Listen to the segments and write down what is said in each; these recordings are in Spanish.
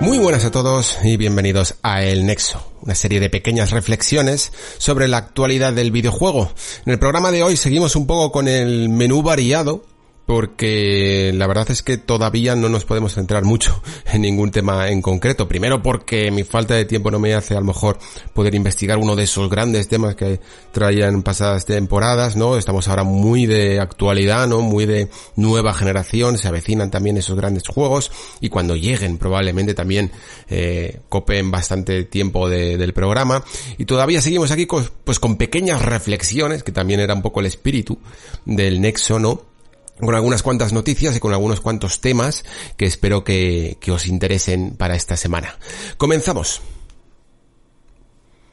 Muy buenas a todos y bienvenidos a El Nexo, una serie de pequeñas reflexiones sobre la actualidad del videojuego. En el programa de hoy seguimos un poco con el menú variado porque la verdad es que todavía no nos podemos centrar mucho en ningún tema en concreto. Primero porque mi falta de tiempo no me hace a lo mejor poder investigar uno de esos grandes temas que traían pasadas temporadas, ¿no? Estamos ahora muy de actualidad, ¿no? Muy de nueva generación, se avecinan también esos grandes juegos y cuando lleguen probablemente también eh, copen bastante tiempo del programa y todavía seguimos aquí pues con pequeñas reflexiones que también era un poco el espíritu del Nexo, ¿no? Con algunas cuantas noticias y con algunos cuantos temas que espero que, os interesen para esta semana. Comenzamos.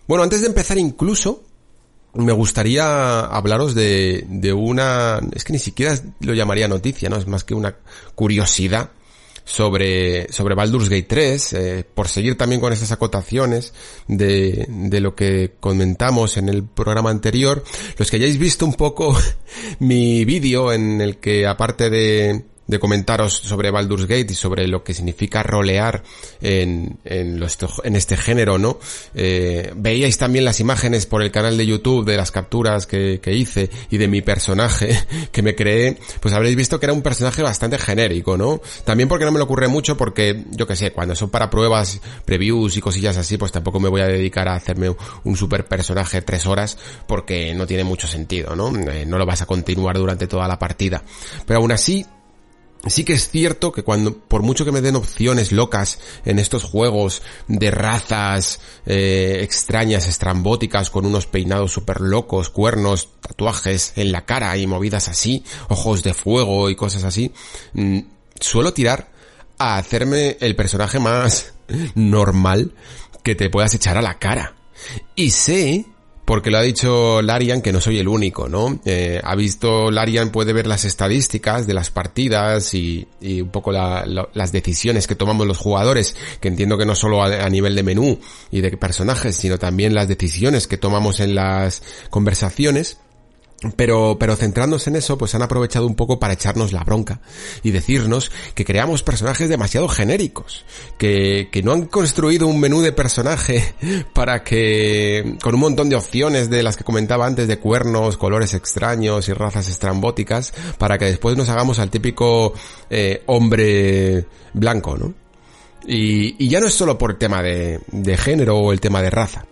Bueno, antes de empezar incluso, me gustaría hablaros de, de una... Es que ni siquiera lo llamaría noticia, ¿no? Es más que una curiosidad sobre, sobre Baldur's Gate 3, eh, por seguir también con esas acotaciones de, de lo que comentamos en el programa anterior, los que hayáis visto un poco mi vídeo en el que aparte de, de comentaros sobre Baldur's Gate y sobre lo que significa rolear en, en, en este género, ¿no? Eh, veíais también las imágenes por el canal de YouTube de las capturas que, que, hice y de mi personaje que me creé, pues habréis visto que era un personaje bastante genérico, ¿no? También porque no me lo ocurre mucho porque, yo que sé, cuando son para pruebas, previews y cosillas así, pues tampoco me voy a dedicar a hacerme un super personaje tres horas porque no tiene mucho sentido, ¿no? Eh, no lo vas a continuar durante toda la partida. Pero aún así, Sí que es cierto que cuando, por mucho que me den opciones locas en estos juegos de razas eh, extrañas, estrambóticas, con unos peinados súper locos, cuernos, tatuajes en la cara y movidas así, ojos de fuego y cosas así, mm, suelo tirar a hacerme el personaje más normal que te puedas echar a la cara. Y sé porque lo ha dicho Larian que no soy el único, ¿no? Eh, ha visto, Larian puede ver las estadísticas de las partidas y, un poco la, las decisiones que tomamos los jugadores, que entiendo que no solo a, nivel de menú y de personajes, sino también las decisiones que tomamos en las conversaciones. Pero, pero centrándose en eso, pues han aprovechado un poco para echarnos la bronca y decirnos que creamos personajes demasiado genéricos, que, que no han construido un menú de personaje para que, con un montón de opciones de las que comentaba antes de cuernos, colores extraños y razas estrambóticas, para que después nos hagamos al típico eh, hombre blanco, ¿no? Y, y ya no es solo por tema de, de género o el tema de raza,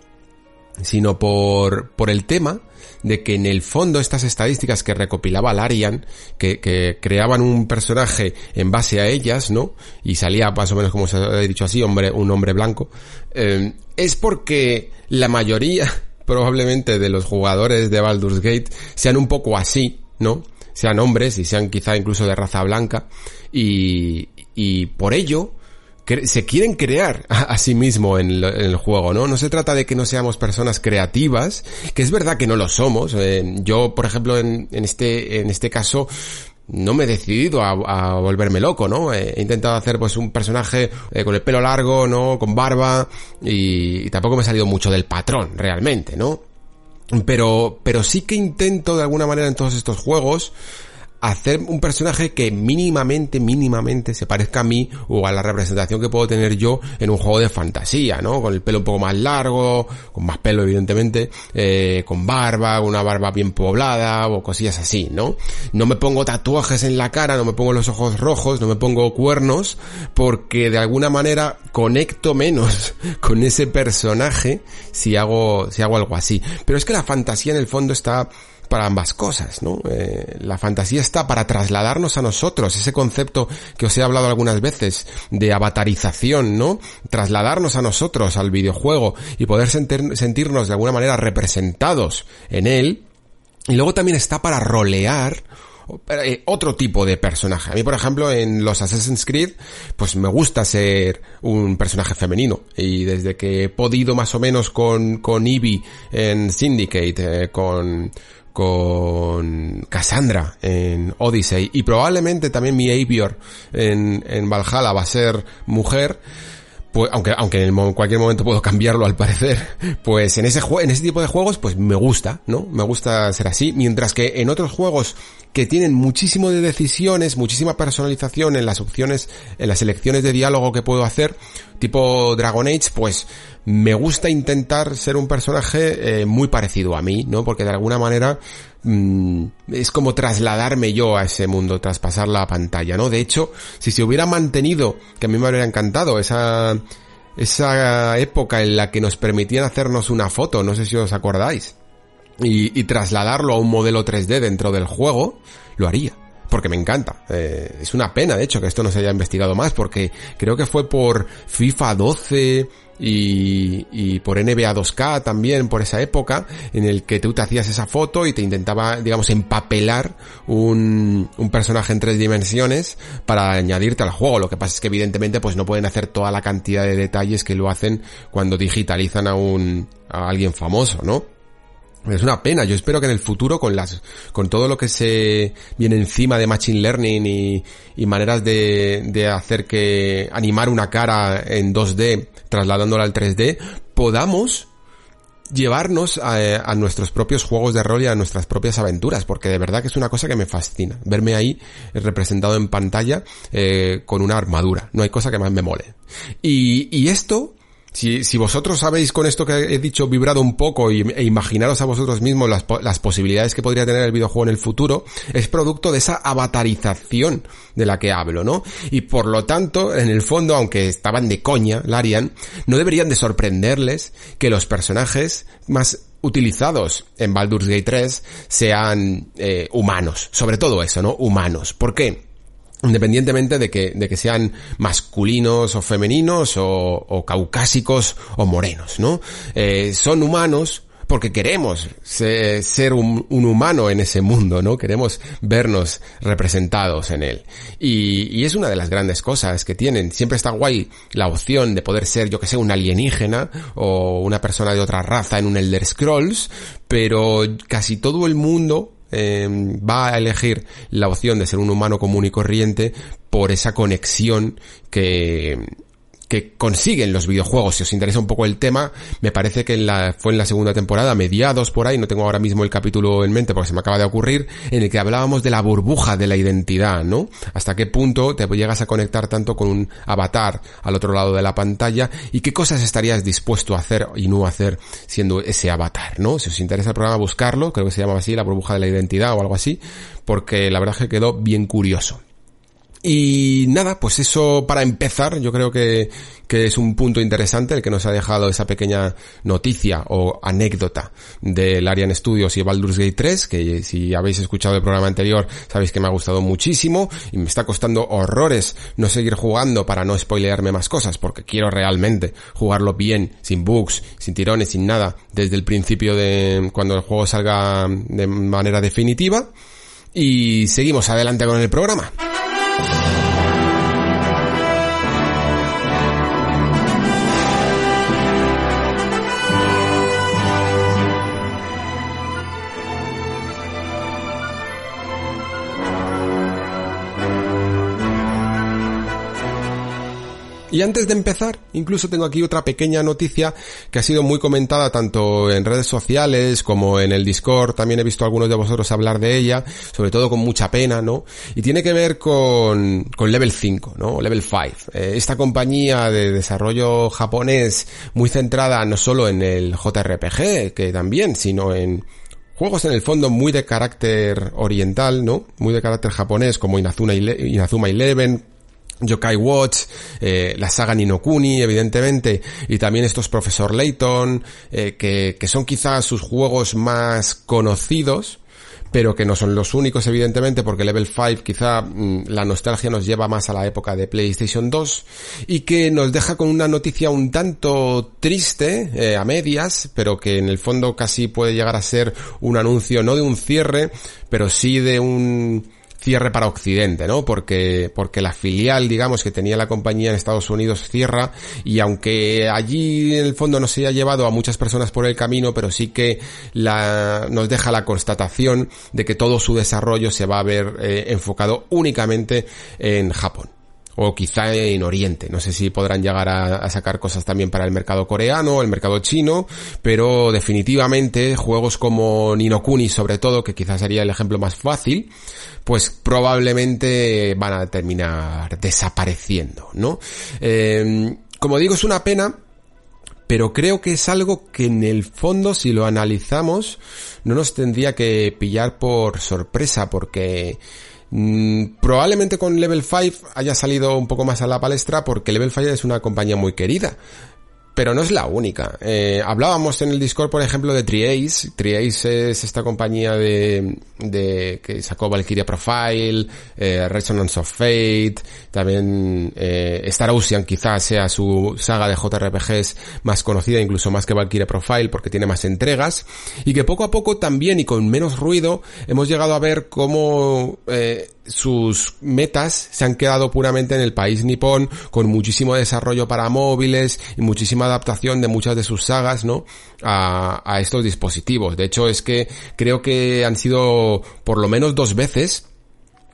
sino por, por el tema de que en el fondo estas estadísticas que recopilaba Larian, que, que creaban un personaje en base a ellas, ¿no? Y salía más o menos como se ha dicho así, hombre, un hombre blanco, eh, es porque la mayoría probablemente de los jugadores de Baldur's Gate sean un poco así, ¿no? Sean hombres y sean quizá incluso de raza blanca y, y por ello se quieren crear a, sí mismo en, el juego, ¿no? No se trata de que no seamos personas creativas, que es verdad que no lo somos. Eh, yo, por ejemplo, en, este, en este caso, no me he decidido a, volverme loco, ¿no? He intentado hacer pues un personaje eh, con el pelo largo, ¿no? Con barba y, y, tampoco me he salido mucho del patrón, realmente, ¿no? Pero, pero sí que intento de alguna manera en todos estos juegos hacer un personaje que mínimamente, mínimamente se parezca a mí o a la representación que puedo tener yo en un juego de fantasía, ¿no? Con el pelo un poco más largo, con más pelo evidentemente, eh, con barba, una barba bien poblada o cosillas así, ¿no? No me pongo tatuajes en la cara, no me pongo los ojos rojos, no me pongo cuernos, porque de alguna manera conecto menos con ese personaje si hago, si hago algo así. Pero es que la fantasía en el fondo está para ambas cosas, ¿no? Eh, la fantasía está para trasladarnos a nosotros, ese concepto que os he hablado algunas veces de avatarización, ¿no? Trasladarnos a nosotros, al videojuego y poder sentir, sentirnos de alguna manera representados en él. Y luego también está para rolear eh, otro tipo de personaje. A mí, por ejemplo, en los Assassin's Creed, pues me gusta ser un personaje femenino. Y desde que he podido más o menos con, con Eevee en Syndicate, eh, con, con Cassandra en Odyssey y probablemente también mi Avior en, en Valhalla va a ser mujer, pues aunque aunque en cualquier momento puedo cambiarlo al parecer, pues en ese en ese tipo de juegos pues me gusta, ¿no? Me gusta ser así, mientras que en otros juegos que tienen muchísimo de decisiones, muchísima personalización en las opciones, en las elecciones de diálogo que puedo hacer, tipo Dragon Age, pues me gusta intentar ser un personaje eh, muy parecido a mí, ¿no? Porque de alguna manera mm, es como trasladarme yo a ese mundo, traspasar la pantalla, ¿no? De hecho, si se hubiera mantenido, que a mí me habría encantado, esa, esa época en la que nos permitían hacernos una foto, no sé si os acordáis, y, y trasladarlo a un modelo 3D dentro del juego, lo haría porque me encanta. Eh, es una pena, de hecho, que esto no se haya investigado más, porque creo que fue por FIFA 12 y, y por NBA 2K también, por esa época, en el que tú te hacías esa foto y te intentaba, digamos, empapelar un, un personaje en tres dimensiones para añadirte al juego. Lo que pasa es que evidentemente pues no pueden hacer toda la cantidad de detalles que lo hacen cuando digitalizan a un, a alguien famoso, ¿no? Es una pena, yo espero que en el futuro con las, con todo lo que se viene encima de Machine Learning y, y maneras de, de hacer que animar una cara en 2D trasladándola al 3D, podamos llevarnos a, a, nuestros propios juegos de rol y a nuestras propias aventuras, porque de verdad que es una cosa que me fascina, verme ahí representado en pantalla eh, con una armadura, no hay cosa que más me mole. Y esto si, vosotros sabéis con esto que he dicho vibrado un poco y, e imaginaros a vosotros mismos las, las posibilidades que podría tener el videojuego en el futuro, es producto de esa avatarización de la que hablo, ¿no? Y por lo tanto, en el fondo, aunque estaban de coña, Larian, no deberían de sorprenderles que los personajes más utilizados en Baldur's Gate 3 sean eh, humanos, sobre todo eso, ¿no? Humanos. ¿Por qué? Independientemente de que, de que sean masculinos o femeninos o, caucásicos o morenos, ¿no? Eh, son humanos porque queremos ser, ser un, un, humano en ese mundo, ¿no? Queremos vernos representados en él. Y, y, es una de las grandes cosas que tienen. Siempre está guay la opción de poder ser, yo que sé, un alienígena o una persona de otra raza en un Elder Scrolls, pero casi todo el mundo eh, va a elegir la opción de ser un humano común y corriente por esa conexión que, que consiguen los videojuegos. Si os interesa un poco el tema, me parece que en la, fue en la segunda temporada, mediados por ahí, no tengo ahora mismo el capítulo en mente porque se me acaba de ocurrir, en el que hablábamos de la burbuja de la identidad, ¿no? Hasta qué punto te llegas a conectar tanto con un avatar al otro lado de la pantalla y qué cosas estarías dispuesto a hacer y no hacer siendo ese avatar, ¿no? Si os interesa el programa, buscarlo, creo que se llama así, la burbuja de la identidad o algo así, porque la verdad es que quedó bien curioso. Y nada, pues eso para empezar, yo creo que, que, es un punto interesante el que nos ha dejado esa pequeña noticia o anécdota del Arian Studios y Baldur's Gate 3, que si habéis escuchado el programa anterior sabéis que me ha gustado muchísimo y me está costando horrores no seguir jugando para no spoilearme más cosas, porque quiero realmente jugarlo bien, sin bugs, sin tirones, sin nada, desde el principio de cuando el juego salga de manera definitiva. Y seguimos adelante con el programa. Y antes de empezar, incluso tengo aquí otra pequeña noticia que ha sido muy comentada tanto en redes sociales como en el Discord. También he visto a algunos de vosotros hablar de ella, sobre todo con mucha pena, ¿no? Y tiene que ver con, con Level 5, ¿no? Level 5. Eh, esta compañía de desarrollo japonés muy centrada no solo en el JRPG, que también, sino en juegos en el fondo muy de carácter oriental, ¿no? Muy de carácter japonés como Inazuma, Inazuma Eleven, Yokai Watch, eh, la saga Ninokuni, evidentemente, y también estos Profesor Layton, eh, que, que son quizás sus juegos más conocidos, pero que no son los únicos evidentemente porque Level 5 quizá mm, la nostalgia nos lleva más a la época de PlayStation 2 y que nos deja con una noticia un tanto triste eh, a medias, pero que en el fondo casi puede llegar a ser un anuncio no de un cierre, pero sí de un cierre para Occidente, ¿no? Porque, porque la filial, digamos, que tenía la compañía en Estados Unidos cierra y aunque allí en el fondo no se haya llevado a muchas personas por el camino, pero sí que la, nos deja la constatación de que todo su desarrollo se va a ver eh, enfocado únicamente en Japón o quizá en Oriente. No sé si podrán llegar a, sacar cosas también para el mercado coreano, el mercado chino, pero definitivamente juegos como Ninokuni sobre todo, que quizás sería el ejemplo más fácil, pues probablemente van a terminar desapareciendo, ¿no? Eh, como digo, es una pena, pero creo que es algo que en el fondo, si lo analizamos, no nos tendría que pillar por sorpresa, porque Mm, probablemente con Level 5 haya salido un poco más a la palestra porque Level 5 es una compañía muy querida pero no es la única. Eh, hablábamos en el Discord, por ejemplo, de Triace. Triace es esta compañía de, de que sacó Valkyria Profile, eh, Resonance of Fate, también eh, Star Ocean quizás sea su saga de JRPGs más conocida, incluso más que Valkyria Profile, porque tiene más entregas, y que poco a poco también y con menos ruido hemos llegado a ver cómo eh, sus metas se han quedado puramente en el país nipón, con muchísimo desarrollo para móviles y muchísima adaptación de muchas de sus sagas, ¿no? A, estos dispositivos. De hecho, es que creo que han sido por lo menos dos veces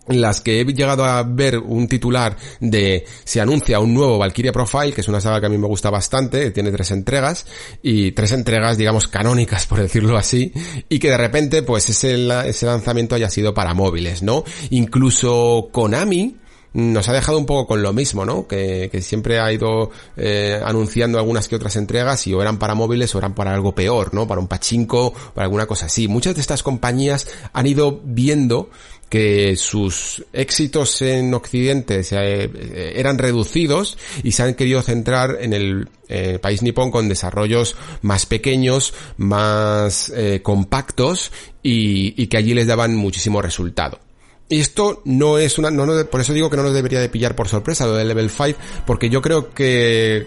las que he llegado a ver un titular de se anuncia un nuevo Valkyria Profile, que es una saga que a mí me gusta bastante, tiene tres entregas, y tres entregas, digamos, canónicas, por decirlo así, y que de repente, pues ese, ese lanzamiento haya sido para móviles, ¿no? Incluso Konami, nos ha dejado un poco con lo mismo, ¿no? Que, que siempre ha ido eh, anunciando algunas que otras entregas y o eran para móviles o eran para algo peor, ¿no? Para un pachinko, para alguna cosa así. Muchas de estas compañías han ido viendo que sus éxitos en Occidente se, eh, eran reducidos y se han querido centrar en el eh, país nipón con desarrollos más pequeños, más eh, compactos y que allí les daban muchísimo resultado. Y esto no es una, no, no, por eso digo que no nos debería de pillar por sorpresa lo de Level 5, porque yo creo que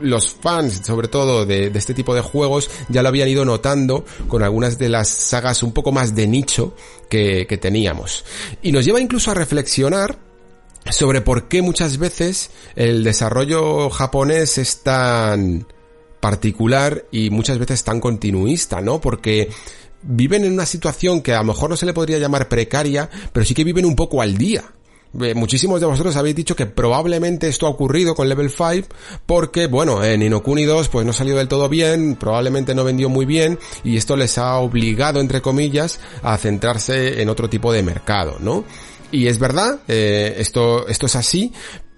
los fans, sobre todo de, de, este tipo de juegos, ya lo habían ido notando con algunas de las sagas un poco más de nicho que, que teníamos. Y nos lleva incluso a reflexionar sobre por qué muchas veces el desarrollo japonés es tan particular y muchas veces tan continuista, ¿no? Porque viven en una situación que a lo mejor no se le podría llamar precaria, pero sí que viven un poco al día. Eh, muchísimos de vosotros habéis dicho que probablemente esto ha ocurrido con Level 5 porque, bueno, en Inokuni 2 pues no salió del todo bien, probablemente no vendió muy bien y esto les ha obligado, entre comillas, a centrarse en otro tipo de mercado, ¿no? Y es verdad, eh, esto, esto es así,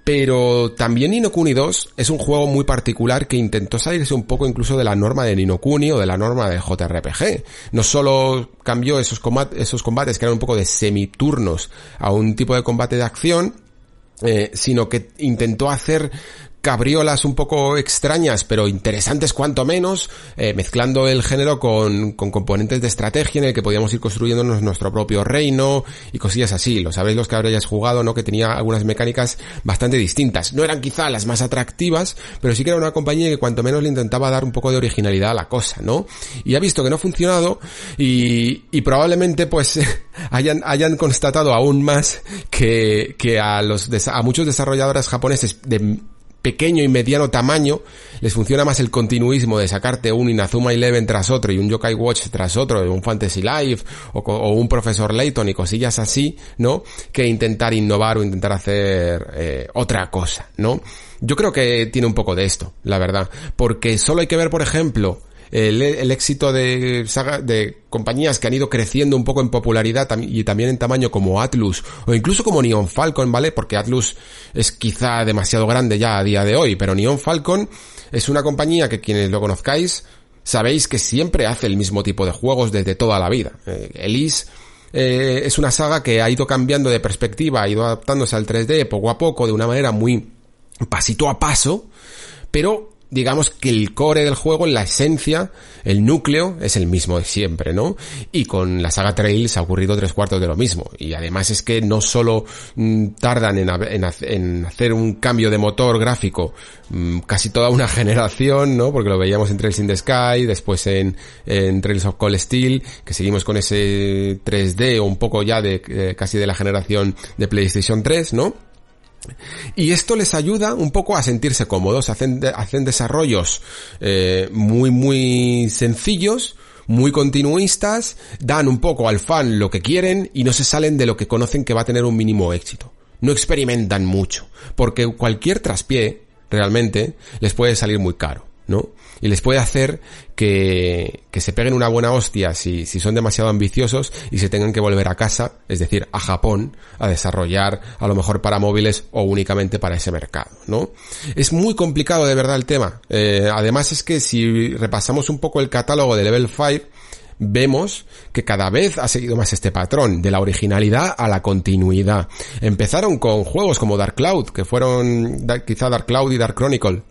pero también Ninokuni 2 es un juego muy particular que intentó salirse un poco incluso de la norma de Ninokuni o de la norma de JRPG. No solo cambió esos, esos combates que eran un poco de semiturnos a un tipo de combate de acción, eh, sino que intentó hacer cabriolas un poco extrañas, pero interesantes cuanto menos, eh, mezclando el género con, con, componentes de estrategia en el que podíamos ir construyéndonos nuestro propio reino y cosillas así. Lo sabéis los que habréis jugado, ¿no? Que tenía algunas mecánicas bastante distintas. No eran quizá las más atractivas, pero sí que era una compañía que cuanto menos le intentaba dar un poco de originalidad a la cosa, ¿no? Y ha visto que no ha funcionado y, y probablemente pues hayan, hayan constatado aún más que, que a los, a muchos desarrolladores japoneses de pequeño y mediano tamaño, les funciona más el continuismo de sacarte un Inazuma Eleven tras otro y un Yokai Watch tras otro, un Fantasy Life o, un Profesor Layton y cosillas así, ¿no? Que intentar innovar o intentar hacer eh, otra cosa, ¿no? Yo creo que tiene un poco de esto, la verdad, porque solo hay que ver, por ejemplo, el, éxito de, saga, de compañías que han ido creciendo un poco en popularidad y también en tamaño como Atlus o incluso como Neon Falcon, ¿vale? Porque Atlus es quizá demasiado grande ya a día de hoy, pero Neon Falcon es una compañía que quienes lo conozcáis sabéis que siempre hace el mismo tipo de juegos desde toda la vida. Eh, Elise eh, es una saga que ha ido cambiando de perspectiva, ha ido adaptándose al 3D poco a poco de una manera muy pasito a paso, pero digamos que el core del juego, la esencia, el núcleo es el mismo de siempre, ¿no? Y con la saga Trails ha ocurrido tres cuartos de lo mismo. Y además es que no solo mm, tardan en, hacer un cambio de motor gráfico mm, casi toda una generación, ¿no? Porque lo veíamos en Trails in the Sky, después en, en Trails of Cold Steel, que seguimos con ese 3D o un poco ya de eh, casi de la generación de PlayStation 3, ¿no? Y esto les ayuda un poco a sentirse cómodos, hacen, hacen desarrollos eh, muy muy sencillos, muy continuistas, dan un poco al fan lo que quieren y no se salen de lo que conocen que va a tener un mínimo éxito. No experimentan mucho, porque cualquier traspié realmente les puede salir muy caro, ¿no? y les puede hacer que, que se peguen una buena hostia si, si son demasiado ambiciosos y se tengan que volver a casa, es decir, a Japón, a desarrollar a lo mejor para móviles o únicamente para ese mercado, ¿no? Es muy complicado de verdad el tema. Eh, además es que si repasamos un poco el catálogo de Level 5, vemos que cada vez ha seguido más este patrón, de la originalidad a la continuidad. Empezaron con juegos como Dark Cloud, que fueron quizá Dark Cloud y Dark Chronicle,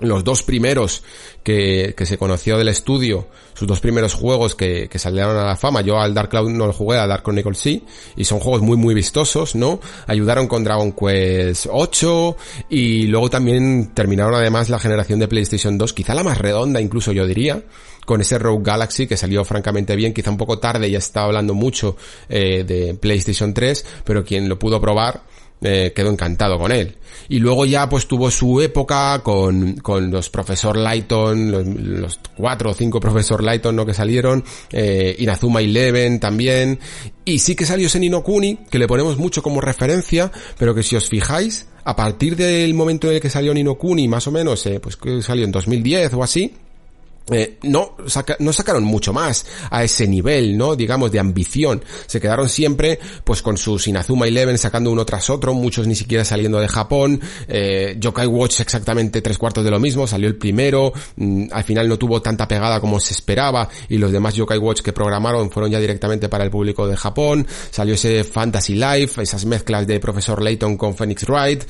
los dos primeros que, que, se conoció del estudio, sus dos primeros juegos que, que salieron a la fama, yo al Dark Cloud no lo jugué, al Dark Chronicle sí, y son juegos muy muy vistosos, ¿no? Ayudaron con Dragon Quest 8 y luego también terminaron además la generación de PlayStation 2, quizá la más redonda incluso yo diría, con ese Rogue Galaxy que salió francamente bien, quizá un poco tarde, ya estaba hablando mucho eh, de PlayStation 3, pero quien lo pudo probar eh, quedó encantado con él. Y luego ya pues tuvo su época con, con los profesor Lighton, los, cuatro o cinco profesor Lighton ¿no? que salieron, eh, Inazuma Eleven también, y sí que salió Senino Kuni, que le ponemos mucho como referencia, pero que si os fijáis, a partir del momento en el que salió Nino Kuni, más o menos, eh, pues que salió en 2010 o así, eh, no, no sacaron mucho más a ese nivel, ¿no? Digamos, de ambición. Se quedaron siempre, pues, con sus Inazuma Eleven sacando uno tras otro, muchos ni siquiera saliendo de Japón. Eh, Yokai Watch exactamente tres cuartos de lo mismo, salió el primero, mm, al final no tuvo tanta pegada como se esperaba, y los demás Yokai Watch que programaron fueron ya directamente para el público de Japón. Salió ese Fantasy Life, esas mezclas de Profesor Layton con Phoenix Wright,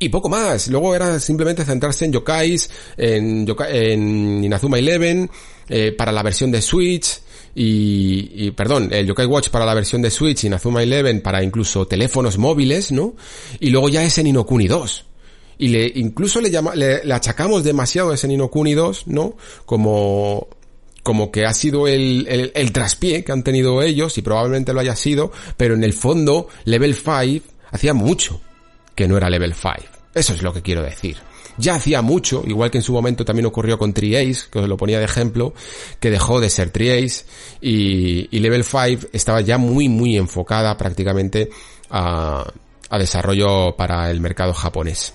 y poco más. Luego era simplemente centrarse en yokais, en, en Inazuma Eleven, eh, para la versión de Switch, y, perdón, el Yokai Watch para la versión de Switch, Inazuma Eleven para incluso teléfonos móviles, ¿no? Y luego ya ese Ninokuni 2. Y le, incluso le, llama, le, le achacamos demasiado a ese Ninokuni 2, ¿no? Como, como que ha sido el, el, el traspié que han tenido ellos, y probablemente lo haya sido, pero en el fondo, Level 5 hacía mucho que no era level 5. Eso es lo que quiero decir. Ya hacía mucho, igual que en su momento también ocurrió con Triace, que os lo ponía de ejemplo, que dejó de ser Triace y, y Level 5 estaba ya muy muy enfocada prácticamente a, a desarrollo para el mercado japonés.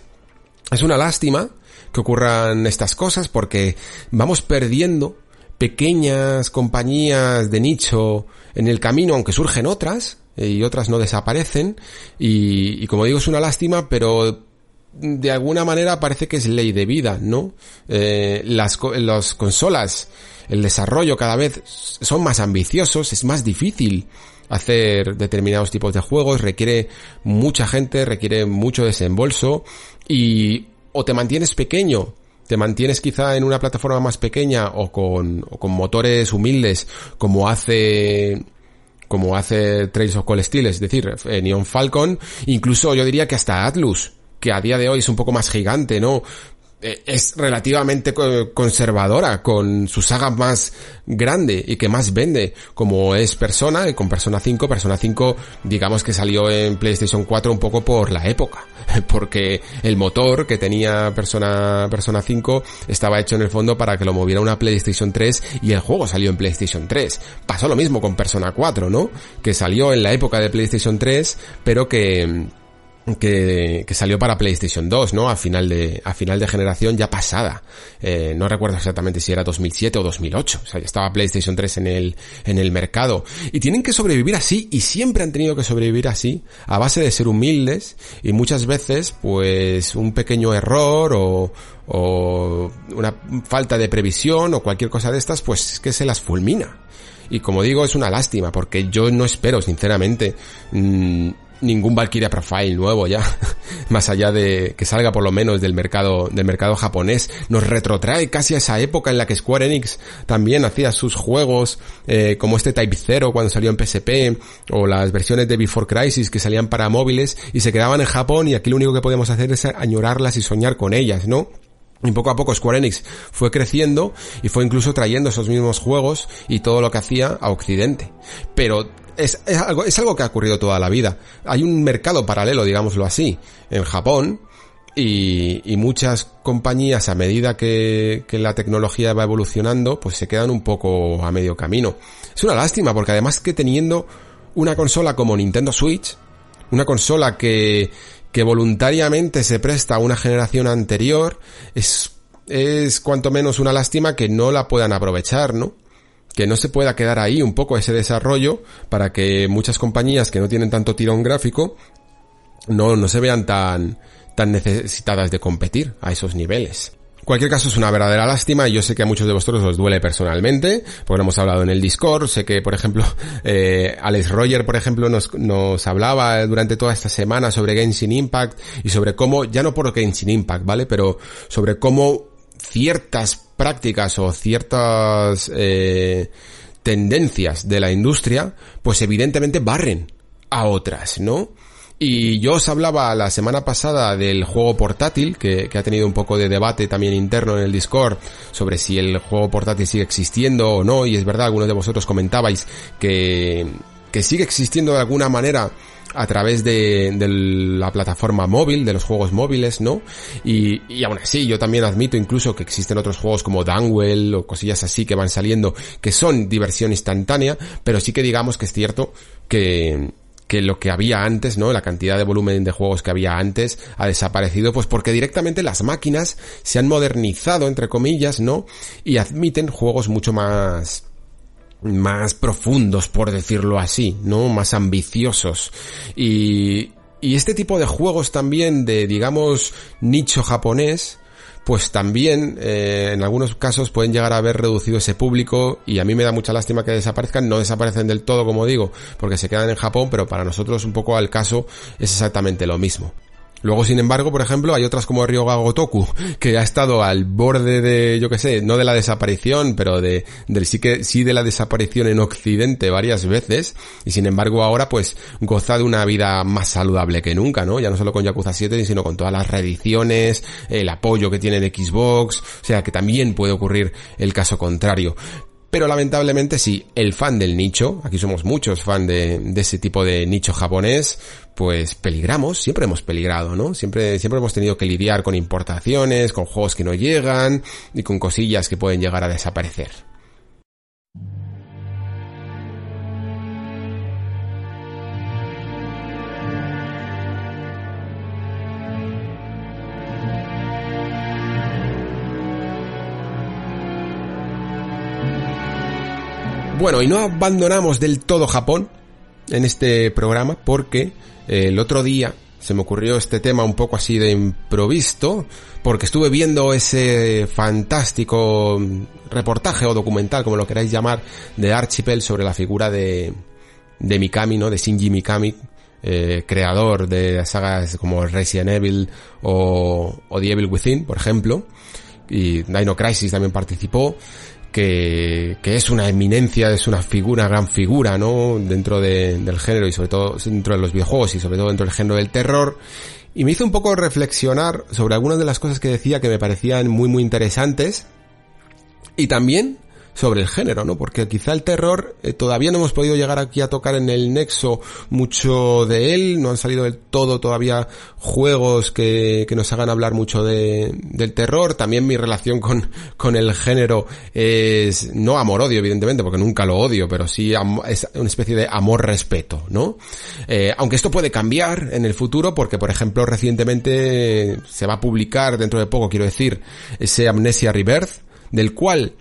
Es una lástima que ocurran estas cosas porque vamos perdiendo pequeñas compañías de nicho en el camino, aunque surgen otras, y otras no desaparecen. Y, como digo, es una lástima, pero de alguna manera parece que es ley de vida, ¿no? Eh, las, las consolas, el desarrollo cada vez son más ambiciosos, es más difícil hacer determinados tipos de juegos, requiere mucha gente, requiere mucho desembolso y o te mantienes pequeño, te mantienes quizá en una plataforma más pequeña o con, o con motores humildes como hace como hace Trails of Cold Steel, es decir, eh, Neon Falcon, incluso yo diría que hasta Atlus, que a día de hoy es un poco más gigante, ¿no? Eh, es relativamente conservadora con su saga más grande y que más vende como es Persona, y con Persona 5, Persona 5 digamos que salió en PlayStation 4 un poco por la época, porque el motor que tenía Persona, Persona 5 estaba hecho en el fondo para que lo moviera una PlayStation 3 y el juego salió en PlayStation 3. Pasó lo mismo con Persona 4, ¿no? Que salió en la época de PlayStation 3, pero que que, que, salió para PlayStation 2, ¿no? A final de, a final de generación ya pasada. Eh, no recuerdo exactamente si era 2007 o 2008. O sea, ya estaba PlayStation 3 en el, en el mercado. Y tienen que sobrevivir así, y siempre han tenido que sobrevivir así, a base de ser humildes, y muchas veces, pues, un pequeño error o, o una falta de previsión o cualquier cosa de estas, pues, que se las fulmina. Y como digo, es una lástima, porque yo no espero, sinceramente, mmm, ningún Valkyria Profile nuevo ya, más allá de que salga por lo menos del mercado, del mercado japonés, nos retrotrae casi a esa época en la que Square Enix también hacía sus juegos, eh, como este Type 0 cuando salió en PSP, o las versiones de Before Crisis que salían para móviles y se quedaban en Japón y aquí lo único que podíamos hacer es añorarlas y soñar con ellas, ¿no? Y poco a poco Square Enix fue creciendo y fue incluso trayendo esos mismos juegos y todo lo que hacía a Occidente. Pero es, algo, es algo que ha ocurrido toda la vida. Hay un mercado paralelo, digámoslo así, en Japón y, y muchas compañías a medida que, que, la tecnología va evolucionando, pues se quedan un poco a medio camino. Es una lástima porque además que teniendo una consola como Nintendo Switch, una consola que, que voluntariamente se presta a una generación anterior, es, es cuanto menos una lástima que no la puedan aprovechar, ¿no? que no se pueda quedar ahí un poco ese desarrollo para que muchas compañías que no tienen tanto tirón gráfico no, no se vean tan, tan necesitadas de competir a esos niveles. Cualquier caso es una verdadera lástima y yo sé que a muchos de vosotros os duele personalmente, porque lo hemos hablado en el Discord, sé que por ejemplo eh, Alex Roger por ejemplo nos, nos hablaba durante toda esta semana sobre Genshin Impact y sobre cómo, ya no por Genshin Impact, ¿vale? Pero sobre cómo ciertas prácticas o ciertas eh, tendencias de la industria, pues evidentemente barren a otras, ¿no? Y yo os hablaba la semana pasada del juego portátil, que, que, ha tenido un poco de debate también interno en el Discord sobre si el juego portátil sigue existiendo o no, y es verdad, algunos de vosotros comentabais que, que sigue existiendo de alguna manera a través de, de, la plataforma móvil, de los juegos móviles, ¿no? Y, y aún así, yo también admito incluso que existen otros juegos como Dunwell o cosillas así que van saliendo que son diversión instantánea, pero sí que digamos que es cierto que, que lo que había antes, ¿no? La cantidad de volumen de juegos que había antes ha desaparecido, pues porque directamente las máquinas se han modernizado, entre comillas, ¿no? Y admiten juegos mucho más más profundos, por decirlo así, ¿no? Más ambiciosos. Y, y este tipo de juegos también de, digamos, nicho japonés, pues también eh, en algunos casos pueden llegar a haber reducido ese público y a mí me da mucha lástima que desaparezcan, no desaparecen del todo como digo, porque se quedan en Japón, pero para nosotros un poco al caso es exactamente lo mismo. Luego, sin embargo, por ejemplo, hay otras como Ryoga Gotoku, que ha estado al borde de, yo que sé, no de la desaparición, pero de, del sí que, sí de la desaparición en Occidente varias veces, y sin embargo ahora pues goza de una vida más saludable que nunca, ¿no? Ya no solo con Yakuza 7, sino con todas las reediciones, el apoyo que tiene de Xbox, o sea que también puede ocurrir el caso contrario. Pero lamentablemente sí, el fan del nicho, aquí somos muchos fan de, de, ese tipo de nicho japonés, pues peligramos, siempre hemos peligrado, ¿no? Siempre, siempre hemos tenido que lidiar con importaciones, con juegos que no llegan y con cosillas que pueden llegar a desaparecer. Bueno, y no abandonamos del todo Japón en este programa porque eh, el otro día se me ocurrió este tema un poco así de improvisto porque estuve viendo ese fantástico reportaje o documental, como lo queráis llamar, de Archipel sobre la figura de, de Mikami, ¿no? De Shinji Mikami, eh, creador de sagas como Resident Evil o, o The Evil Within, por ejemplo. Y Dino Crisis también participó que, que, es una eminencia, es una figura, gran figura, ¿no? Dentro de, del género y sobre todo dentro de los videojuegos y sobre todo dentro del género del terror. Y me hizo un poco reflexionar sobre algunas de las cosas que decía que me parecían muy muy interesantes. Y también sobre el género, ¿no? Porque quizá el terror eh, todavía no hemos podido llegar aquí a tocar en el nexo mucho de él, no han salido del todo todavía juegos que, que nos hagan hablar mucho de, del terror, también mi relación con, con el género es no amor-odio, evidentemente, porque nunca lo odio, pero sí es una especie de amor-respeto, ¿no? Eh, aunque esto puede cambiar en el futuro, porque por ejemplo recientemente se va a publicar dentro de poco, quiero decir, ese Amnesia Rebirth, del cual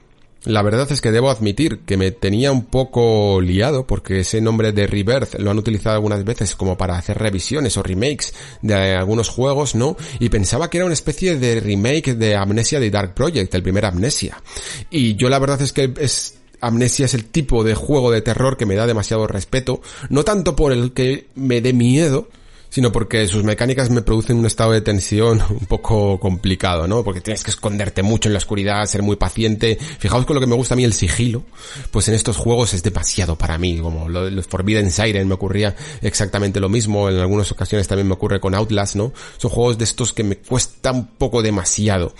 la verdad es que debo admitir que me tenía un poco liado porque ese nombre de Rebirth lo han utilizado algunas veces como para hacer revisiones o remakes de algunos juegos, ¿no? Y pensaba que era una especie de remake de Amnesia de Dark Project, el primer Amnesia. Y yo la verdad es que es Amnesia es el tipo de juego de terror que me da demasiado respeto, no tanto por el que me dé miedo, sino porque sus mecánicas me producen un estado de tensión un poco complicado, ¿no? Porque tienes que esconderte mucho en la oscuridad, ser muy paciente. Fijaos con lo que me gusta a mí el sigilo, pues en estos juegos es demasiado para mí, como los Forbidden Siren me ocurría exactamente lo mismo, en algunas ocasiones también me ocurre con Outlast, ¿no? Son juegos de estos que me cuesta un poco demasiado.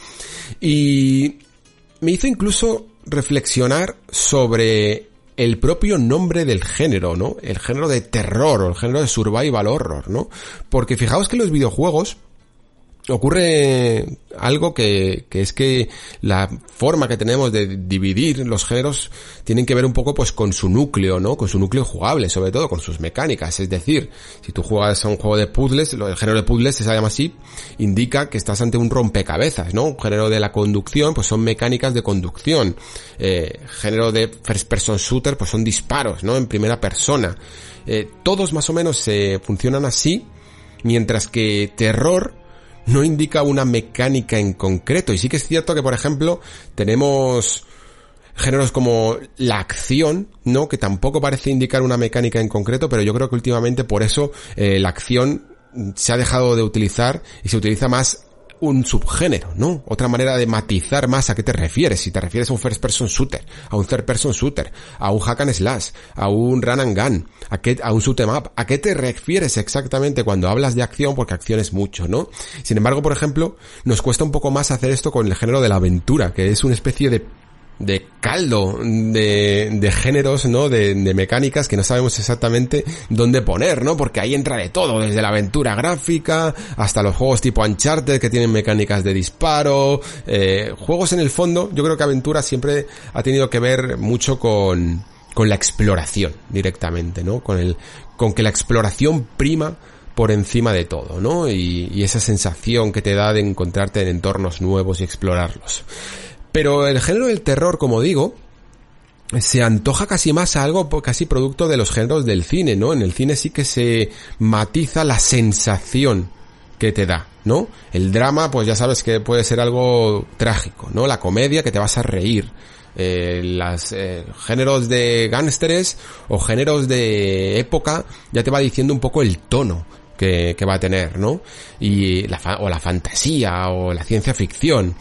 Y me hizo incluso reflexionar sobre el propio nombre del género, ¿no? El género de terror o el género de survival horror, ¿no? Porque fijaos que los videojuegos ocurre algo que, que, es que la forma que tenemos de dividir los géneros tienen que ver un poco pues con su núcleo, ¿no? Con su núcleo jugable, sobre todo con sus mecánicas. Es decir, si tú juegas a un juego de puzzles, el género de puzzles se llama así, indica que estás ante un rompecabezas, ¿no? Un género de la conducción, pues son mecánicas de conducción. Eh, género de first person shooter, pues son disparos, ¿no? En primera persona. Eh, todos más o menos se funcionan así, mientras que terror no indica una mecánica en concreto. Y sí que es cierto que, por ejemplo, tenemos géneros como la acción, ¿no? Que tampoco parece indicar una mecánica en concreto, pero yo creo que últimamente por eso eh, la acción se ha dejado de utilizar y se utiliza más un subgénero, ¿no? Otra manera de matizar más a qué te refieres. Si te refieres a un first person shooter, a un third person shooter, a un hack and slash, a un run and gun, a, qué, a un shoot em up, ¿a qué te refieres exactamente cuando hablas de acción? Porque acción es mucho, ¿no? Sin embargo, por ejemplo, nos cuesta un poco más hacer esto con el género de la aventura, que es una especie de de caldo de, de géneros, ¿no? De, de, mecánicas que no sabemos exactamente dónde poner, ¿no? Porque ahí entra de todo, desde la aventura gráfica hasta los juegos tipo Uncharted que tienen mecánicas de disparo, eh, juegos en el fondo, yo creo que aventura siempre ha tenido que ver mucho con, con la exploración directamente, ¿no? Con el, con que la exploración prima por encima de todo, ¿no? Y, y esa sensación que te da de encontrarte en entornos nuevos y explorarlos. Pero el género del terror, como digo, se antoja casi más a algo casi producto de los géneros del cine, ¿no? En el cine sí que se matiza la sensación que te da, ¿no? El drama, pues ya sabes que puede ser algo trágico, ¿no? La comedia que te vas a reír. Eh, las eh, géneros de gánsteres o géneros de época ya te va diciendo un poco el tono que, que va a tener, ¿no? Y la o la fantasía o la ciencia ficción.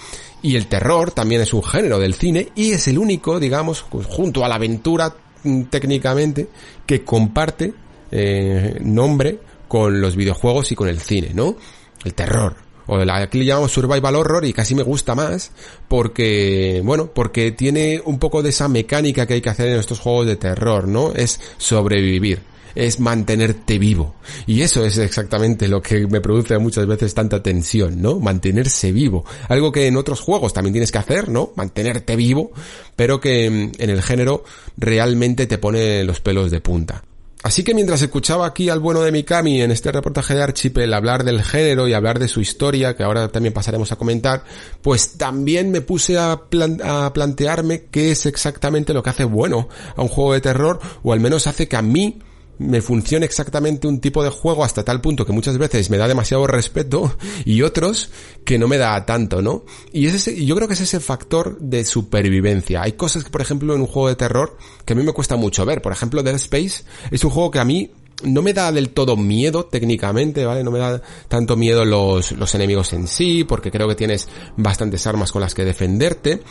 Y el terror también es un género del cine y es el único, digamos, pues, junto a la aventura mm, técnicamente, que comparte eh, nombre con los videojuegos y con el cine, ¿no? El terror. O la, aquí le llamamos survival horror y casi me gusta más porque, bueno, porque tiene un poco de esa mecánica que hay que hacer en estos juegos de terror, ¿no? Es sobrevivir es mantenerte vivo. Y eso es exactamente lo que me produce muchas veces tanta tensión, ¿no? Mantenerse vivo. Algo que en otros juegos también tienes que hacer, ¿no? Mantenerte vivo, pero que en el género realmente te pone los pelos de punta. Así que mientras escuchaba aquí al bueno de Mikami en este reportaje de Archipel hablar del género y hablar de su historia, que ahora también pasaremos a comentar, pues también me puse a, a, plantearme qué es exactamente lo que hace bueno a un juego de terror, o al menos hace que a mí me funciona exactamente un tipo de juego hasta tal punto que muchas veces me da demasiado respeto y otros que no me da tanto, ¿no? Y ese, yo creo que es ese factor de supervivencia. Hay cosas que, por ejemplo, en un juego de terror que a mí me cuesta mucho ver. Por ejemplo, Dead Space es un juego que a mí no me da del todo miedo técnicamente, ¿vale? No me da tanto miedo los, los enemigos en sí, porque creo que tienes bastantes armas con las que defenderte.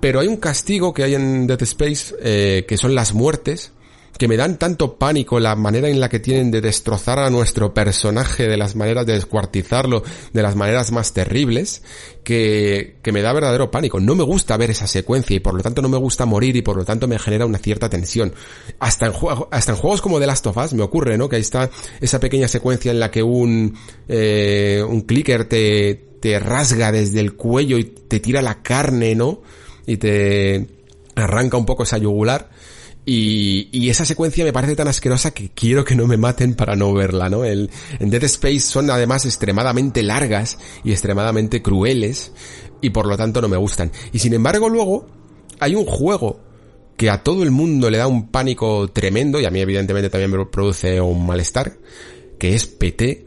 Pero hay un castigo que hay en Dead Space, eh, que son las muertes, que me dan tanto pánico la manera en la que tienen de destrozar a nuestro personaje, de las maneras de descuartizarlo, de las maneras más terribles, que, que me da verdadero pánico. No me gusta ver esa secuencia y por lo tanto no me gusta morir y por lo tanto me genera una cierta tensión. Hasta en, hasta en juegos como The Last of Us me ocurre, ¿no? Que ahí está esa pequeña secuencia en la que un, eh, un clicker te, te rasga desde el cuello y te tira la carne, ¿no? Y te arranca un poco esa yugular y, y, esa secuencia me parece tan asquerosa que quiero que no me maten para no verla, ¿no? El, en Dead Space son además extremadamente largas y extremadamente crueles y por lo tanto no me gustan. Y sin embargo luego hay un juego que a todo el mundo le da un pánico tremendo y a mí evidentemente también me produce un malestar, que es PT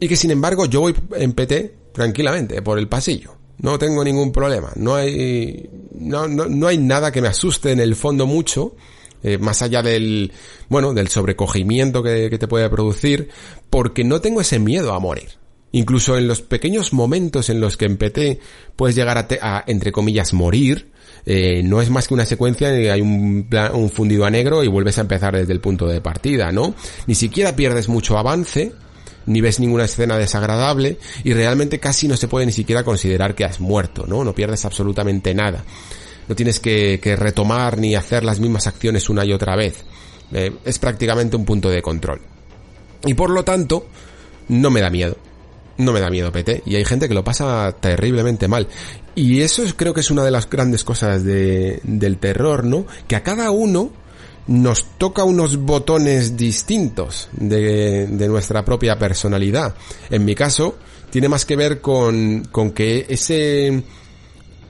y que sin embargo yo voy en PT tranquilamente por el pasillo no tengo ningún problema. No hay, no, no, no hay nada que me asuste en el fondo mucho, eh, más allá del, bueno, del sobrecogimiento que, que te puede producir, porque no tengo ese miedo a morir. Incluso en los pequeños momentos en los que en PT puedes llegar a, a entre comillas, morir, eh, no es más que una secuencia en que hay un, un fundido a negro y vuelves a empezar desde el punto de partida, ¿no? Ni siquiera pierdes mucho avance, ni ves ninguna escena desagradable y realmente casi no se puede ni siquiera considerar que has muerto, ¿no? No pierdes absolutamente nada. No tienes que, que retomar ni hacer las mismas acciones una y otra vez. Eh, es prácticamente un punto de control. Y por lo tanto, no me da miedo. No me da miedo PT. Y hay gente que lo pasa terriblemente mal. Y eso creo que es una de las grandes cosas de, del terror, ¿no? Que a cada uno nos toca unos botones distintos de, de, nuestra propia personalidad. En mi caso, tiene más que ver con, con que ese,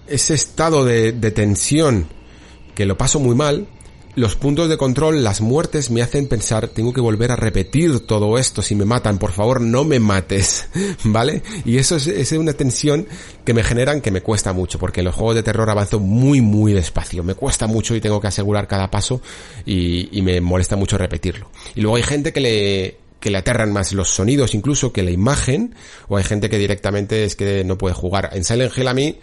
ese estado de, tensión que lo paso muy mal, los puntos de control, las muertes me hacen pensar, tengo que volver a repetir todo esto si me matan, por favor no me mates, ¿vale? Y eso es, una tensión que me generan que me cuesta mucho, porque los juegos de terror avanzo muy, muy despacio, me cuesta mucho y tengo que asegurar cada paso y, y me molesta mucho repetirlo. Y luego hay gente que le, que le aterran más los sonidos incluso que la imagen, o hay gente que directamente es que no puede jugar. En Silent Hill a mí,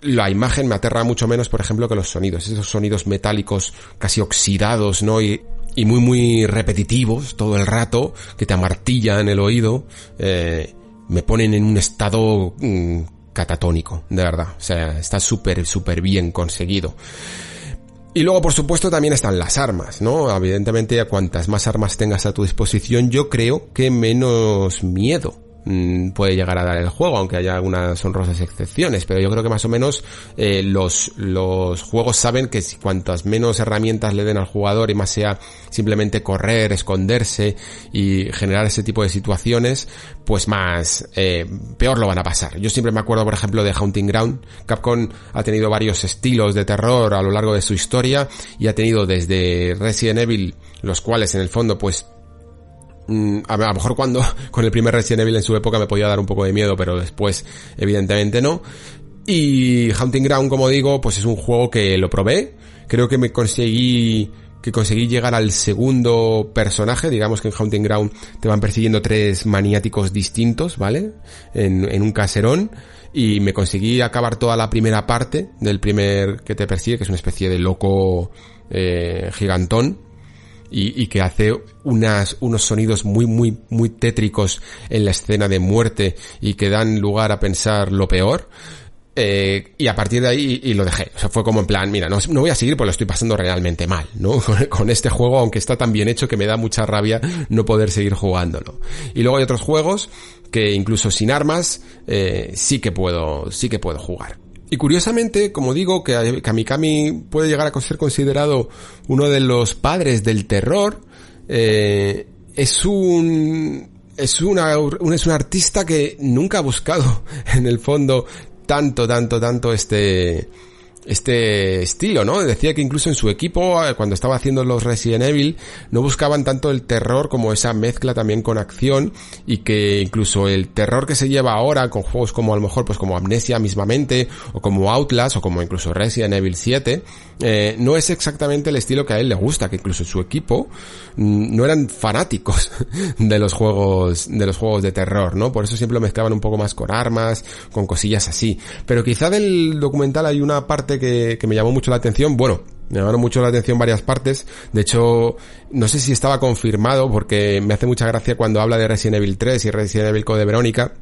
la imagen me aterra mucho menos, por ejemplo, que los sonidos. Esos sonidos metálicos casi oxidados, ¿no? Y, muy, muy repetitivos todo el rato, que te amartillan el oído, eh, me ponen en un estado mmm, catatónico, de verdad. O sea, está súper, súper bien conseguido. Y luego, por supuesto, también están las armas, ¿no? Evidentemente, a cuantas más armas tengas a tu disposición, yo creo que menos miedo puede llegar a dar el juego, aunque haya algunas honrosas excepciones, pero yo creo que más o menos eh, los, los juegos saben que si cuantas menos herramientas le den al jugador y más sea simplemente correr, esconderse y generar ese tipo de situaciones, pues más eh, peor lo van a pasar. Yo siempre me acuerdo, por ejemplo, de Haunting Ground. Capcom ha tenido varios estilos de terror a lo largo de su historia y ha tenido desde Resident Evil, los cuales en el fondo pues Mm, a lo mejor cuando con el primer Resident Evil en su época me podía dar un poco de miedo, pero después evidentemente no. Y Hunting Ground, como digo, pues es un juego que lo probé. Creo que me conseguí que conseguí llegar al segundo personaje, digamos que en Hunting Ground te van persiguiendo tres maniáticos distintos, ¿vale? En, en un caserón y me conseguí acabar toda la primera parte del primer que te persigue, que es una especie de loco eh, gigantón, y, y, que hace unos sonidos muy, muy, muy tétricos en la escena de muerte y que dan lugar a pensar lo peor. Eh, y a partir de ahí y, lo dejé. O sea, fue como en plan, mira, no, no voy a seguir porque lo estoy pasando realmente mal, ¿no? Con, con, este juego, aunque está tan bien hecho que me da mucha rabia no poder seguir jugándolo. Y luego hay otros juegos que incluso sin armas, eh, sí que puedo, sí que puedo jugar. Y curiosamente, como digo, que Kamikami puede llegar a ser considerado uno de los padres del terror, eh, es un, es una, un, es un artista que nunca ha buscado, en el fondo, tanto, tanto, tanto este, este estilo, ¿no? Decía que incluso en su equipo, eh, cuando estaba haciendo los Resident Evil, no buscaban tanto el terror como esa mezcla también con acción y que incluso el terror que se lleva ahora con juegos como a lo mejor pues como Amnesia mismamente o como Outlast o como incluso Resident Evil 7, eh, no es exactamente el estilo que a él le gusta, que incluso su equipo mmm, no eran fanáticos de los juegos de los juegos de terror, ¿no? Por eso siempre lo mezclaban un poco más con armas, con cosillas así. Pero quizá del documental hay una parte que, que me llamó mucho la atención, bueno, me llamaron mucho la atención varias partes. De hecho, no sé si estaba confirmado porque me hace mucha gracia cuando habla de Resident Evil 3 y Resident Evil Code Verónica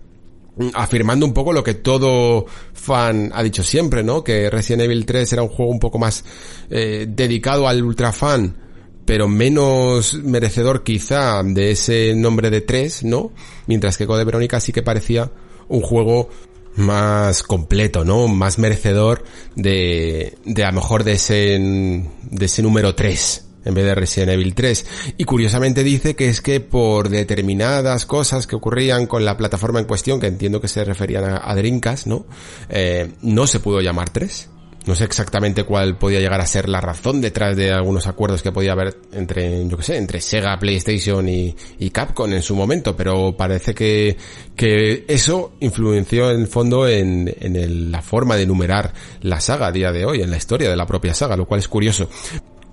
afirmando un poco lo que todo fan ha dicho siempre, ¿no? Que Resident Evil 3 era un juego un poco más eh, dedicado al ultra fan, pero menos merecedor quizá de ese nombre de 3, ¿no? Mientras que Code Verónica sí que parecía un juego más completo, ¿no? Más merecedor de, de a lo mejor de ese, de ese número 3 en vez de Resident Evil 3. Y curiosamente dice que es que por determinadas cosas que ocurrían con la plataforma en cuestión, que entiendo que se referían a, a Dreamcast, ¿no? Eh, no se pudo llamar 3. No sé exactamente cuál podía llegar a ser la razón detrás de algunos acuerdos que podía haber entre, yo que sé, entre Sega, PlayStation y, y Capcom en su momento, pero parece que, que eso influenció en el fondo en, en la forma de numerar la saga a día de hoy, en la historia de la propia saga, lo cual es curioso.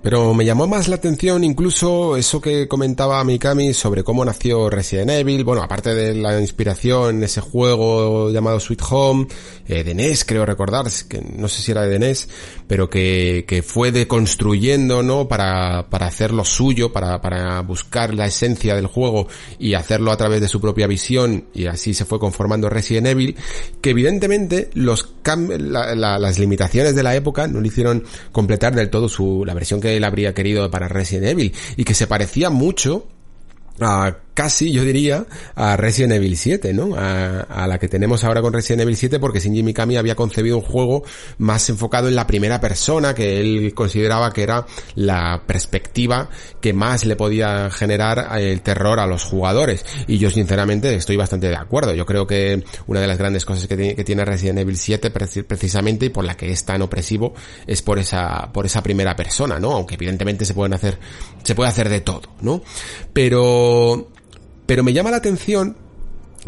Pero me llamó más la atención incluso eso que comentaba Mikami sobre cómo nació Resident Evil, bueno, aparte de la inspiración ese juego llamado Sweet Home, eh, de NES creo recordar, que no sé si era de NES, pero que, que fue deconstruyendo, ¿no? Para, para hacer lo suyo, para, para buscar la esencia del juego y hacerlo a través de su propia visión y así se fue conformando Resident Evil, que evidentemente los las limitaciones de la época no le hicieron completar del todo su, la versión que él habría querido para Resident Evil y que se parecía mucho a casi, yo diría, a Resident Evil 7, ¿no? A, la que tenemos ahora con Resident Evil 7 porque Shinji Mikami había concebido un juego más enfocado en la primera persona que él consideraba que era la perspectiva que más le podía generar el terror a los jugadores. Y yo sinceramente estoy bastante de acuerdo. Yo creo que una de las grandes cosas que, tiene, que tiene Resident Evil 7 precisamente y por la que es tan opresivo es por esa, por esa primera persona, ¿no? Aunque evidentemente se pueden hacer, se puede hacer de todo, ¿no? Pero pero me llama la atención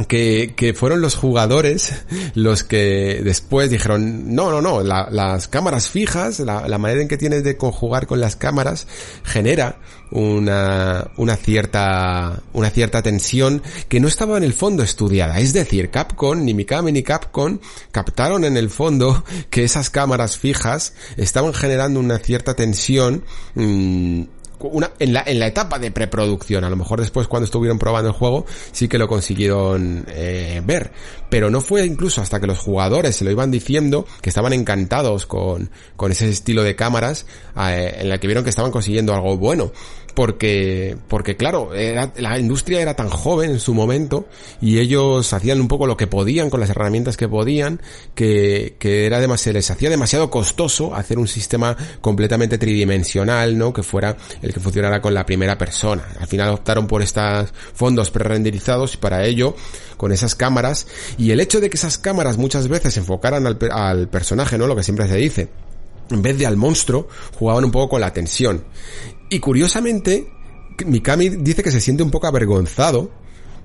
que, que, fueron los jugadores los que después dijeron, no, no, no, las cámaras fijas, la, la, manera en que tienes de conjugar con las cámaras genera una, una cierta, una cierta tensión que no estaba en el fondo estudiada. Es decir, Capcom, ni Mikami ni Capcom captaron en el fondo que esas cámaras fijas estaban generando una cierta tensión mmm, una, en, la, en la etapa de preproducción. A lo mejor después cuando estuvieron probando el juego sí que lo consiguieron eh, ver. Pero no fue incluso hasta que los jugadores se lo iban diciendo que estaban encantados con, con ese estilo de cámaras eh, en la que vieron que estaban consiguiendo algo bueno porque, porque claro, era, la industria era tan joven en su momento y ellos hacían un poco lo que podían con las herramientas que podían, que, que era demasiado, les hacía demasiado costoso hacer un sistema completamente tridimensional, ¿no? Que fuera el que funcionara con la primera persona. Al final optaron por estos fondos pre-renderizados y para ello, con esas cámaras, y el hecho de que esas cámaras muchas veces enfocaran al, al personaje, ¿no? Lo que siempre se dice, en vez de al monstruo, jugaban un poco con la tensión. Y curiosamente, Mikami dice que se siente un poco avergonzado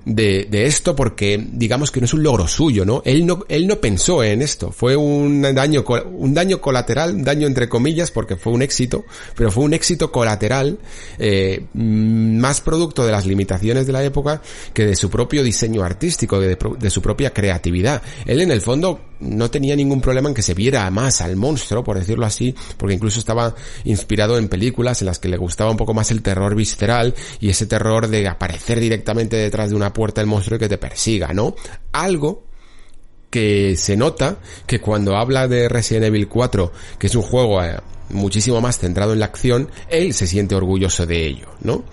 de, de, esto porque digamos que no es un logro suyo, ¿no? Él no, él no pensó en esto, fue un daño, un daño colateral, un daño entre comillas porque fue un éxito, pero fue un éxito colateral, eh, más producto de las limitaciones de la época que de su propio diseño artístico, de, de su propia creatividad. Él en el fondo no tenía ningún problema en que se viera más al monstruo, por decirlo así, porque incluso estaba inspirado en películas en las que le gustaba un poco más el terror visceral y ese terror de aparecer directamente detrás de una puerta el monstruo y que te persiga, ¿no? Algo que se nota que cuando habla de Resident Evil 4, que es un juego eh, muchísimo más centrado en la acción, él se siente orgulloso de ello, ¿no?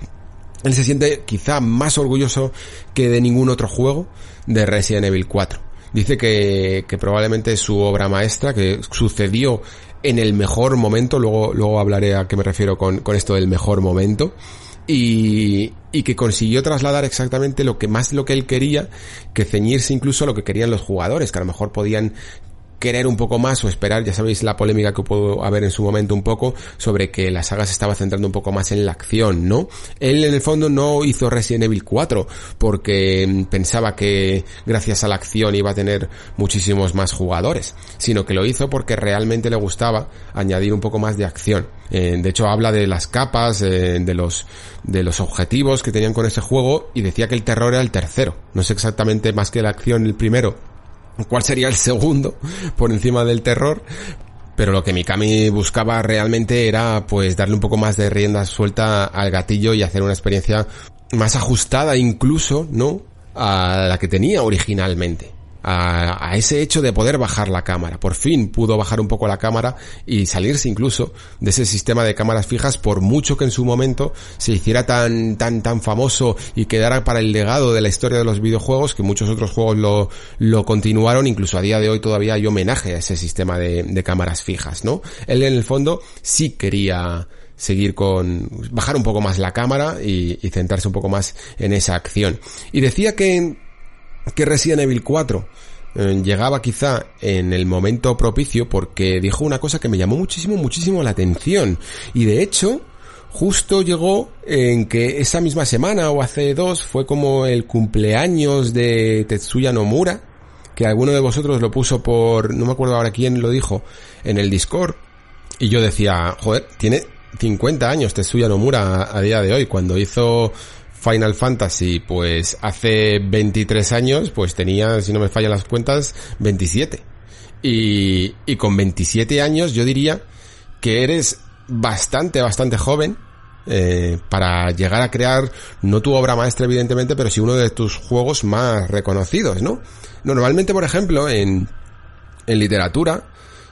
Él se siente quizá más orgulloso que de ningún otro juego de Resident Evil 4. Dice que, que probablemente es su obra maestra, que sucedió en el mejor momento, luego, luego hablaré a qué me refiero con, con esto del mejor momento, y, y que consiguió trasladar exactamente lo que más lo que él quería, que ceñirse incluso a lo que querían los jugadores, que a lo mejor podían querer un poco más o esperar, ya sabéis la polémica que pudo haber en su momento un poco sobre que la saga se estaba centrando un poco más en la acción, ¿no? Él en el fondo no hizo Resident Evil 4 porque mm, pensaba que gracias a la acción iba a tener muchísimos más jugadores, sino que lo hizo porque realmente le gustaba añadir un poco más de acción. Eh, de hecho habla de las capas, eh, de los de los objetivos que tenían con ese juego y decía que el terror era el tercero. No sé exactamente más que la acción el primero, cuál sería el segundo por encima del terror, pero lo que Mikami buscaba realmente era pues darle un poco más de rienda suelta al gatillo y hacer una experiencia más ajustada incluso, ¿no? a la que tenía originalmente a, ese hecho de poder bajar la cámara. Por fin pudo bajar un poco la cámara y salirse incluso de ese sistema de cámaras fijas por mucho que en su momento se hiciera tan, tan, tan famoso y quedara para el legado de la historia de los videojuegos que muchos otros juegos lo, lo continuaron. Incluso a día de hoy todavía hay homenaje a ese sistema de, de cámaras fijas, ¿no? Él en el fondo sí quería seguir con bajar un poco más la cámara y, y centrarse un poco más en esa acción. Y decía que que Resident Evil 4 eh, llegaba quizá en el momento propicio porque dijo una cosa que me llamó muchísimo, muchísimo la atención. Y de hecho, justo llegó en que esa misma semana o hace dos fue como el cumpleaños de Tetsuya Nomura, que alguno de vosotros lo puso por, no me acuerdo ahora quién lo dijo, en el Discord. Y yo decía, joder, tiene 50 años Tetsuya Nomura a, a día de hoy, cuando hizo Final Fantasy, pues hace 23 años, pues tenía, si no me fallan las cuentas, 27. Y, y con 27 años yo diría que eres bastante, bastante joven eh, para llegar a crear, no tu obra maestra evidentemente, pero sí uno de tus juegos más reconocidos, ¿no? Normalmente, por ejemplo, en, en literatura,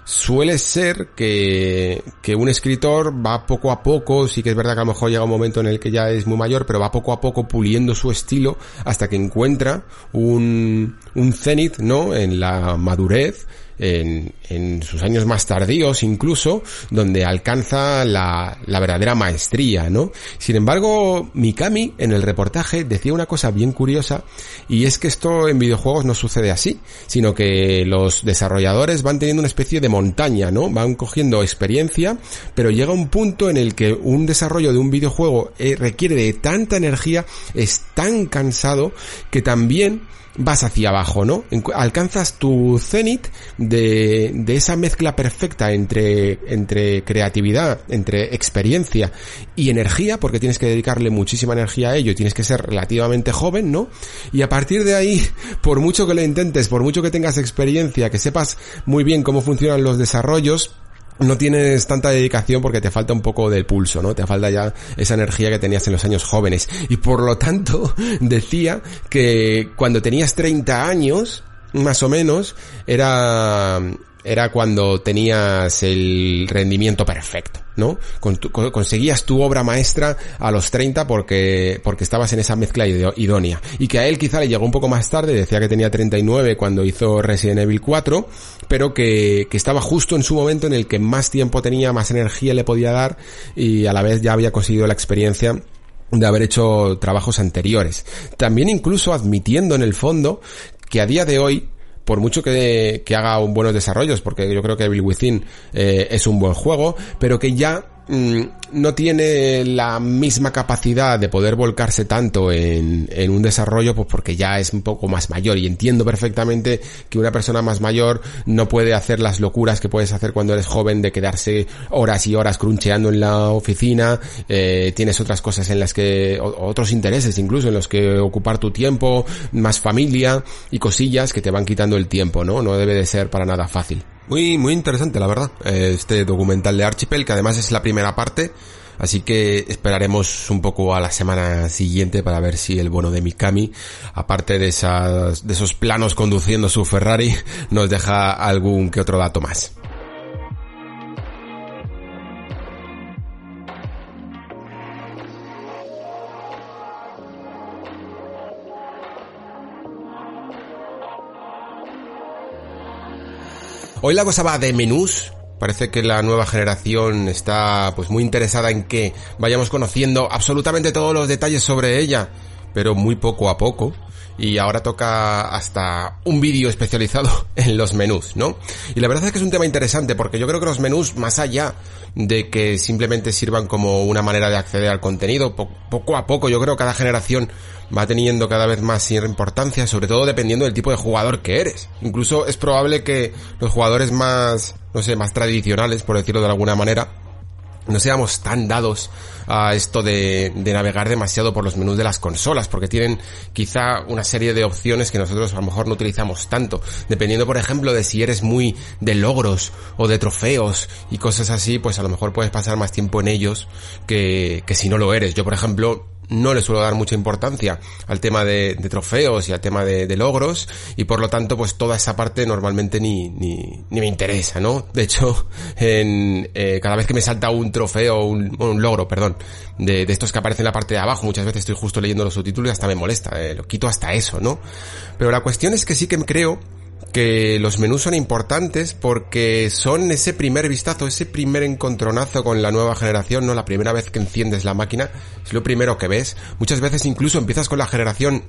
suele ser que, que un escritor va poco a poco, sí que es verdad que a lo mejor llega un momento en el que ya es muy mayor, pero va poco a poco puliendo su estilo hasta que encuentra un, un ¿no? En la madurez en, en, sus años más tardíos incluso, donde alcanza la, la, verdadera maestría, ¿no? Sin embargo, Mikami en el reportaje decía una cosa bien curiosa y es que esto en videojuegos no sucede así, sino que los desarrolladores van teniendo una especie de montaña, ¿no? Van cogiendo experiencia, pero llega un punto en el que un desarrollo de un videojuego eh, requiere de tanta energía, es tan cansado que también vas hacia abajo, ¿no? Alcanzas tu cenit de, de esa mezcla perfecta entre, entre creatividad, entre experiencia y energía, porque tienes que dedicarle muchísima energía a ello y tienes que ser relativamente joven, ¿no? Y a partir de ahí, por mucho que lo intentes, por mucho que tengas experiencia, que sepas muy bien cómo funcionan los desarrollos, no tienes tanta dedicación porque te falta un poco del pulso, ¿no? Te falta ya esa energía que tenías en los años jóvenes. Y por lo tanto, decía que cuando tenías 30 años, más o menos, era, era cuando tenías el rendimiento perfecto, ¿no? conseguías tu obra maestra a los 30 porque, porque estabas en esa mezcla idónea. Y que a él quizá le llegó un poco más tarde, decía que tenía 39 cuando hizo Resident Evil 4, pero que, que estaba justo en su momento en el que más tiempo tenía, más energía le podía dar y a la vez ya había conseguido la experiencia de haber hecho trabajos anteriores. También incluso admitiendo en el fondo que a día de hoy por mucho que, que haga un buenos desarrollos, porque yo creo que Evil Within eh, es un buen juego, pero que ya no tiene la misma capacidad de poder volcarse tanto en, en, un desarrollo, pues porque ya es un poco más mayor. Y entiendo perfectamente que una persona más mayor no puede hacer las locuras que puedes hacer cuando eres joven de quedarse horas y horas cruncheando en la oficina. Eh, tienes otras cosas en las que, otros intereses incluso en los que ocupar tu tiempo, más familia y cosillas que te van quitando el tiempo, ¿no? No debe de ser para nada fácil. Muy, muy interesante, la verdad, este documental de Archipel, que además es la primera parte, así que esperaremos un poco a la semana siguiente para ver si el bono de Mikami, aparte de esas, de esos planos conduciendo su Ferrari, nos deja algún que otro dato más. Hoy la cosa va de menús. Parece que la nueva generación está pues muy interesada en que vayamos conociendo absolutamente todos los detalles sobre ella, pero muy poco a poco y ahora toca hasta un vídeo especializado en los menús, ¿no? Y la verdad es que es un tema interesante porque yo creo que los menús, más allá de que simplemente sirvan como una manera de acceder al contenido, poco a poco yo creo que cada generación va teniendo cada vez más importancia, sobre todo dependiendo del tipo de jugador que eres. Incluso es probable que los jugadores más, no sé, más tradicionales, por decirlo de alguna manera, no seamos tan dados a esto de, de, navegar demasiado por los menús de las consolas, porque tienen quizá una serie de opciones que nosotros a lo mejor no utilizamos tanto, dependiendo por ejemplo de si eres muy de logros o de trofeos y cosas así, pues a lo mejor puedes pasar más tiempo en ellos que, que si no lo eres. Yo por ejemplo no le suelo dar mucha importancia al tema de, trofeos y al tema de, logros y por lo tanto pues toda esa parte normalmente ni, ni, me interesa, ¿no? De hecho, en, eh, cada vez que me salta un trofeo, un, un logro, perdón, de, de, estos que aparecen en la parte de abajo, muchas veces estoy justo leyendo los subtítulos y hasta me molesta, eh, lo quito hasta eso, ¿no? Pero la cuestión es que sí que creo que los menús son importantes porque son ese primer vistazo, ese primer encontronazo con la nueva generación, no la primera vez que enciendes la máquina, es lo primero que ves. Muchas veces incluso empiezas con la generación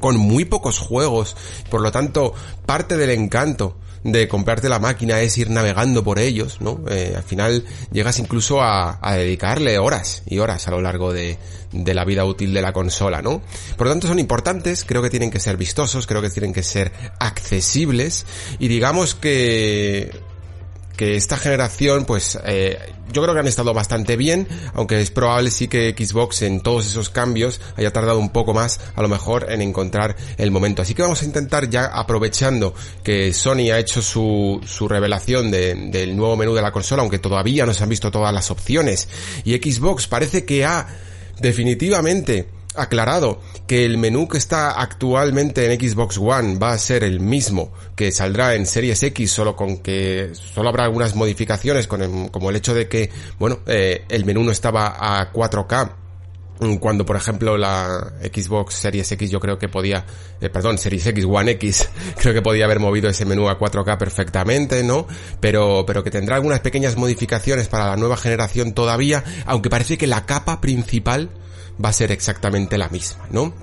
con muy pocos juegos, por lo tanto, parte del encanto de comprarte la máquina es ir navegando por ellos, ¿no? Eh, al final llegas incluso a, dedicarle horas y horas a lo largo de, de la vida útil de la consola, ¿no? Por lo tanto son importantes, creo que tienen que ser vistosos, creo que tienen que ser accesibles y digamos que que esta generación, pues eh, yo creo que han estado bastante bien, aunque es probable sí que Xbox en todos esos cambios haya tardado un poco más, a lo mejor, en encontrar el momento. Así que vamos a intentar ya aprovechando que Sony ha hecho su, su revelación de, del nuevo menú de la consola, aunque todavía no se han visto todas las opciones, y Xbox parece que ha definitivamente aclarado que el menú que está actualmente en Xbox One va a ser el mismo que saldrá en Series X, solo con que solo habrá algunas modificaciones, con como el hecho de que, bueno, eh, el menú no estaba a 4K cuando por ejemplo la Xbox Series X yo creo que podía, eh, perdón, Series X One X, creo que podía haber movido ese menú a 4K perfectamente, ¿no? Pero, pero que tendrá algunas pequeñas modificaciones para la nueva generación todavía, aunque parece que la capa principal va a ser exactamente la misma, ¿no?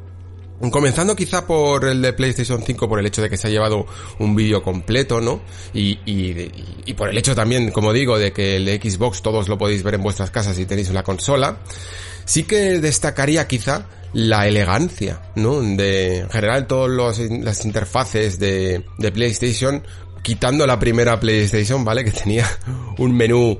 Comenzando quizá por el de PlayStation 5 por el hecho de que se ha llevado un vídeo completo, ¿no? Y, y, por el hecho también, como digo, de que el Xbox todos lo podéis ver en vuestras casas si tenéis una consola. Sí que destacaría quizá la elegancia, ¿no? De en general todas las interfaces de, de PlayStation, quitando la primera PlayStation, ¿vale? Que tenía un menú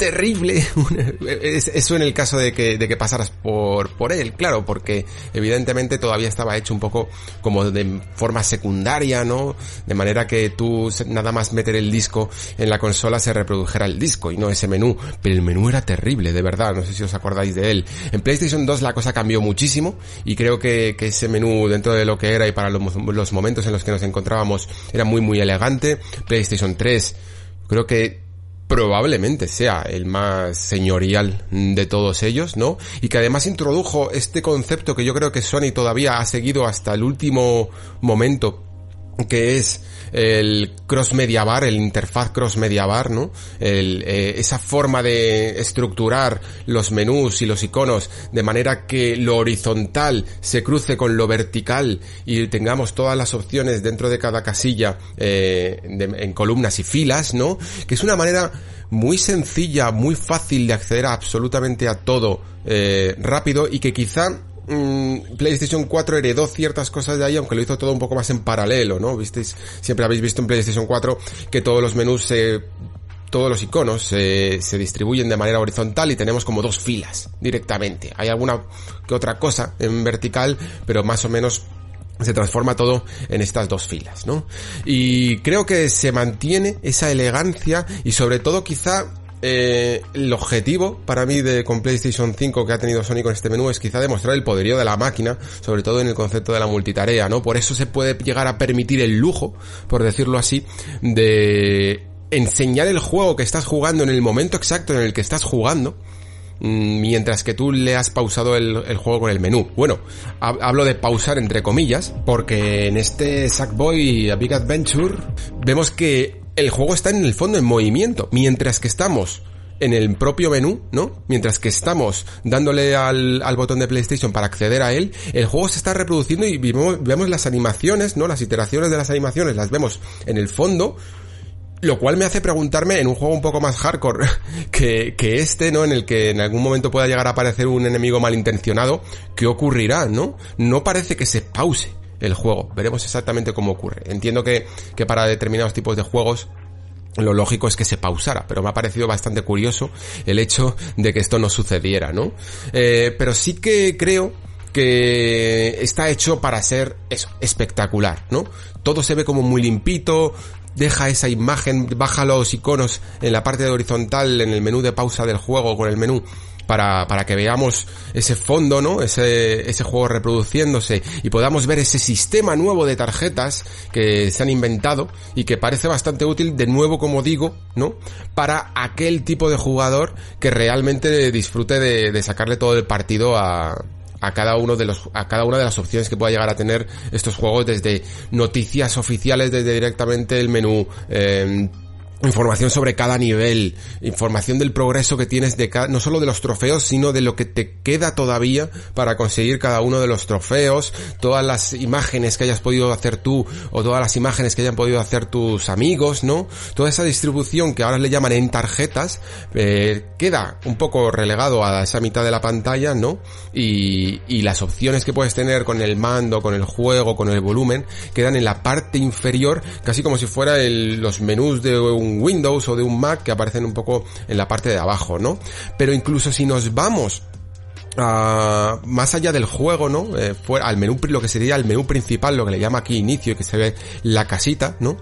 terrible. Eso en el caso de que, de que pasaras por, por él, claro, porque evidentemente todavía estaba hecho un poco como de forma secundaria, ¿no? De manera que tú nada más meter el disco en la consola se reprodujera el disco y no ese menú. Pero el menú era terrible, de verdad, no sé si os acordáis de él. En PlayStation 2 la cosa cambió muchísimo y creo que, que ese menú dentro de lo que era y para los, los momentos en los que nos encontrábamos era muy muy elegante. PlayStation 3 creo que probablemente sea el más señorial de todos ellos, ¿no? Y que además introdujo este concepto que yo creo que Sony todavía ha seguido hasta el último momento que es el cross media bar, el interfaz cross media bar, ¿no? El, eh, esa forma de estructurar los menús y los iconos de manera que lo horizontal se cruce con lo vertical y tengamos todas las opciones dentro de cada casilla eh, en columnas y filas, ¿no? Que es una manera muy sencilla, muy fácil de acceder a absolutamente a todo eh, rápido y que quizá Mm, PlayStation 4 heredó ciertas cosas de ahí, aunque lo hizo todo un poco más en paralelo, ¿no? Visteis, siempre habéis visto en PlayStation 4 que todos los menús se todos los iconos se, se distribuyen de manera horizontal y tenemos como dos filas directamente. Hay alguna que otra cosa en vertical, pero más o menos se transforma todo en estas dos filas, ¿no? Y creo que se mantiene esa elegancia y sobre todo quizá eh, el objetivo para mí de con PlayStation 5 que ha tenido Sony con este menú es quizá demostrar el poderío de la máquina, sobre todo en el concepto de la multitarea, ¿no? Por eso se puede llegar a permitir el lujo, por decirlo así, de enseñar el juego que estás jugando en el momento exacto en el que estás jugando, mm, mientras que tú le has pausado el, juego con el menú. Bueno, hablo de pausar entre comillas, porque en este Sackboy A Big Adventure vemos que el juego está en el fondo en movimiento, mientras que estamos en el propio menú, ¿no? Mientras que estamos dándole al, al, botón de PlayStation para acceder a él, el juego se está reproduciendo y vemos, las animaciones, ¿no? Las iteraciones de las animaciones las vemos en el fondo, lo cual me hace preguntarme en un juego un poco más hardcore que, que este, ¿no? En el que en algún momento pueda llegar a aparecer un enemigo malintencionado, ¿qué ocurrirá, no? No parece que se pause el juego. Veremos exactamente cómo ocurre. Entiendo que, que para determinados tipos de juegos lo lógico es que se pausara, pero me ha parecido bastante curioso el hecho de que esto no sucediera, ¿no? Eh, pero sí que creo que está hecho para ser eso, espectacular, ¿no? Todo se ve como muy limpito, deja esa imagen, baja los iconos en la parte de horizontal, en el menú de pausa del juego con el menú para, para que veamos ese fondo, ¿no? Ese, ese juego reproduciéndose y podamos ver ese sistema nuevo de tarjetas que se han inventado y que parece bastante útil, de nuevo, como digo, ¿no? Para aquel tipo de jugador que realmente disfrute de, de sacarle todo el partido a, a cada uno de los a cada una de las opciones que pueda llegar a tener estos juegos desde noticias oficiales desde directamente el menú eh, información sobre cada nivel, información del progreso que tienes de cada, no solo de los trofeos, sino de lo que te queda todavía para conseguir cada uno de los trofeos, todas las imágenes que hayas podido hacer tú o todas las imágenes que hayan podido hacer tus amigos, ¿no? Toda esa distribución que ahora le llaman en tarjetas, eh, queda un poco relegado a esa mitad de la pantalla, ¿no? Y, y las opciones que puedes tener con el mando, con el juego, con el volumen, quedan en la parte inferior, casi como si fuera el, los menús de un Windows o de un Mac que aparecen un poco en la parte de abajo, ¿no? Pero incluso si nos vamos más allá del juego, ¿no? Eh, fuera al menú, lo que sería el menú principal, lo que le llama aquí inicio y que se ve la casita, ¿no?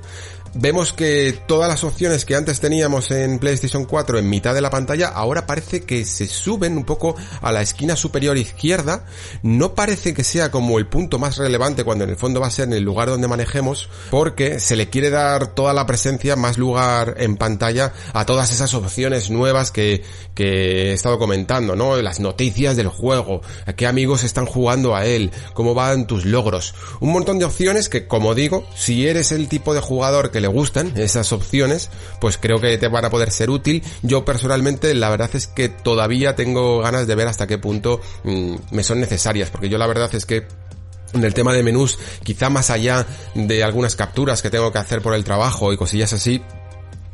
Vemos que todas las opciones que antes teníamos en PlayStation 4 en mitad de la pantalla, ahora parece que se suben un poco a la esquina superior izquierda. No parece que sea como el punto más relevante cuando en el fondo va a ser en el lugar donde manejemos, porque se le quiere dar toda la presencia, más lugar en pantalla a todas esas opciones nuevas que, que he estado comentando, ¿no? Las noticias del juego, qué amigos están jugando a él, cómo van tus logros. Un montón de opciones que, como digo, si eres el tipo de jugador que le gustan esas opciones, pues creo que te van a poder ser útil. Yo personalmente la verdad es que todavía tengo ganas de ver hasta qué punto mm, me son necesarias, porque yo la verdad es que en el tema de menús, quizá más allá de algunas capturas que tengo que hacer por el trabajo y cosillas así,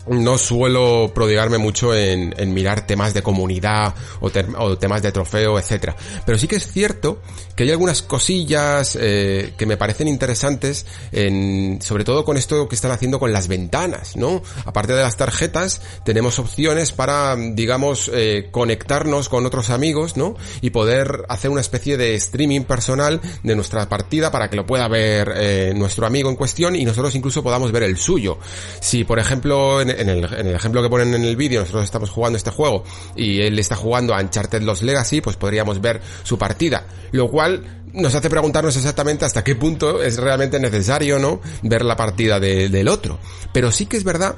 no suelo prodigarme mucho en, mirar temas de comunidad o, temas de trofeo, etcétera. Pero sí que es cierto que hay algunas cosillas eh, que me parecen interesantes, en, sobre todo con esto que están haciendo con las ventanas, ¿no? Aparte de las tarjetas, tenemos opciones para, digamos, eh, conectarnos con otros amigos, ¿no? Y poder hacer una especie de streaming personal de nuestra partida para que lo pueda ver eh, nuestro amigo en cuestión y nosotros incluso podamos ver el suyo. Si, por ejemplo, en en el, ejemplo que ponen en el vídeo, nosotros estamos jugando este juego y él está jugando a Uncharted Los Legacy, pues podríamos ver su partida. Lo cual nos hace preguntarnos exactamente hasta qué punto es realmente necesario, ¿no? Ver la partida del otro. Pero sí que es verdad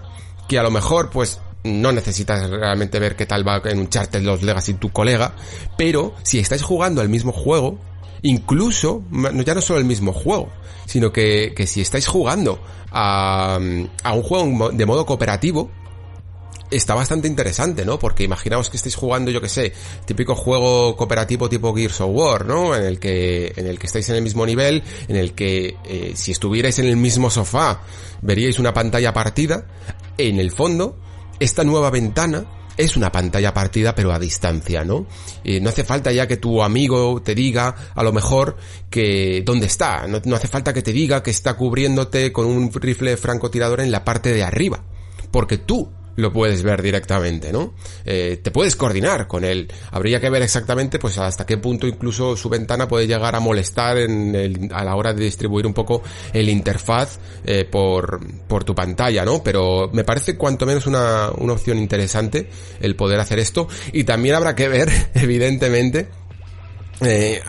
que a lo mejor, pues, no necesitas realmente ver qué tal va en Uncharted Los Legacy tu colega, pero si estáis jugando al mismo juego, incluso, ya no solo el mismo juego, sino que, que si estáis jugando a, a un juego de modo cooperativo, está bastante interesante, ¿no? Porque imaginaos que estáis jugando, yo que sé, típico juego cooperativo tipo Gears of War, ¿no? En el que, en el que estáis en el mismo nivel, en el que eh, si estuvierais en el mismo sofá veríais una pantalla partida, en el fondo, esta nueva ventana es una pantalla partida pero a distancia, ¿no? no hace falta ya que tu amigo te diga a lo mejor que dónde está, no, no hace falta que te diga que está cubriéndote con un rifle francotirador en la parte de arriba, porque tú lo puedes ver directamente, ¿no? Eh, te puedes coordinar con él. Habría que ver exactamente, pues, hasta qué punto incluso su ventana puede llegar a molestar en el, a la hora de distribuir un poco el interfaz eh, por, por tu pantalla, ¿no? Pero me parece cuanto menos una, una opción interesante el poder hacer esto. Y también habrá que ver, evidentemente, eh,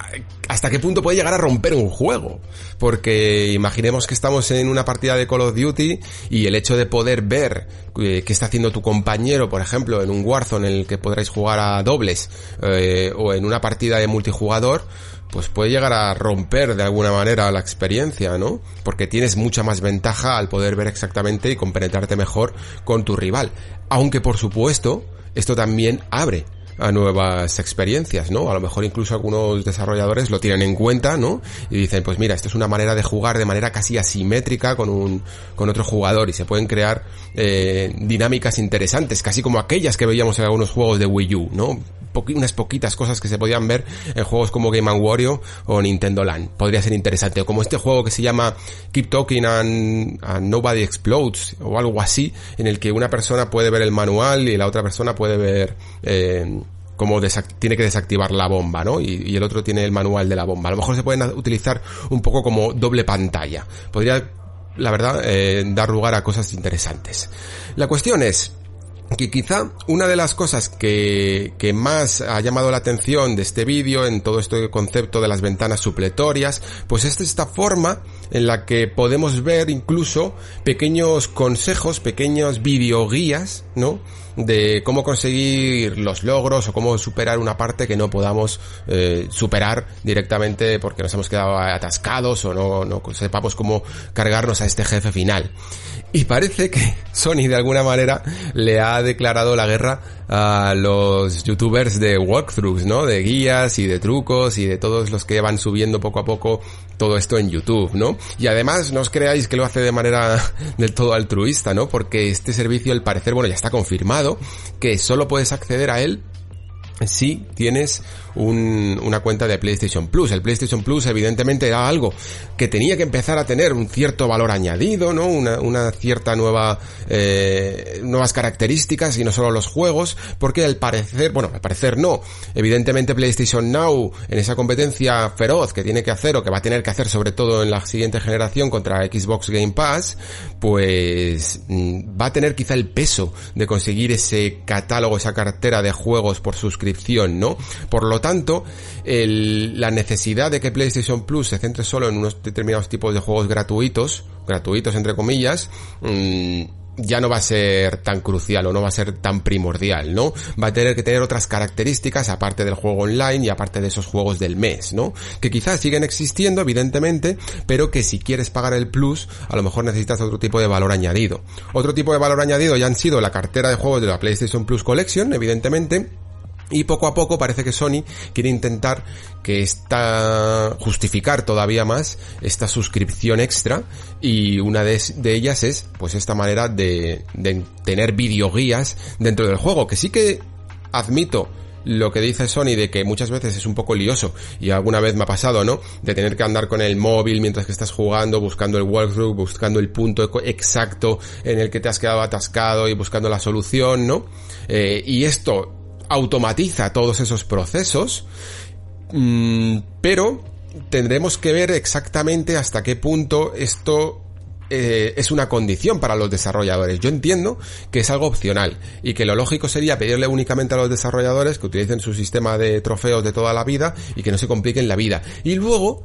hasta qué punto puede llegar a romper un juego. Porque imaginemos que estamos en una partida de Call of Duty y el hecho de poder ver eh, qué está haciendo tu compañero, por ejemplo, en un Warzone en el que podréis jugar a dobles eh, o en una partida de multijugador, pues puede llegar a romper de alguna manera la experiencia, ¿no? Porque tienes mucha más ventaja al poder ver exactamente y compenetrarte mejor con tu rival. Aunque por supuesto, esto también abre a nuevas experiencias, ¿no? A lo mejor incluso algunos desarrolladores lo tienen en cuenta, ¿no? Y dicen, pues mira, esto es una manera de jugar de manera casi asimétrica con un, con otro jugador y se pueden crear eh, dinámicas interesantes, casi como aquellas que veíamos en algunos juegos de Wii U, ¿no? unas poquitas cosas que se podían ver en juegos como Game Wario o Nintendo Land. Podría ser interesante. O como este juego que se llama Keep Talking and, Nobody Explodes o algo así, en el que una persona puede ver el manual y la otra persona puede ver eh, cómo tiene que desactivar la bomba, ¿no? Y, el otro tiene el manual de la bomba. A lo mejor se pueden utilizar un poco como doble pantalla. Podría, la verdad, eh, dar lugar a cosas interesantes. La cuestión es, que quizá una de las cosas que, que, más ha llamado la atención de este vídeo en todo este concepto de las ventanas supletorias, pues es esta forma en la que podemos ver incluso pequeños consejos, pequeños videoguías, ¿no? de cómo conseguir los logros o cómo superar una parte que no podamos eh, superar directamente porque nos hemos quedado atascados o no, no sepamos cómo cargarnos a este jefe final. Y parece que Sony de alguna manera le ha declarado la guerra a los youtubers de walkthroughs, ¿no? De guías y de trucos y de todos los que van subiendo poco a poco todo esto en YouTube, ¿no? Y además no os creáis que lo hace de manera del todo altruista, ¿no? Porque este servicio al parecer, bueno, ya está confirmado que solo puedes acceder a él si tienes una cuenta de PlayStation Plus. El PlayStation Plus evidentemente era algo que tenía que empezar a tener un cierto valor añadido, ¿no? Una, cierta nueva, eh, nuevas características y no solo los juegos, porque al parecer, bueno, al parecer no. Evidentemente PlayStation Now, en esa competencia feroz que tiene que hacer o que va a tener que hacer sobre todo en la siguiente generación contra Xbox Game Pass, pues mm, va a tener quizá el peso de conseguir ese catálogo, esa cartera de juegos por suscripción, ¿no? Por lo tanto, la necesidad de que PlayStation Plus se centre solo en unos determinados tipos de juegos gratuitos, gratuitos entre comillas, mm, ya no va a ser tan crucial o no va a ser tan primordial, ¿no? Va a tener que tener otras características aparte del juego online y aparte de esos juegos del mes, ¿no? Que quizás siguen existiendo, evidentemente, pero que si quieres pagar el plus, a lo mejor necesitas otro tipo de valor añadido. Otro tipo de valor añadido ya han sido la cartera de juegos de la PlayStation Plus Collection, evidentemente, y poco a poco parece que Sony quiere intentar que esta justificar todavía más esta suscripción extra y una de, ellas es pues esta manera de, de tener videoguías dentro del juego que sí que admito lo que dice Sony de que muchas veces es un poco lioso y alguna vez me ha pasado, ¿no? De tener que andar con el móvil mientras que estás jugando, buscando el walkthrough, buscando el punto exacto en el que te has quedado atascado y buscando la solución, ¿no? Eh, y esto automatiza todos esos procesos, mm, pero tendremos que ver exactamente hasta qué punto esto eh, es una condición para los desarrolladores. Yo entiendo que es algo opcional y que lo lógico sería pedirle únicamente a los desarrolladores que utilicen su sistema de trofeos de toda la vida y que no se compliquen la vida. Y luego,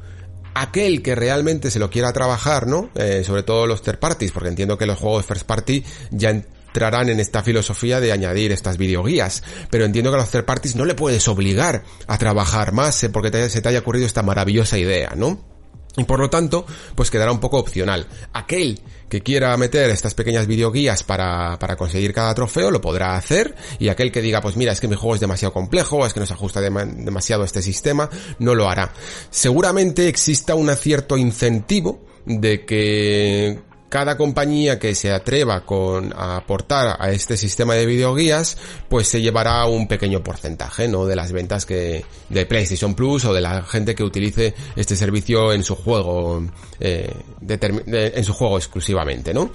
aquel que realmente se lo quiera trabajar, ¿no? Eh, sobre todo los third parties, porque entiendo que los juegos first party ya entrarán en esta filosofía de añadir estas videoguías. Pero entiendo que a los third parties no le puedes obligar a trabajar más eh, porque se te haya ocurrido esta maravillosa idea, ¿no? Y por lo tanto, pues quedará un poco opcional. Aquel que quiera meter estas pequeñas videoguías para, para conseguir cada trofeo lo podrá hacer y aquel que diga pues mira es que mi juego es demasiado complejo, es que no se ajusta demasiado a este sistema, no lo hará. Seguramente exista un cierto incentivo de que cada compañía que se atreva con a aportar a este sistema de videoguías, pues se llevará un pequeño porcentaje, ¿no? De las ventas que, de PlayStation Plus o de la gente que utilice este servicio en su juego, eh, en su juego exclusivamente, ¿no?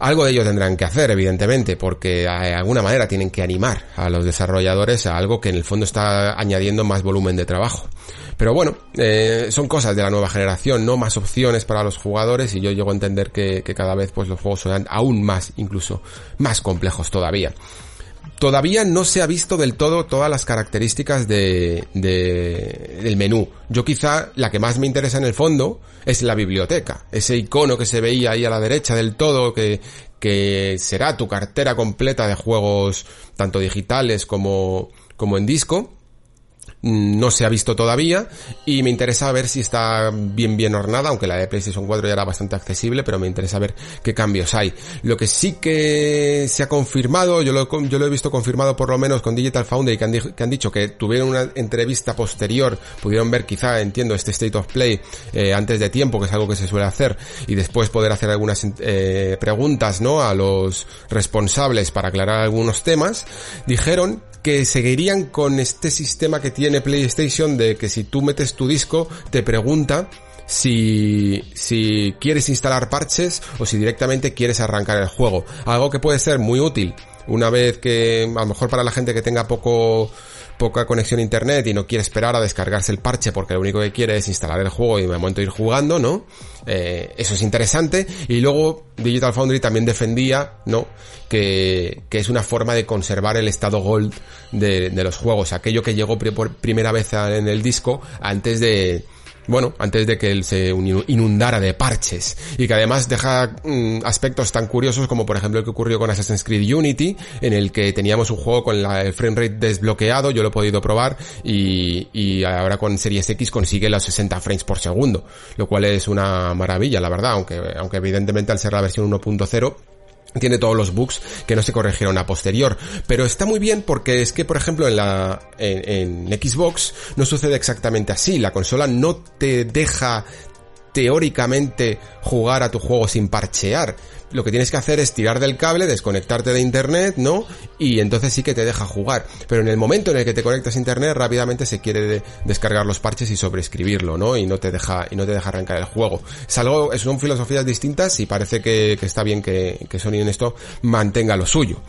Algo de ello tendrán que hacer, evidentemente, porque de alguna manera tienen que animar a los desarrolladores a algo que en el fondo está añadiendo más volumen de trabajo. Pero bueno, eh, son cosas de la nueva generación, no más opciones para los jugadores y yo llego a entender que, cada vez pues los juegos son aún más, incluso más complejos todavía todavía no se ha visto del todo todas las características de, del menú. Yo quizá la que más me interesa en el fondo es la biblioteca. Ese icono que se veía ahí a la derecha del todo, que, que será tu cartera completa de juegos tanto digitales como, como en disco no se ha visto todavía y me interesa ver si está bien bien ornada, aunque la de PlayStation 4 ya era bastante accesible, pero me interesa ver qué cambios hay. Lo que sí que se ha confirmado, yo lo, yo lo he visto confirmado por lo menos con Digital Foundry que han, que han dicho que tuvieron una entrevista posterior, pudieron ver quizá, entiendo, este State of Play eh, antes de tiempo, que es algo que se suele hacer, y después poder hacer algunas eh, preguntas, ¿no? A los responsables para aclarar algunos temas, dijeron que seguirían con este sistema que tiene PlayStation de que si tú metes tu disco te pregunta si, si quieres instalar parches o si directamente quieres arrancar el juego. Algo que puede ser muy útil una vez que a lo mejor para la gente que tenga poco poca conexión a internet y no quiere esperar a descargarse el parche porque lo único que quiere es instalar el juego y de momento ir jugando, ¿no? Eh, eso es interesante. Y luego Digital Foundry también defendía, ¿no? Que, que es una forma de conservar el estado gold de, de los juegos, aquello que llegó por primera vez en el disco antes de, bueno, antes de que él se inundara de parches. Y que además deja mm, aspectos tan curiosos como por ejemplo el que ocurrió con Assassin's Creed Unity, en el que teníamos un juego con la, el frame rate desbloqueado, yo lo he podido probar y, y ahora con Series X consigue los 60 frames por segundo, lo cual es una maravilla, la verdad, aunque, aunque evidentemente al ser la versión 1.0 tiene todos los bugs que no se corrigieron a posterior. Pero está muy bien porque es que, por ejemplo, en la, en, en, Xbox no sucede exactamente así. La consola no te deja teóricamente jugar a tu juego sin parchear. Lo que tienes que hacer es tirar del cable, desconectarte de internet, ¿no? Y entonces sí que te deja jugar. Pero en el momento en el que te conectas a internet, rápidamente se quiere descargar los parches y sobreescribirlo, ¿no? Y no te deja, y no te deja arrancar el juego. Es algo, son filosofías distintas y parece que, está bien que, que Sony en esto mantenga lo suyo.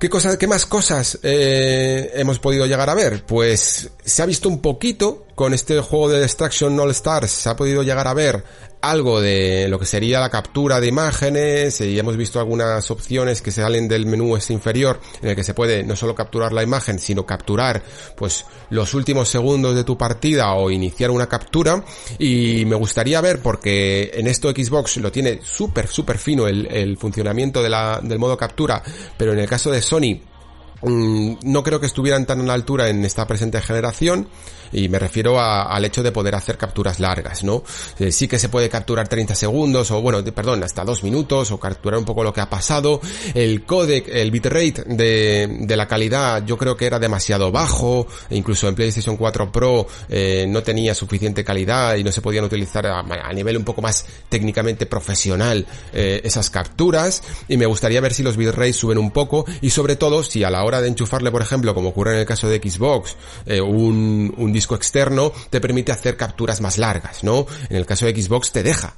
¿Qué, cosas, ¿Qué más cosas eh, hemos podido llegar a ver? Pues se ha visto un poquito con este juego de Destruction All Stars, se ha podido llegar a ver algo de lo que sería la captura de imágenes y hemos visto algunas opciones que salen del menú este inferior en el que se puede no solo capturar la imagen sino capturar pues los últimos segundos de tu partida o iniciar una captura. Y me gustaría ver porque en esto Xbox lo tiene súper súper fino el, el funcionamiento de la, del modo captura pero en el caso de Sony no creo que estuvieran tan a la altura en esta presente generación y me refiero al hecho de poder hacer capturas largas, ¿no? Eh, sí que se puede capturar 30 segundos o bueno, perdón, hasta 2 minutos o capturar un poco lo que ha pasado. El codec, el bitrate de, de la calidad yo creo que era demasiado bajo, e incluso en PlayStation 4 Pro eh, no tenía suficiente calidad y no se podían utilizar a, nivel un poco más técnicamente profesional eh, esas capturas y me gustaría ver si los bitrates suben un poco y sobre todo si a la hora de enchufarle por ejemplo como ocurre en el caso de Xbox un, un disco externo te permite hacer capturas más largas, ¿no? En el caso de Xbox te deja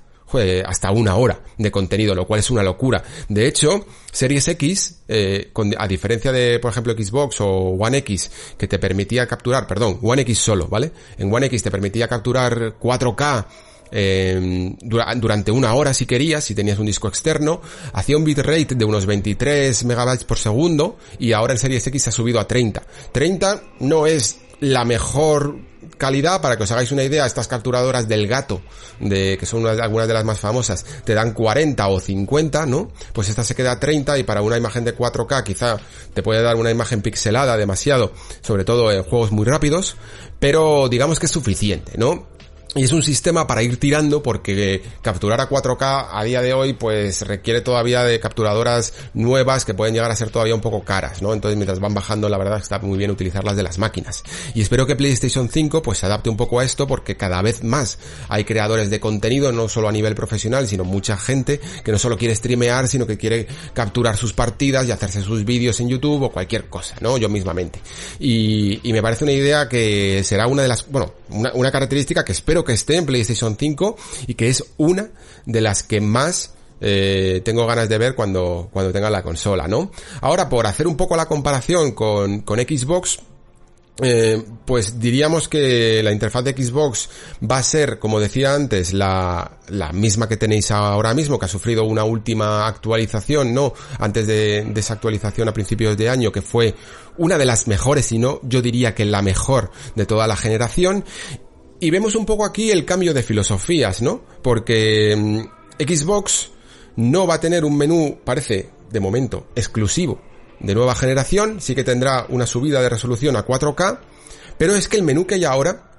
hasta una hora de contenido, lo cual es una locura. De hecho, Series X, eh, a diferencia de, por ejemplo, Xbox o One X, que te permitía capturar, perdón, One X solo, ¿vale? En One X te permitía capturar 4K eh, durante una hora si querías, si tenías un disco externo, hacía un bitrate de unos 23 megabytes por segundo y ahora en Series X se ha subido a 30. 30 no es la mejor calidad, para que os hagáis una idea, estas capturadoras del gato, de, que son algunas de las más famosas, te dan 40 o 50, ¿no? Pues esta se queda a 30 y para una imagen de 4K quizá te puede dar una imagen pixelada demasiado, sobre todo en juegos muy rápidos, pero digamos que es suficiente, ¿no? Y es un sistema para ir tirando porque capturar a 4K a día de hoy pues requiere todavía de capturadoras nuevas que pueden llegar a ser todavía un poco caras, ¿no? Entonces mientras van bajando la verdad está muy bien utilizarlas de las máquinas. Y espero que PlayStation 5 pues se adapte un poco a esto porque cada vez más hay creadores de contenido no solo a nivel profesional sino mucha gente que no solo quiere streamear sino que quiere capturar sus partidas y hacerse sus vídeos en YouTube o cualquier cosa, ¿no? Yo mismamente. Y, me parece una idea que será una de las, bueno, una característica que espero que esté en PlayStation 5 y que es una de las que más eh, tengo ganas de ver cuando, cuando tenga la consola, ¿no? Ahora, por hacer un poco la comparación con, con Xbox, eh, pues diríamos que la interfaz de Xbox va a ser, como decía antes, la, la, misma que tenéis ahora mismo, que ha sufrido una última actualización, ¿no? Antes de, de, esa actualización a principios de año, que fue una de las mejores, si no, yo diría que la mejor de toda la generación. Y vemos un poco aquí el cambio de filosofías, ¿no? Porque mm, Xbox no va a tener un menú, parece, de momento, exclusivo de nueva generación, sí que tendrá una subida de resolución a 4K, pero es que el menú que hay ahora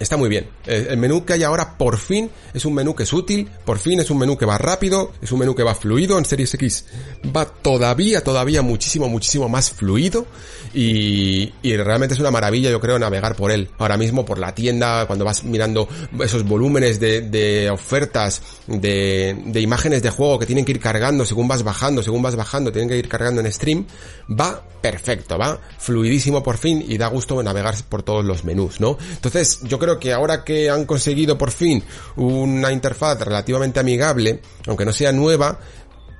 está muy bien. El menú que hay ahora por fin es un menú que es útil, por fin es un menú que va rápido, es un menú que va fluido en Series X. Va todavía, todavía muchísimo, muchísimo más fluido y, y realmente es una maravilla yo creo navegar por él. Ahora mismo por la tienda, cuando vas mirando esos volúmenes de, de ofertas, de, de imágenes de juego que tienen que ir cargando según vas bajando, según vas bajando, tienen que ir cargando en stream, va perfecto, va fluidísimo por fin y da gusto navegar por todos los menús, ¿no? Entonces yo creo que ahora que han conseguido por fin una interfaz relativamente amigable, aunque no sea nueva,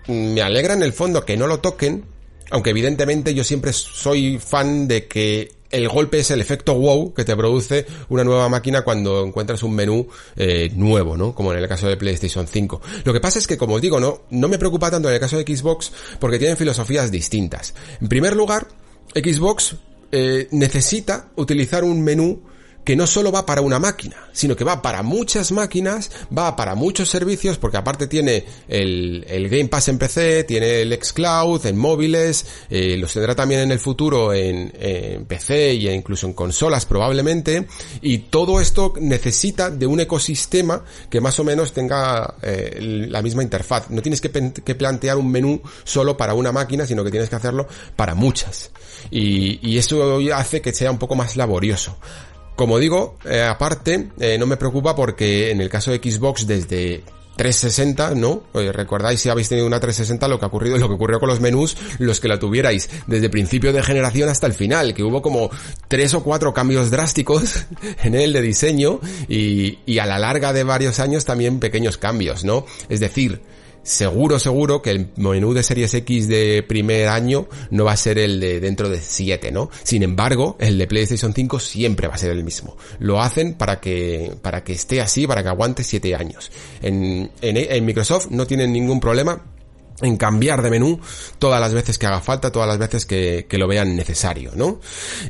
me alegra en el fondo que no lo toquen, aunque evidentemente yo siempre soy fan de que el golpe es el efecto wow que te produce una nueva máquina cuando encuentras un menú eh, nuevo, ¿no? Como en el caso de PlayStation 5. Lo que pasa es que, como os digo, no, no me preocupa tanto en el caso de Xbox porque tienen filosofías distintas. En primer lugar, Xbox eh, necesita utilizar un menú que no solo va para una máquina, sino que va para muchas máquinas, va para muchos servicios, porque aparte tiene el, Game Pass en PC, tiene el xCloud en móviles, eh, los tendrá también en el futuro en, PC y incluso en consolas probablemente, y todo esto necesita de un ecosistema que más o menos tenga eh, la misma interfaz. No tienes que, que, plantear un menú solo para una máquina, sino que tienes que hacerlo para muchas. Y, y eso hace que sea un poco más laborioso. Como digo, eh, aparte, eh, no me preocupa porque en el caso de Xbox desde 360, ¿no? Eh, recordáis si habéis tenido una 360 lo que ha ocurrido, lo que ocurrió con los menús, los que la tuvierais desde principio de generación hasta el final, que hubo como tres o cuatro cambios drásticos en el de diseño y, y a la larga de varios años también pequeños cambios, ¿no? Es decir, seguro, seguro que el menú de Series X de primer año no va a ser el de dentro de 7, ¿no? Sin embargo, el de PlayStation 5 siempre va a ser el mismo. Lo hacen para que, para que esté así, para que aguante 7 años. En, en, en Microsoft no tienen ningún problema en cambiar de menú todas las veces que haga falta, todas las veces que, que lo vean necesario, ¿no?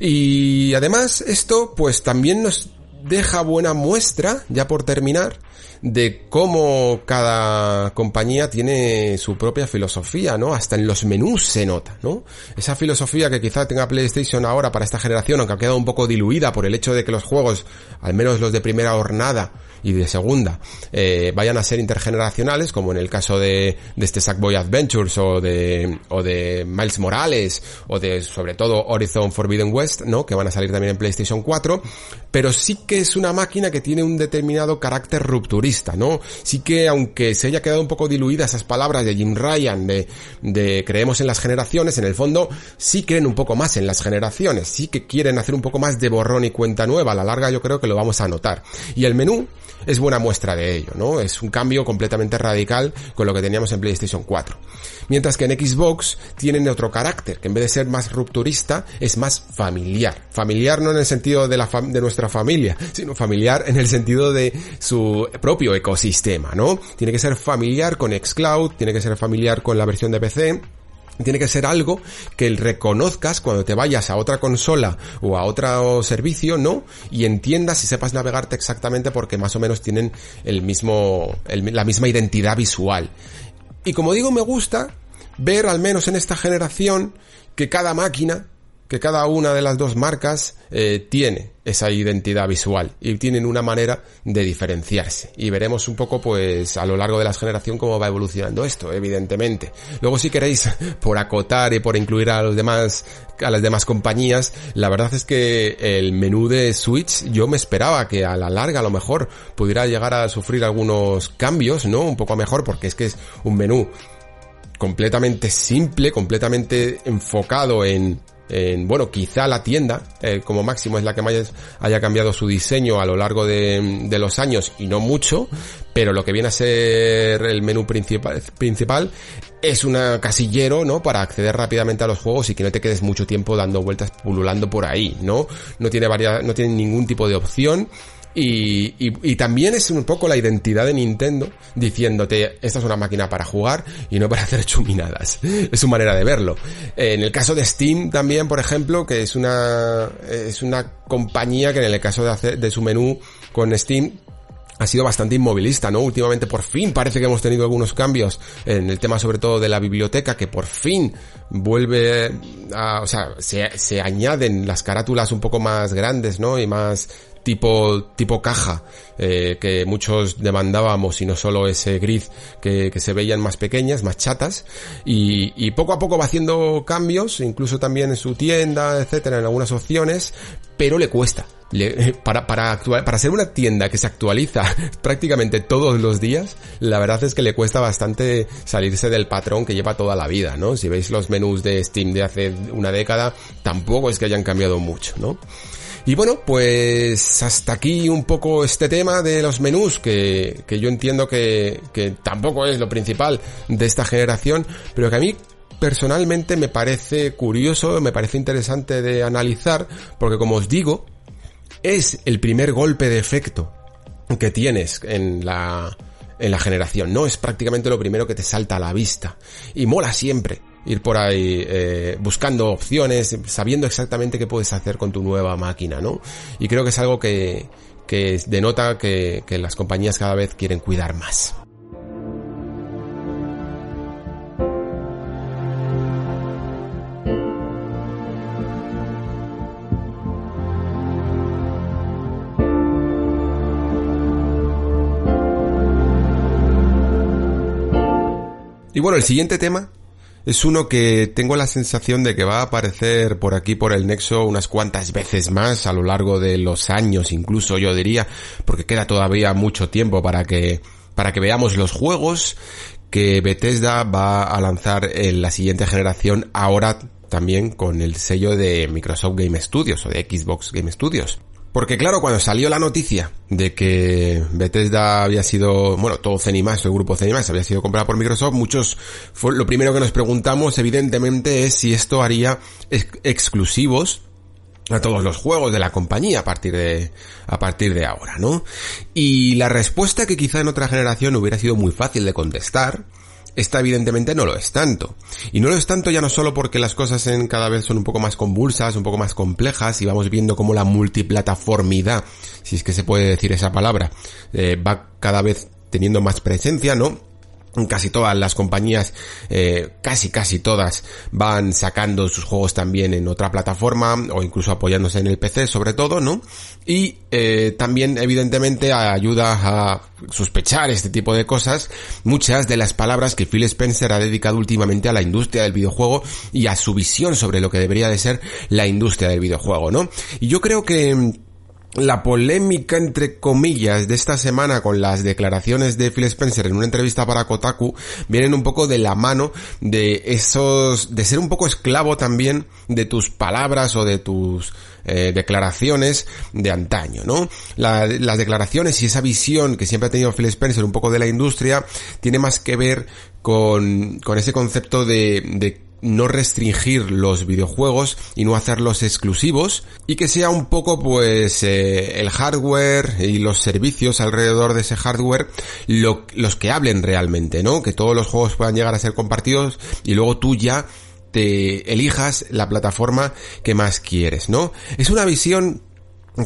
Y además esto pues también nos deja buena muestra, ya por terminar, de cómo cada compañía tiene su propia filosofía, ¿no? Hasta en los menús se nota, ¿no? Esa filosofía que quizá tenga PlayStation ahora para esta generación, aunque ha quedado un poco diluida por el hecho de que los juegos, al menos los de primera jornada y de segunda, eh, vayan a ser intergeneracionales, como en el caso de, de este Sackboy Adventures o de, o de Miles Morales o de, sobre todo, Horizon Forbidden West, ¿no? Que van a salir también en PlayStation 4, pero sí que es una máquina que tiene un determinado carácter rupturista ¿no? Sí que aunque se haya quedado un poco diluida esas palabras de Jim Ryan de, de creemos en las generaciones, en el fondo sí creen un poco más en las generaciones, sí que quieren hacer un poco más de borrón y cuenta nueva, a la larga yo creo que lo vamos a notar. Y el menú es buena muestra de ello, ¿no? Es un cambio completamente radical con lo que teníamos en PlayStation 4. Mientras que en Xbox tienen otro carácter, que en vez de ser más rupturista, es más familiar. Familiar no en el sentido de, la de nuestra familia, sino familiar en el sentido de su propio ecosistema, ¿no? Tiene que ser familiar con Xcloud, tiene que ser familiar con la versión de PC, tiene que ser algo que reconozcas cuando te vayas a otra consola o a otro servicio, ¿no? Y entiendas y sepas navegarte exactamente porque más o menos tienen el mismo, la misma identidad visual. Y como digo, me gusta ver al menos en esta generación que cada máquina que cada una de las dos marcas eh, tiene esa identidad visual y tienen una manera de diferenciarse. Y veremos un poco, pues, a lo largo de la generación cómo va evolucionando esto, evidentemente. Luego, si queréis, por acotar y por incluir a los demás, a las demás compañías, la verdad es que el menú de Switch, yo me esperaba que a la larga, a lo mejor, pudiera llegar a sufrir algunos cambios, ¿no? Un poco mejor, porque es que es un menú completamente simple, completamente enfocado en bueno, quizá la tienda, eh, como máximo es la que más haya cambiado su diseño a lo largo de, los años y no mucho, pero lo que viene a ser el menú principal, es un casillero, ¿no? Para acceder rápidamente a los juegos y que no te quedes mucho tiempo dando vueltas pululando por ahí, ¿no? No tiene varias, no tiene ningún tipo de opción y, y, también es un poco la identidad de Nintendo diciéndote, esta es una máquina para jugar y no para hacer chuminadas. Es su manera de verlo. En el caso de Steam también, por ejemplo, que es una, es una compañía que en el caso de, hacer, de su menú con Steam ha sido bastante inmovilista, ¿no? Últimamente por fin parece que hemos tenido algunos cambios en el tema sobre todo de la biblioteca, que por fin vuelve a, o sea, se, se añaden las carátulas un poco más grandes, ¿no? Y más tipo, tipo caja eh, que muchos demandábamos y no solo ese grid que, que se veían más pequeñas, más chatas y, y, poco a poco va haciendo cambios, incluso también en su tienda, etcétera, en algunas opciones, pero le cuesta. Le, para, para, actual, para ser una tienda que se actualiza prácticamente todos los días, la verdad es que le cuesta bastante salirse del patrón que lleva toda la vida, ¿no? Si veis los menús de Steam de hace una década, tampoco es que hayan cambiado mucho, ¿no? Y bueno, pues hasta aquí un poco este tema de los menús, que, que yo entiendo que, que tampoco es lo principal de esta generación, pero que a mí personalmente me parece curioso, me parece interesante de analizar, porque como os digo, es el primer golpe de efecto que tienes en la, en la generación, ¿no? Es prácticamente lo primero que te salta a la vista. Y mola siempre ir por ahí eh, buscando opciones, sabiendo exactamente qué puedes hacer con tu nueva máquina, ¿no? Y creo que es algo que, que denota que, que las compañías cada vez quieren cuidar más. Y bueno, el siguiente tema es uno que tengo la sensación de que va a aparecer por aquí por el Nexo unas cuantas veces más a lo largo de los años, incluso yo diría, porque queda todavía mucho tiempo para que para que veamos los juegos que Bethesda va a lanzar en la siguiente generación ahora también con el sello de Microsoft Game Studios o de Xbox Game Studios. Porque claro, cuando salió la noticia de que Bethesda había sido, bueno, todo Cenimax, el grupo Cenimax había sido comprado por Microsoft, muchos, fue, lo primero que nos preguntamos evidentemente es si esto haría exclusivos a todos los juegos de la compañía a partir de a partir de ahora, ¿no? Y la respuesta que quizá en otra generación hubiera sido muy fácil de contestar esta evidentemente no lo es tanto. Y no lo es tanto ya no solo porque las cosas en cada vez son un poco más convulsas, un poco más complejas y vamos viendo cómo la multiplataformidad, si es que se puede decir esa palabra, eh, va cada vez teniendo más presencia, ¿no? Casi todas las compañías, eh, casi casi todas, van sacando sus juegos también en otra plataforma o incluso apoyándose en el PC sobre todo, ¿no? Y eh, también evidentemente ayuda a sospechar este tipo de cosas muchas de las palabras que Phil Spencer ha dedicado últimamente a la industria del videojuego y a su visión sobre lo que debería de ser la industria del videojuego, ¿no? Y yo creo que la polémica entre comillas de esta semana con las declaraciones de Phil Spencer en una entrevista para Kotaku vienen un poco de la mano de esos de ser un poco esclavo también de tus palabras o de tus eh, declaraciones de antaño, ¿no? las declaraciones y esa visión que siempre ha tenido Phil Spencer un poco de la industria tiene más que ver con, con ese concepto de, de no restringir los videojuegos y no hacerlos exclusivos y que sea un poco pues eh, el hardware y los servicios alrededor de ese hardware los que hablen realmente, ¿no? Que todos los juegos puedan llegar a ser compartidos y luego tú ya te elijas la plataforma que más quieres, ¿no? Es una visión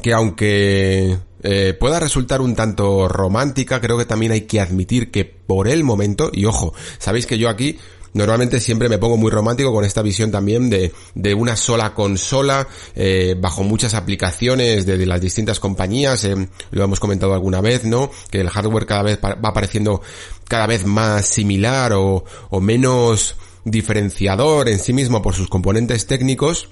que aunque eh, pueda resultar un tanto romántica, creo que también hay que admitir que por el momento, y ojo, sabéis que yo aquí Normalmente siempre me pongo muy romántico con esta visión también de, de una sola consola, eh, bajo muchas aplicaciones de, las distintas compañías, eh, lo hemos comentado alguna vez, ¿no? Que el hardware cada vez va apareciendo cada vez más similar o, o menos diferenciador en sí mismo por sus componentes técnicos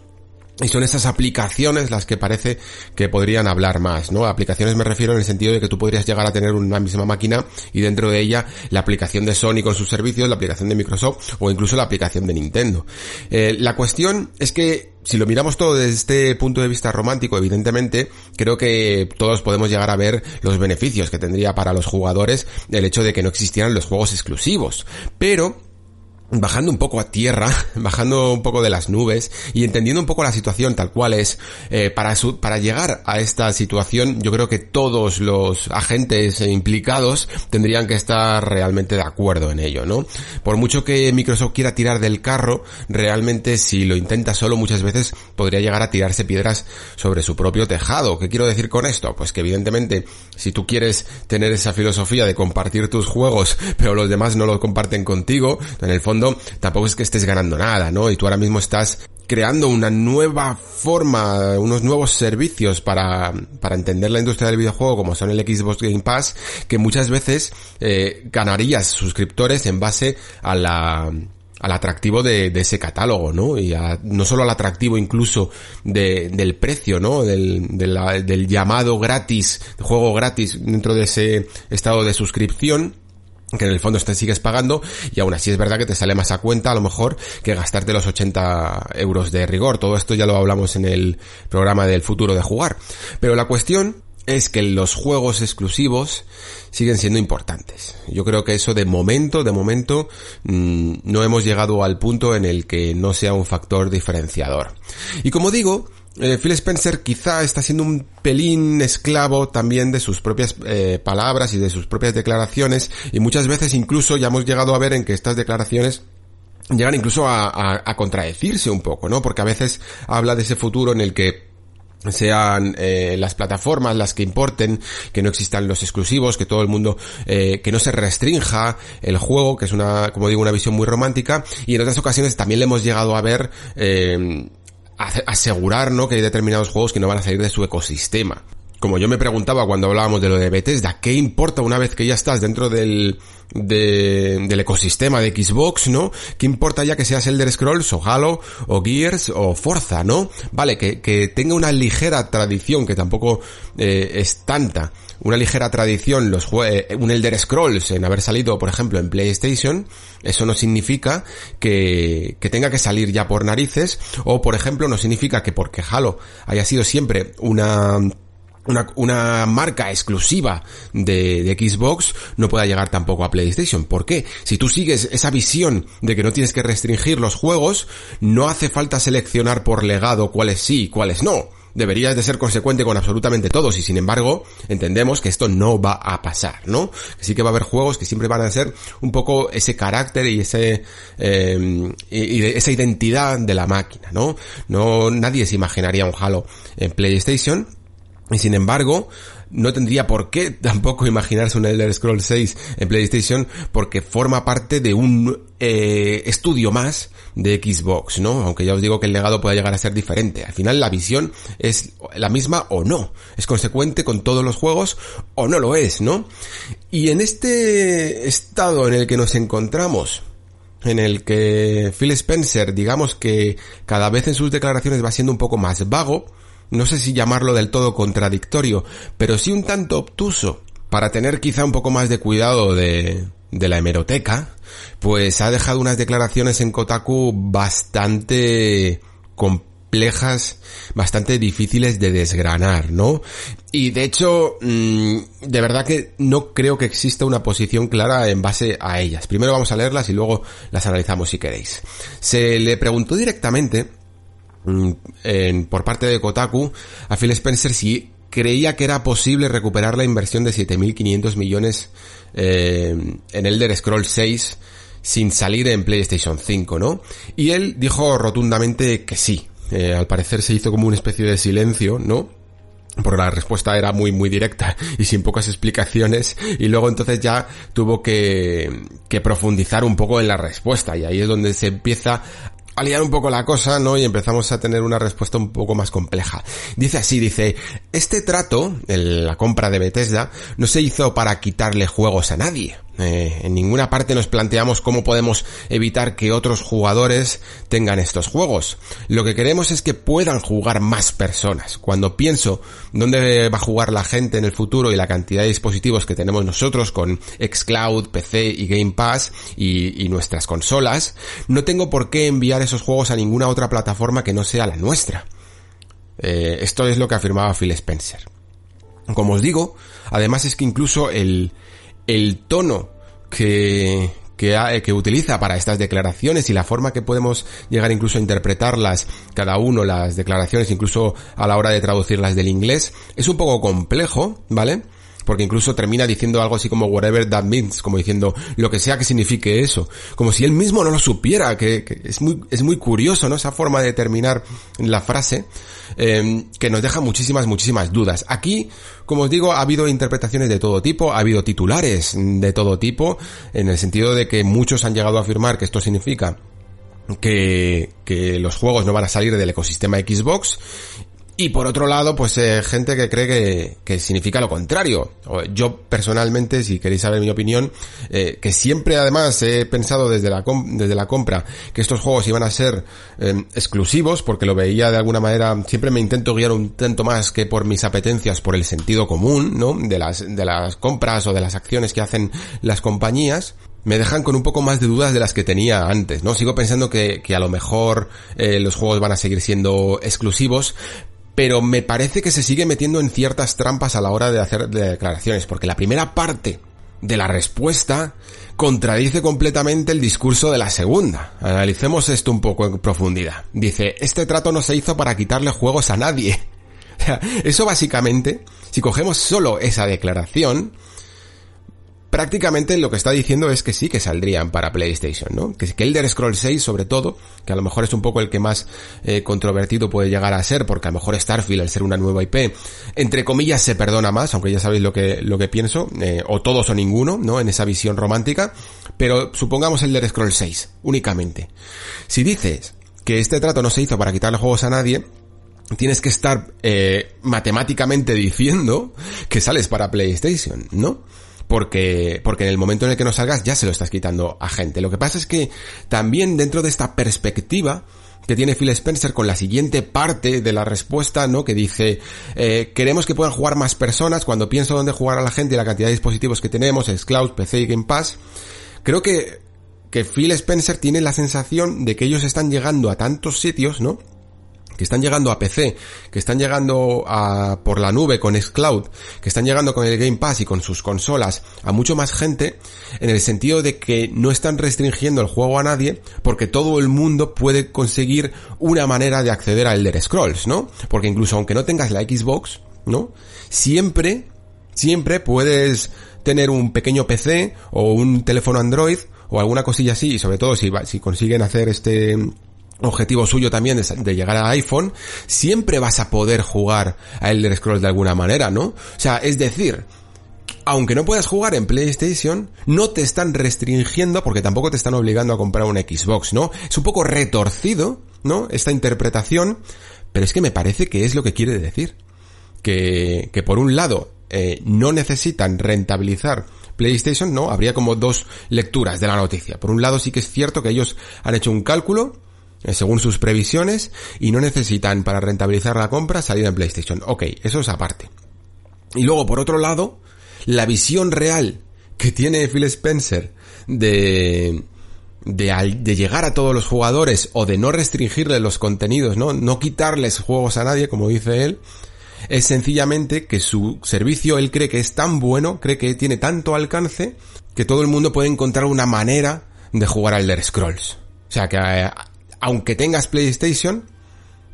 y son esas aplicaciones las que parece que podrían hablar más, ¿no? Aplicaciones me refiero en el sentido de que tú podrías llegar a tener una misma máquina y dentro de ella la aplicación de Sony con sus servicios, la aplicación de Microsoft o incluso la aplicación de Nintendo. Eh, la cuestión es que si lo miramos todo desde este punto de vista romántico, evidentemente, creo que todos podemos llegar a ver los beneficios que tendría para los jugadores el hecho de que no existieran los juegos exclusivos. Pero, bajando un poco a tierra, bajando un poco de las nubes y entendiendo un poco la situación tal cual es, eh, para, para llegar a esta situación yo creo que todos los agentes implicados tendrían que estar realmente de acuerdo en ello, ¿no? Por mucho que Microsoft quiera tirar del carro, realmente si lo intenta solo muchas veces podría llegar a tirarse piedras sobre su propio tejado. ¿Qué quiero decir con esto? Pues que evidentemente si tú quieres tener esa filosofía de compartir tus juegos pero los demás no lo comparten contigo, en el fondo tampoco es que estés ganando nada, ¿no? Y tú ahora mismo estás creando una nueva forma, unos nuevos servicios para, para entender la industria del videojuego como son el Xbox Game Pass, que muchas veces eh, ganarías suscriptores en base a la al atractivo de, ese catálogo, ¿no? Y no solo al atractivo incluso del precio, ¿no? Del, del llamado gratis, juego gratis dentro de ese estado de suscripción, que en el fondo te sigues pagando y aún así es verdad que te sale más a cuenta a lo mejor que gastarte los 80 euros de rigor. Todo esto ya lo hablamos en el programa del futuro de jugar. Pero la cuestión es que los juegos exclusivos siguen siendo importantes. Yo creo que eso de momento, de momento, mm, no hemos llegado al punto en el que no sea un factor diferenciador. Y como digo, eh, Phil Spencer quizá está siendo un pelín esclavo también de sus propias eh, palabras y de sus propias declaraciones y muchas veces incluso ya hemos llegado a ver en que estas declaraciones llegan incluso a, a contradecirse un poco, ¿no? Porque a veces habla de ese futuro en el que sean eh, las plataformas las que importen, que no existan los exclusivos, que todo el mundo, eh, que no se restrinja el juego, que es una, como digo, una visión muy romántica, y en otras ocasiones también le hemos llegado a ver, eh, asegurar, ¿no? Que hay determinados juegos que no van a salir de su ecosistema como yo me preguntaba cuando hablábamos de lo de Bethesda, ¿qué importa una vez que ya estás dentro del, del ecosistema de Xbox, ¿no? ¿Qué importa ya que seas Elder Scrolls o Halo o Gears o Forza, ¿no? Vale, que, que tenga una ligera tradición, que tampoco eh, es tanta, una ligera tradición los eh, un Elder Scrolls en haber salido, por ejemplo, en PlayStation, eso no significa que, que tenga que salir ya por narices, o por ejemplo, no significa que porque Halo haya sido siempre una una, una, marca exclusiva de, Xbox no pueda llegar tampoco a PlayStation. ¿Por qué? Si tú sigues esa visión de que no tienes que restringir los juegos, no hace falta seleccionar por legado cuáles sí y cuáles no. Deberías de ser consecuente con absolutamente todos y sin embargo entendemos que esto no va a pasar, ¿no? Sí que va a haber juegos que siempre van a ser un poco ese carácter y ese eh, y esa identidad de la máquina, ¿no? No nadie se imaginaría un Halo en PlayStation y sin embargo, no tendría por qué tampoco imaginarse un Elder Scrolls 6 en PlayStation porque forma parte de un eh, estudio más de Xbox, ¿no? Aunque ya os digo que el legado puede llegar a ser diferente. Al final la visión es la misma o no. Es consecuente con todos los juegos o no lo es, ¿no? Y en este estado en el que nos encontramos, en el que Phil Spencer, digamos que cada vez en sus declaraciones va siendo un poco más vago, no sé si llamarlo del todo contradictorio, pero sí un tanto obtuso, para tener quizá un poco más de cuidado de, de la hemeroteca, pues ha dejado unas declaraciones en Kotaku bastante complejas, bastante difíciles de desgranar, ¿no? Y de hecho, mm, de verdad que no creo que exista una posición clara en base a ellas. Primero vamos a leerlas y luego las analizamos si queréis. Se le preguntó directamente en, por parte de Kotaku a Phil Spencer si creía que era posible recuperar la inversión de 7.500 millones eh, en Elder Scrolls 6 sin salir en PlayStation 5, ¿no? Y él dijo rotundamente que sí. Eh, al parecer se hizo como una especie de silencio, ¿no? porque la respuesta era muy muy directa y sin pocas explicaciones y luego entonces ya tuvo que, que profundizar un poco en la respuesta y ahí es donde se empieza aliar un poco la cosa, ¿no? Y empezamos a tener una respuesta un poco más compleja. Dice así, dice, este trato, la compra de Bethesda, no se hizo para quitarle juegos a nadie. Eh, en ninguna parte nos planteamos cómo podemos evitar que otros jugadores tengan estos juegos. Lo que queremos es que puedan jugar más personas. Cuando pienso dónde va a jugar la gente en el futuro y la cantidad de dispositivos que tenemos nosotros con Xcloud, PC y Game Pass y, nuestras consolas, no tengo por qué enviar esos juegos a ninguna otra plataforma que no sea la nuestra. Eh, esto es lo que afirmaba Phil Spencer. Como os digo, además es que incluso el, el tono que, que, que, utiliza para estas declaraciones y la forma que podemos llegar incluso a interpretarlas, cada uno las declaraciones, incluso a la hora de traducirlas del inglés, es un poco complejo, ¿vale? Porque incluso termina diciendo algo así como whatever that means, como diciendo lo que sea que signifique eso, como si él mismo no lo supiera, que, es muy es muy curioso, ¿no? Esa forma de terminar la frase em, que nos deja muchísimas muchísimas dudas. Aquí, como os digo, ha habido interpretaciones de todo tipo, ha habido titulares de todo tipo, en el sentido de que muchos han llegado a afirmar que esto significa que, que los juegos no van a salir del ecosistema Xbox y por otro lado, pues eh, gente que cree que, que, significa lo contrario. Yo personalmente, si queréis saber mi opinión, eh, que siempre además he pensado desde la, desde la compra que estos juegos iban a ser em, exclusivos, porque lo veía de alguna manera, siempre me intento guiar un tanto más que por mis apetencias, por el sentido común, ¿no? De las, de las compras o de las acciones que hacen las compañías me dejan con un poco más de dudas de las que tenía antes, ¿no? Sigo pensando que, que a lo mejor eh, los juegos van a seguir siendo exclusivos, pero me parece que se sigue metiendo en ciertas trampas a la hora de hacer declaraciones, porque la primera parte de la respuesta contradice completamente el discurso de la segunda. Analicemos esto un poco en profundidad. Dice, este trato no se hizo para quitarle juegos a nadie. eso básicamente, si cogemos solo esa declaración, prácticamente lo que está diciendo es que sí que saldrían para PlayStation, ¿no? Que, que Elder Scrolls 6 sobre todo, que a lo mejor es un poco el que más eh, controvertido puede llegar a ser, porque a lo mejor Starfield al ser una nueva IP, entre comillas se perdona más, aunque ya sabéis lo que, lo que pienso, eh, o todos o ninguno, ¿no? En esa visión romántica, pero supongamos Elder Scrolls 6, únicamente. Si dices que este trato no se hizo para quitarle juegos a nadie, tienes que estar eh, matemáticamente diciendo que sales para PlayStation, ¿no? Porque, porque en el momento en el que no salgas ya se lo estás quitando a gente. Lo que pasa es que también dentro de esta perspectiva que tiene Phil Spencer con la siguiente parte de la respuesta, ¿no? Que dice, eh, queremos que puedan jugar más personas, cuando pienso dónde jugar a la gente y la cantidad de dispositivos que tenemos, es Cloud, PC y Game Pass, creo que, que Phil Spencer tiene la sensación de que ellos están llegando a tantos sitios, ¿no? Que están llegando a PC, que están llegando a, por la nube con Xcloud, que están llegando con el Game Pass y con sus consolas a mucho más gente, en el sentido de que no están restringiendo el juego a nadie, porque todo el mundo puede conseguir una manera de acceder a Elder Scrolls, ¿no? Porque incluso aunque no tengas la Xbox, ¿no? Siempre, siempre puedes tener un pequeño PC o un teléfono Android o alguna cosilla así, y sobre todo si, si consiguen hacer este objetivo suyo también de, llegar a iPhone, siempre vas a poder jugar a Elder Scrolls de alguna manera, ¿no? O sea, es decir, aunque no puedas jugar en PlayStation, no te están restringiendo porque tampoco te están obligando a comprar un Xbox, ¿no? Es un poco retorcido, ¿no? Esta interpretación, pero es que me parece que es lo que quiere decir. Que, que por un lado, eh, no necesitan rentabilizar PlayStation, ¿no? Habría como dos lecturas de la noticia. Por un lado sí que es cierto que ellos han hecho un cálculo según sus previsiones y no necesitan para rentabilizar la compra salir en PlayStation. Ok, eso es aparte. Y luego, por otro lado, la visión real que tiene Phil Spencer de, de, de, llegar a todos los jugadores o de no restringirle los contenidos, ¿no? No quitarles juegos a nadie, como dice él, es sencillamente que su servicio él cree que es tan bueno, cree que tiene tanto alcance, que todo el mundo puede encontrar una manera de jugar al Elder Scrolls. O sea que eh, aunque tengas PlayStation,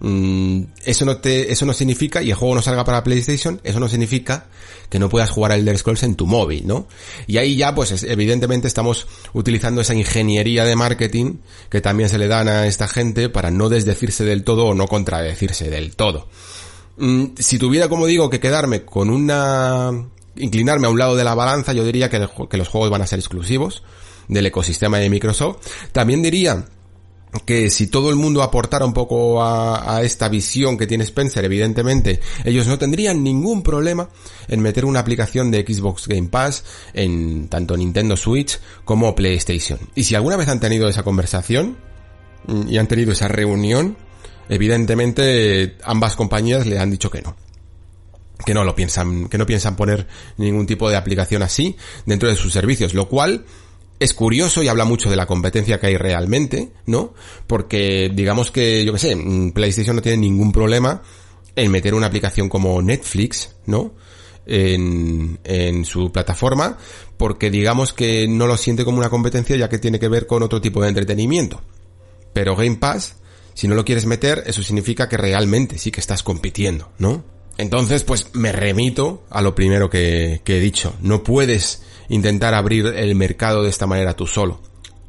mm, eso no te, eso no significa, y el juego no salga para PlayStation, eso no significa que no puedas jugar al Elder Scrolls en tu móvil, ¿no? Y ahí ya, pues, evidentemente estamos utilizando esa ingeniería de marketing que también se le dan a esta gente para no desdecirse del todo o no contradecirse del todo. Mm, si tuviera, como digo, que quedarme con una, inclinarme a un lado de la balanza, yo diría que, que los juegos van a ser exclusivos del ecosistema de Microsoft. También diría que si todo el mundo aportara un poco a, esta visión que tiene Spencer, evidentemente, ellos no tendrían ningún problema en meter una aplicación de Xbox Game Pass en tanto Nintendo Switch como PlayStation. Y si alguna vez han tenido esa conversación mm, y han tenido esa reunión, evidentemente ambas compañías le han dicho que no que no lo piensan, que no piensan poner ningún tipo de aplicación así dentro de sus servicios, lo cual es curioso y habla mucho de la competencia que hay realmente, ¿no? Porque digamos que, yo qué sé, mm, PlayStation no tiene ningún problema en meter una aplicación como Netflix, ¿no? En, en su plataforma, porque digamos que no lo siente como una competencia ya que tiene que ver con otro tipo de entretenimiento. Pero Game Pass, si no lo quieres meter, eso significa que realmente sí que estás compitiendo, ¿no? Entonces, pues me remito a lo primero que, que he dicho. No puedes intentar abrir el mercado de esta manera tú solo.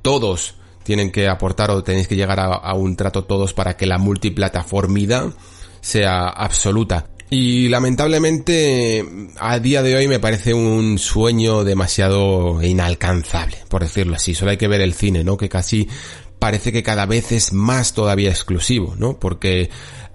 Todos tienen que aportar o tenéis que llegar a, un trato todos para que la multiplataformidad sea absoluta. Y lamentablemente a día de hoy me parece un sueño demasiado inalcanzable, por decirlo así. Solo hay que ver el cine, ¿no? Que casi parece que cada vez es más todavía exclusivo, ¿no? Porque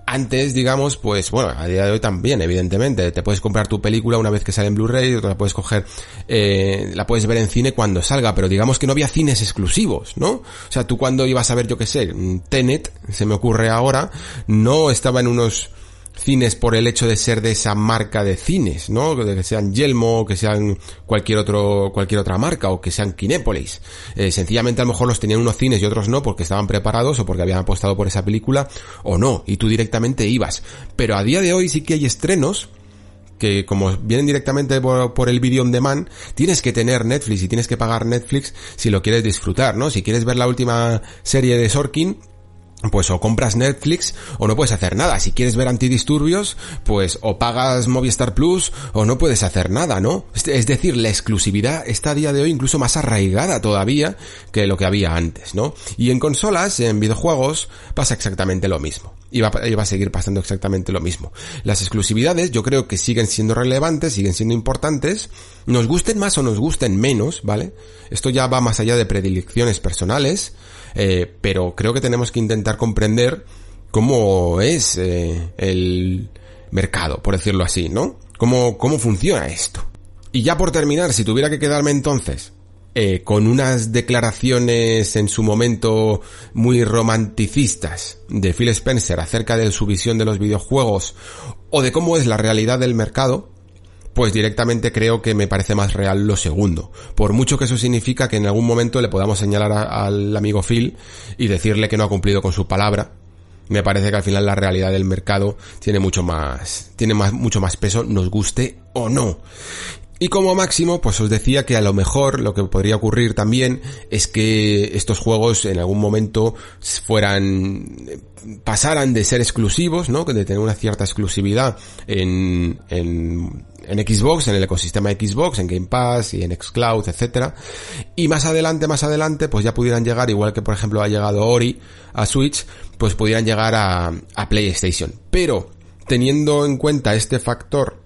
antes, digamos, pues bueno, a día de hoy también, evidentemente, te puedes comprar tu película una vez que sale en Blu-ray, la puedes coger, eh, la puedes ver en cine cuando salga, pero digamos que no había cines exclusivos, ¿no? O sea, tú cuando ibas a ver, yo qué sé, Tenet, se me ocurre ahora, no estaba en unos cines por el hecho de ser de esa marca de cines, ¿no? Que sean Yelmo, que sean cualquier otro, cualquier otra marca, o que sean Kinépolis. Eh, sencillamente a lo mejor los tenían unos cines y otros no, porque estaban preparados o porque habían apostado por esa película, o no, y tú directamente ibas. Pero a día de hoy sí que hay estrenos, que como vienen directamente por, el video on demand, tienes que tener Netflix y tienes que pagar Netflix si lo quieres disfrutar, ¿no? Si quieres ver la última serie de Sorkin, pues o compras Netflix o no puedes hacer nada. Si quieres ver antidisturbios, pues o pagas Movistar Plus o no puedes hacer nada, ¿no? Es decir, la exclusividad está a día de hoy incluso más arraigada todavía que lo que había antes, ¿no? Y en consolas, en videojuegos, pasa exactamente lo mismo. Y va, y va a seguir pasando exactamente lo mismo. Las exclusividades yo creo que siguen siendo relevantes, siguen siendo importantes, nos gusten más o nos gusten menos, ¿vale? Esto ya va más allá de predilecciones personales, eh, pero creo que tenemos que intentar comprender cómo es eh, el mercado, por decirlo así, ¿no? ¿Cómo, cómo funciona esto. Y ya por terminar, si tuviera que quedarme entonces eh, con unas declaraciones en su momento muy romanticistas de Phil Spencer acerca de su visión de los videojuegos o de cómo es la realidad del mercado, pues directamente creo que me parece más real lo segundo. Por mucho que eso significa que en algún momento le podamos señalar al amigo Phil y decirle que no ha cumplido con su palabra. Me parece que al final la realidad del mercado tiene mucho más, tiene más, mucho más peso, nos guste o no. Y como máximo, pues os decía que a lo mejor lo que podría ocurrir también es que estos juegos en algún momento fueran, pasaran de ser exclusivos, ¿no? De tener una cierta exclusividad en, en, Xbox, en el ecosistema Xbox, en Game Pass y en Xcloud, etcétera. Y más adelante, más adelante, pues ya pudieran llegar, igual que por ejemplo ha llegado Ori a Switch, pues pudieran llegar a, a PlayStation. Pero, teniendo en cuenta este factor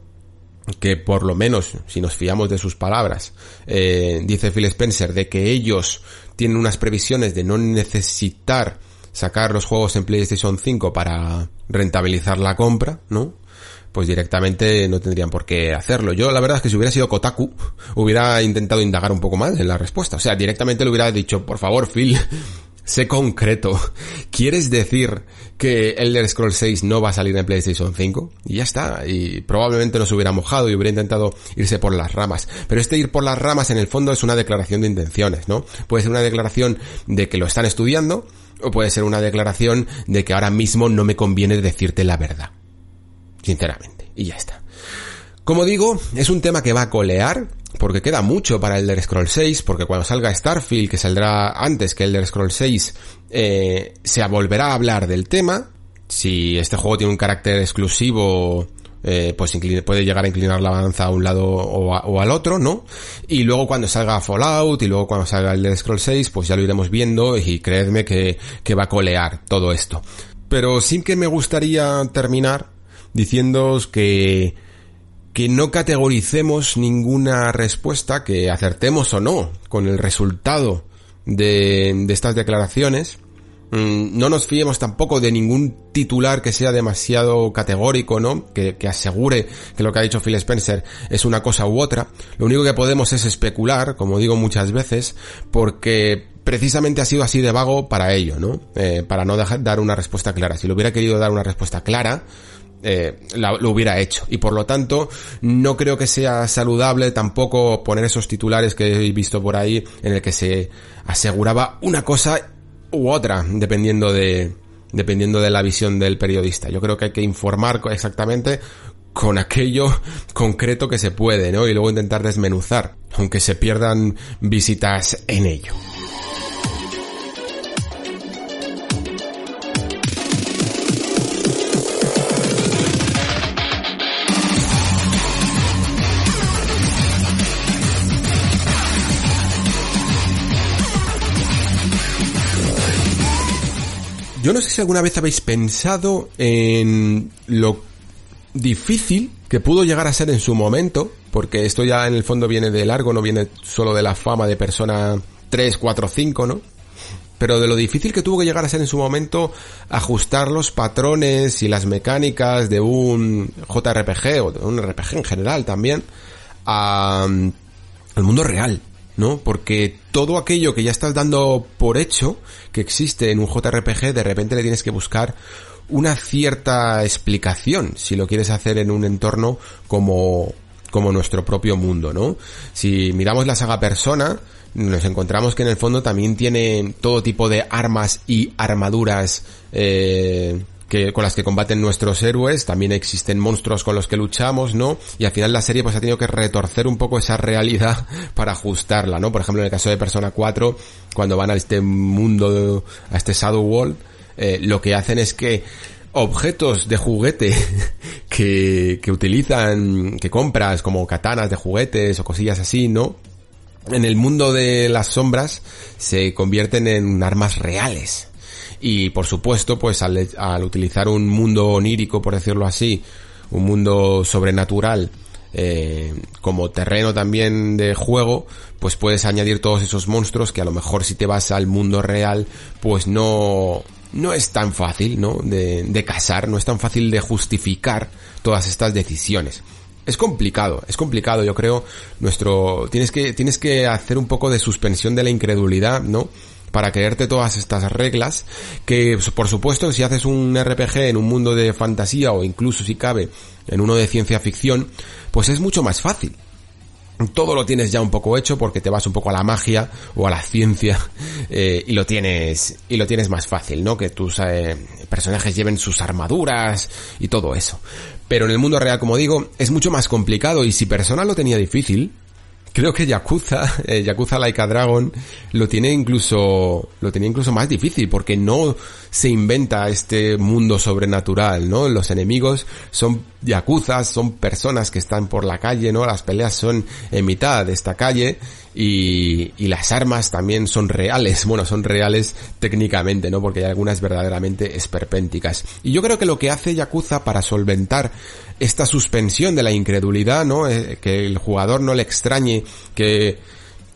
que por lo menos, si nos fiamos de sus palabras, eh, dice Phil Spencer, de que ellos tienen unas previsiones de no necesitar sacar los juegos en PlayStation 5 para rentabilizar la compra, ¿no? Pues directamente no tendrían por qué hacerlo. Yo la verdad es que si hubiera sido Kotaku, hubiera intentado indagar un poco más en la respuesta. O sea, directamente le hubiera dicho, por favor, Phil, Sé concreto. ¿Quieres decir que Elder Scrolls 6 no va a salir en PlayStation 5? Y ya está. Y probablemente no se hubiera mojado y hubiera intentado irse por las ramas. Pero este ir por las ramas en el fondo es una declaración de intenciones, ¿no? Puede ser una declaración de que lo están estudiando o puede ser una declaración de que ahora mismo no me conviene decirte la verdad. Sinceramente. Y ya está. Como digo, es un tema que va a colear, porque queda mucho para Elder Scrolls 6, porque cuando salga Starfield, que saldrá antes que Elder Scrolls 6, eh, se volverá a hablar del tema. Si este juego tiene un carácter exclusivo, eh, pues puede llegar a inclinar la balanza a un lado o, al otro, ¿no? Y luego cuando salga Fallout y luego cuando salga Elder Scrolls 6, pues ya lo iremos viendo y creedme que, que va a colear todo esto. Pero sí que me gustaría terminar diciéndoos que que no categoricemos ninguna respuesta, que acertemos o no con el resultado de, de estas declaraciones. Mm, no nos fiemos tampoco de ningún titular que sea demasiado categórico, ¿no? Que, que, asegure que lo que ha dicho Phil Spencer es una cosa u otra. Lo único que podemos es especular, como digo muchas veces, porque precisamente ha sido así de vago para ello, ¿no? Eh, para no dejar, dar una respuesta clara. Si lo hubiera querido dar una respuesta clara, eh, lo hubiera hecho. Y por lo tanto, no creo que sea saludable tampoco poner esos titulares que he visto por ahí en el que se aseguraba una cosa u otra, dependiendo de, dependiendo de la visión del periodista. Yo creo que hay que informar exactamente con aquello concreto que se puede, ¿no? Y luego intentar desmenuzar, aunque se pierdan visitas en ello. Yo no sé si alguna vez habéis pensado en lo difícil que pudo llegar a ser en su momento, porque esto ya en el fondo viene de largo, no viene solo de la fama de persona 3, 4, 5, ¿no? Pero de lo difícil que tuvo que llegar a ser en su momento ajustar los patrones y las mecánicas de un JRPG o de un RPG en general también a, al mundo real. ¿No? Porque todo aquello que ya estás dando por hecho que existe en un JRPG, de repente le tienes que buscar una cierta explicación si lo quieres hacer en un entorno como como nuestro propio mundo, ¿no? Si miramos la saga Persona, nos encontramos que en el fondo también tiene todo tipo de armas y armaduras eh, que, con las que combaten nuestros héroes, también existen monstruos con los que luchamos, ¿no? Y al final la serie pues ha tenido que retorcer un poco esa realidad para ajustarla, ¿no? Por ejemplo, en el caso de Persona 4, cuando van a este mundo, a este Shadow World, eh, lo que hacen es que objetos de juguete que, que utilizan, que compras como katanas de juguetes o cosillas así, ¿no? En el mundo de las sombras se convierten en armas reales. Y por supuesto, pues al, al utilizar un mundo onírico, por decirlo así, un mundo sobrenatural, eh, como terreno también de juego, pues puedes añadir todos esos monstruos que a lo mejor si te vas al mundo real, pues no, no es tan fácil, ¿no? De, de casar, no es tan fácil de justificar todas estas decisiones. Es complicado, es complicado, yo creo, nuestro, tienes que, tienes que hacer un poco de suspensión de la incredulidad, ¿no? Para creerte todas estas reglas, que por supuesto si haces un RPG en un mundo de fantasía o incluso si cabe en uno de ciencia ficción, pues es mucho más fácil. Todo lo tienes ya un poco hecho porque te vas un poco a la magia o a la ciencia eh, y lo tienes y lo tienes más fácil, ¿no? Que tus eh, personajes lleven sus armaduras y todo eso. Pero en el mundo real, como digo, es mucho más complicado y si Persona lo tenía difícil, creo que Yakuza, eh, Yakuza Laika Dragon, lo tiene incluso, lo tenía incluso más difícil, porque no se inventa este mundo sobrenatural, ¿no? Los enemigos son Yakuzas, son personas que están por la calle, ¿no? Las peleas son en mitad de esta calle, y, y las armas también son reales, bueno, son reales técnicamente, ¿no? Porque hay algunas verdaderamente esperpénticas. Y yo creo que lo que hace Yakuza para solventar esta suspensión de la incredulidad, ¿no? Eh, que el jugador no le extrañe que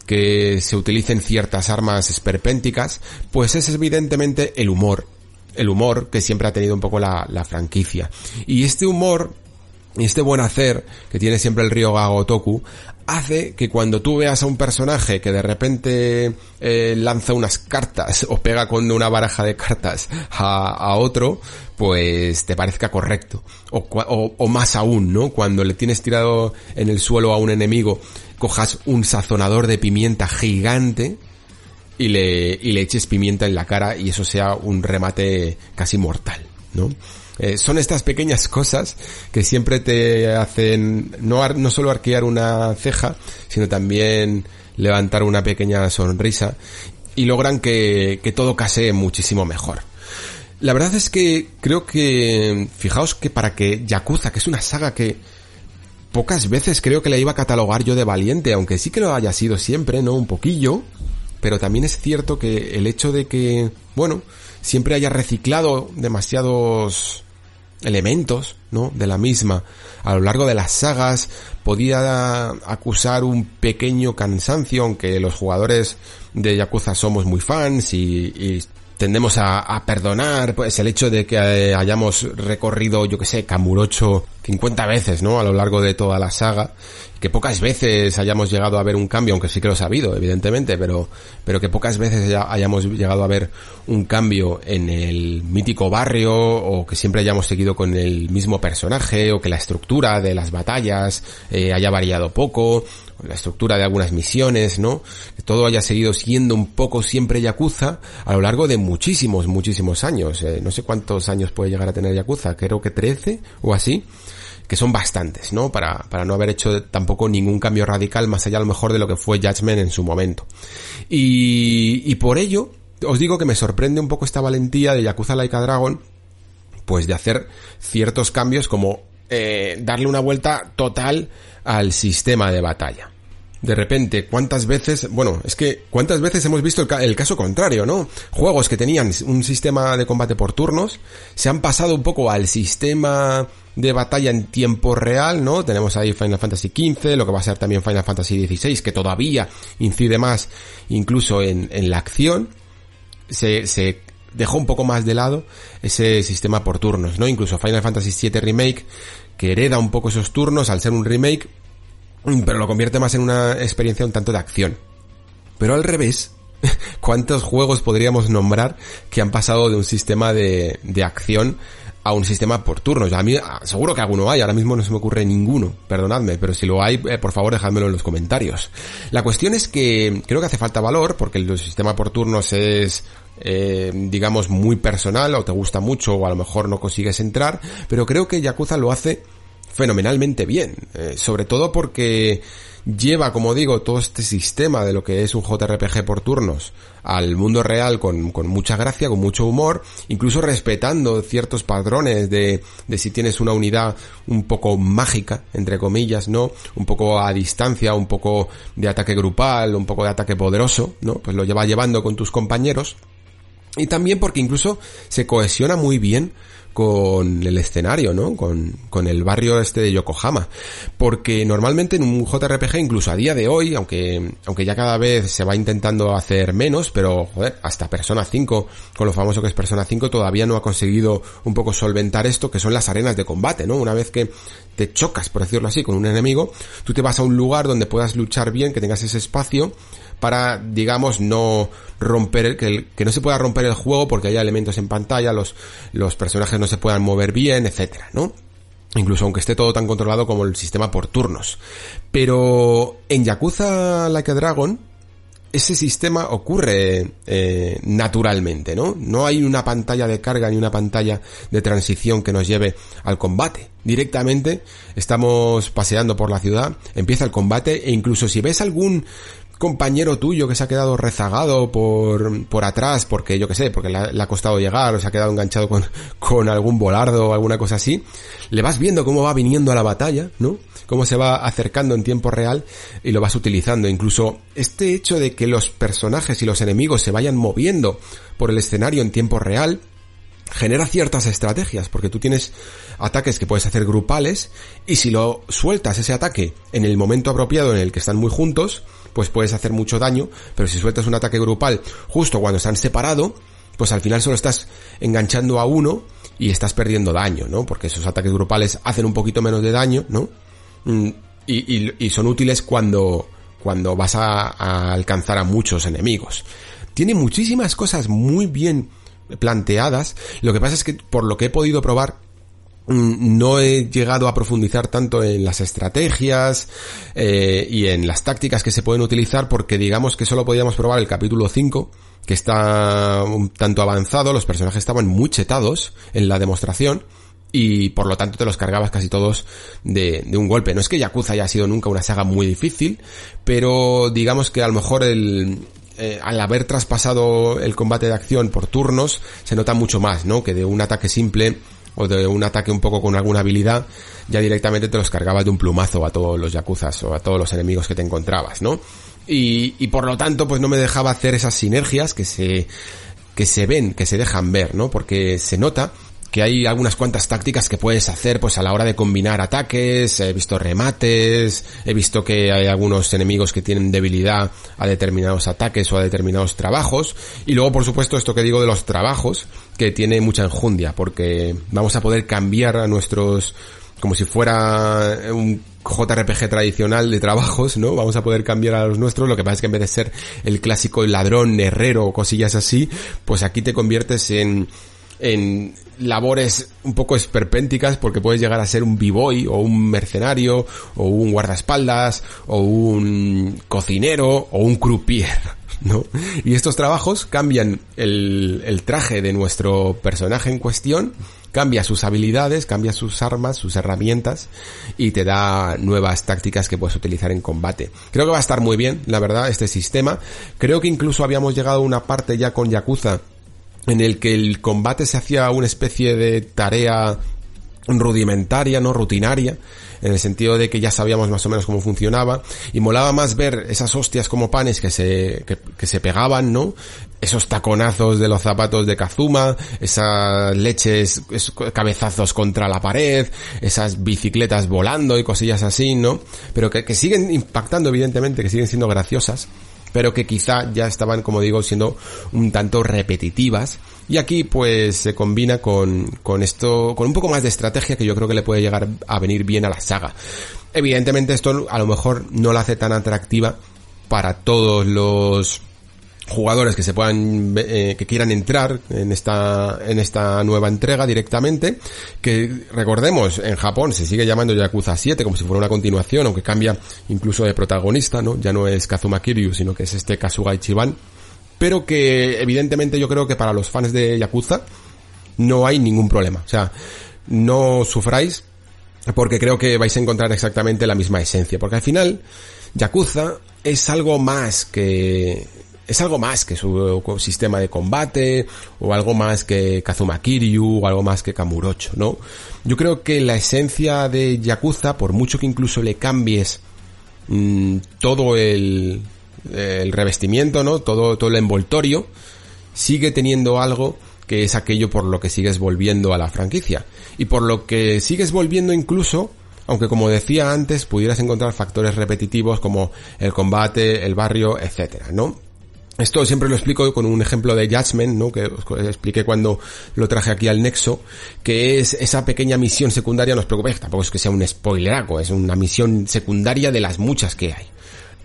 que se utilicen ciertas armas esperpénticas, pues es evidentemente el humor. El humor que siempre ha tenido un poco la, la franquicia. Y este humor y este buen hacer que tiene siempre el río Gagotoku hace que cuando tú veas a un personaje que de repente eh, lanza unas cartas o pega con una baraja de cartas a, otro, pues te parezca correcto. O, o, o, más aún, ¿no? Cuando le tienes tirado en el suelo a un enemigo, cojas un sazonador de pimienta gigante y le, y le eches pimienta en la cara y eso sea un remate casi mortal, ¿no? Eh, son estas pequeñas cosas que siempre te hacen no, no solo arquear una ceja, sino también levantar una pequeña sonrisa y logran que, que todo case muchísimo mejor. La verdad es que creo que, fijaos que para que Yakuza, que es una saga que pocas veces creo que la iba a catalogar yo de valiente, aunque sí que lo haya sido siempre, ¿no? Un poquillo, pero también es cierto que el hecho de que, bueno, siempre haya reciclado demasiados elementos, ¿no? De la misma. A lo largo de las sagas podía acusar un pequeño cansancio, aunque los jugadores de Yakuza somos muy fans y, y tendemos a, perdonar pues el hecho de que eh, hayamos recorrido, yo que sé, Kamurocho 50 veces, ¿no? A lo largo de toda la saga que pocas veces hayamos llegado a ver un cambio, aunque sí que lo he sabido, evidentemente, pero, pero que pocas veces ya hayamos llegado a ver un cambio en el mítico barrio, o que siempre hayamos seguido con el mismo personaje, o que la estructura de las batallas eh, haya variado poco, la estructura de algunas misiones, ¿no? Que todo haya seguido siendo un poco siempre Yakuza a lo largo de muchísimos, muchísimos años. Eh, no sé cuántos años puede llegar a tener Yakuza, creo que 13 o así que son bastantes, ¿no? Para, para no haber hecho tampoco ningún cambio radical más allá a lo mejor de lo que fue Judgment en su momento. Y, y por ello, os digo que me sorprende un poco esta valentía de Yakuza Laika Dragon, pues de hacer ciertos cambios como eh, darle una vuelta total al sistema de batalla de repente, ¿cuántas veces, bueno, es que cuántas veces hemos visto el, ca el, caso contrario, ¿no? Juegos que tenían un sistema de combate por turnos, se han pasado un poco al sistema de batalla en tiempo real, ¿no? Tenemos ahí Final Fantasy XV, lo que va a ser también Final Fantasy XVI, que todavía incide más incluso en, en la acción. Se, se dejó un poco más de lado ese sistema por turnos, ¿no? Incluso Final Fantasy VII Remake, que hereda un poco esos turnos al ser un remake, pero lo convierte más en una experiencia un tanto de acción. Pero al revés, ¿cuántos juegos podríamos nombrar que han pasado de un sistema de, de acción a un sistema por turnos? A mí seguro que alguno hay, ahora mismo no se me ocurre ninguno, perdonadme, pero si lo hay, eh, por favor dejádmelo en los comentarios. La cuestión es que creo que hace falta valor, porque el sistema por turnos es eh, digamos muy personal, o te gusta mucho, o a lo mejor no consigues entrar, pero creo que Yakuza lo hace fenomenalmente bien, eh, sobre todo porque lleva, como digo, todo este sistema de lo que es un JRPG por turnos al mundo real con, con mucha gracia, con mucho humor, incluso respetando ciertos patrones de, de si tienes una unidad un poco mágica, entre comillas, ¿no? Un poco a distancia, un poco de ataque grupal, un poco de ataque poderoso, ¿no? Pues lo lleva llevando con tus compañeros. Y también porque incluso se cohesiona muy bien con el escenario, ¿no? Con, con, el barrio este de Yokohama. Porque normalmente en un JRPG, incluso a día de hoy, aunque, aunque ya cada vez se va intentando hacer menos, pero joder, hasta Persona 5, con lo famoso que es Persona 5, todavía no ha conseguido un poco solventar esto, que son las arenas de combate, ¿no? Una vez que te chocas, por decirlo así, con un enemigo, tú te vas a un lugar donde puedas luchar bien, que tengas ese espacio, para, digamos, no romper, que, que no se pueda romper el juego porque haya elementos en pantalla, los, los personajes no se puedan mover bien, etcétera, ¿no? Incluso aunque esté todo tan controlado como el sistema por turnos. Pero en Yakuza Like a Dragon, ese sistema ocurre eh, naturalmente, ¿no? No hay una pantalla de carga ni una pantalla de transición que nos lleve al combate. Directamente estamos paseando por la ciudad, empieza el combate e incluso si ves algún compañero tuyo que se ha quedado rezagado por, por atrás, porque yo que sé, porque le ha, costado llegar o se ha quedado enganchado con, con algún volardo o alguna cosa así, le vas viendo cómo va viniendo a la batalla, ¿no? Cómo se va acercando en tiempo real y lo vas utilizando. Incluso este hecho de que los personajes y los enemigos se vayan moviendo por el escenario en tiempo real, genera ciertas estrategias, porque tú tienes ataques que puedes hacer grupales y si lo sueltas ese ataque en el momento apropiado en el que están muy juntos, pues puedes hacer mucho daño, pero si sueltas un ataque grupal justo cuando están separados, pues al final solo estás enganchando a uno y estás perdiendo daño, ¿no? Porque esos ataques grupales hacen un poquito menos de daño, ¿no? Mm, y, y, son útiles cuando, cuando vas a, a alcanzar a muchos enemigos. Tiene muchísimas cosas muy bien planteadas. Lo que pasa es que por lo que he podido probar, Mm, no he llegado a profundizar tanto en las estrategias eh, y en las tácticas que se pueden utilizar porque digamos que solo podíamos probar el capítulo 5 que está un tanto avanzado, los personajes estaban muy chetados en la demostración y por lo tanto te los cargabas casi todos de, de, un golpe. No es que Yakuza haya sido nunca una saga muy difícil, pero digamos que a lo mejor el, eh, al haber traspasado el combate de acción por turnos se nota mucho más, ¿no? Que de un ataque simple o de un ataque un poco con alguna habilidad, ya directamente te los cargabas de un plumazo a todos los yakuzas o a todos los enemigos que te encontrabas, ¿no? Y, y por lo tanto, pues no me dejaba hacer esas sinergias que se, que se ven, que se dejan ver, ¿no? Porque se nota que hay algunas cuantas tácticas que puedes hacer pues a la hora de combinar ataques, he visto remates, he visto que hay algunos enemigos que tienen debilidad a determinados ataques o a determinados trabajos y luego por supuesto esto que digo de los trabajos que tiene mucha enjundia porque vamos a poder cambiar a nuestros como si fuera un JRPG tradicional de trabajos, ¿no? Vamos a poder cambiar a los nuestros, lo que pasa es que en vez de ser el clásico ladrón, herrero o cosillas así, pues aquí te conviertes en en labores un poco esperpénticas porque puedes llegar a ser un b-boy o un mercenario o un guardaespaldas o un cocinero o un croupier. ¿No? Y estos trabajos cambian el, el traje de nuestro personaje en cuestión, cambia sus habilidades, cambia sus armas, sus herramientas y te da nuevas tácticas que puedes utilizar en combate. Creo que va a estar muy bien, la verdad, este sistema. Creo que incluso habíamos llegado a una parte ya con Yakuza en el que el combate se hacía una especie de tarea rudimentaria, no rutinaria, en el sentido de que ya sabíamos más o menos cómo funcionaba, y molaba más ver esas hostias como panes que se, que, se pegaban, ¿no? Esos taconazos de los zapatos de Kazuma, esas leches, esos cabezazos contra la pared, esas bicicletas volando y cosillas así, ¿no? Pero que, que siguen impactando evidentemente, que siguen siendo graciosas, pero que quizá ya estaban, como digo, siendo un tanto repetitivas. Y aquí pues se combina con, con esto, con un poco más de estrategia que yo creo que le puede llegar a venir bien a la saga. Evidentemente esto a lo mejor no la hace tan atractiva para todos los jugadores que se puedan eh, que quieran entrar en esta en esta nueva entrega directamente que recordemos en Japón se sigue llamando Yakuza 7 como si fuera una continuación aunque cambia incluso de protagonista no ya no es Kazuma Kiryu sino que es este Kasuga Ichiban pero que evidentemente yo creo que para los fans de Yakuza no hay ningún problema. O sea no sufráis porque creo que vais a encontrar exactamente la misma esencia. Porque al final Yakuza es algo más que es algo más que su sistema de combate, o algo más que Kazuma Kiryu, o algo más que Kamurocho, ¿no? Yo creo que la esencia de Yakuza, por mucho que incluso le cambies mm, todo el, el revestimiento, ¿no? Todo, todo el envoltorio, sigue teniendo algo que es aquello por lo que sigues volviendo a la franquicia. Y por lo que sigues volviendo incluso, aunque como decía antes, pudieras encontrar factores repetitivos como el combate, el barrio, etcétera, ¿no? Esto siempre lo explico con un ejemplo de Judgment, ¿no? Que os expliqué cuando lo traje aquí al Nexo, que es esa pequeña misión secundaria, no os preocupéis, tampoco es que sea un spoileraco, es una misión secundaria de las muchas que hay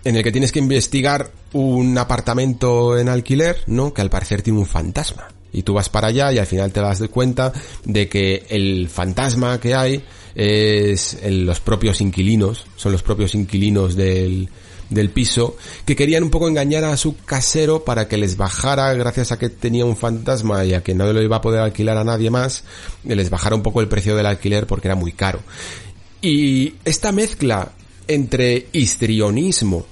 en el que tienes que investigar un apartamento en alquiler, ¿no? Que al parecer tiene un fantasma. Y tú vas para allá y al final te das cuenta de que el fantasma que hay es los propios inquilinos, son los propios inquilinos del, del piso, que querían un poco engañar a su casero para que les bajara, gracias a que tenía un fantasma y a que no lo iba a poder alquilar a nadie más, les bajara un poco el precio del alquiler porque era muy caro. Y esta mezcla entre histrionismo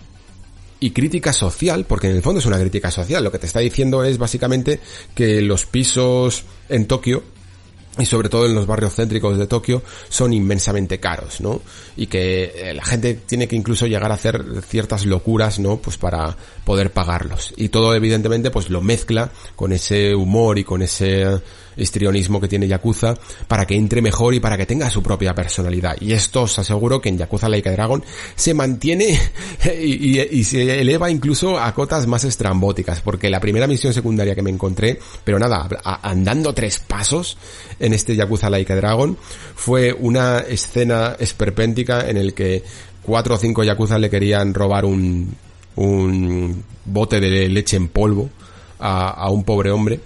y crítica social, porque en el fondo es una crítica social. Lo que te está diciendo es básicamente que los pisos en Tokio y sobre todo en los barrios céntricos de Tokio son inmensamente caros, ¿no? Y que eh, la gente tiene que incluso llegar a hacer ciertas locuras, ¿no? Pues para poder pagarlos. Y todo evidentemente pues lo mezcla con ese humor y con ese histrionismo que tiene Yakuza para que entre mejor y para que tenga su propia personalidad. Y esto os aseguro que en Yakuza Laika Dragon se mantiene y, se eleva incluso a cotas más estrambóticas, porque la primera misión secundaria que me encontré, pero nada, andando tres pasos en este Yakuza Laika Dragon, fue una escena esperpéntica en el que cuatro o cinco Yakuza le querían robar un, bote de leche en polvo a un pobre hombre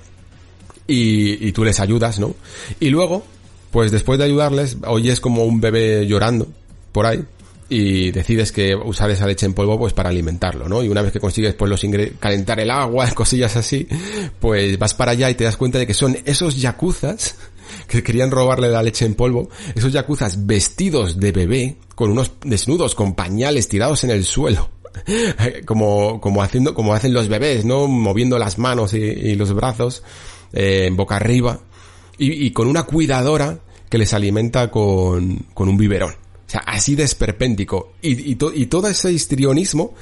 y, tú les ayudas, ¿no? Y luego, pues después de ayudarles, oyes como un bebé llorando por ahí y decides que usar esa leche en polvo pues para alimentarlo, ¿no? Y una vez que consigues pues los calentar el agua, cosillas así, pues vas para allá y te das cuenta de que son esos yakuzas que querían robarle la leche en polvo, esos yakuzas vestidos de bebé, con unos desnudos, con pañales tirados en el suelo. como, como haciendo, como hacen los bebés, ¿no? Moviendo las manos y los brazos eh, en boca arriba, y, con una cuidadora que les alimenta con, con un biberón. O sea, así de esperpéntico. Y, y, y todo ese histrionismo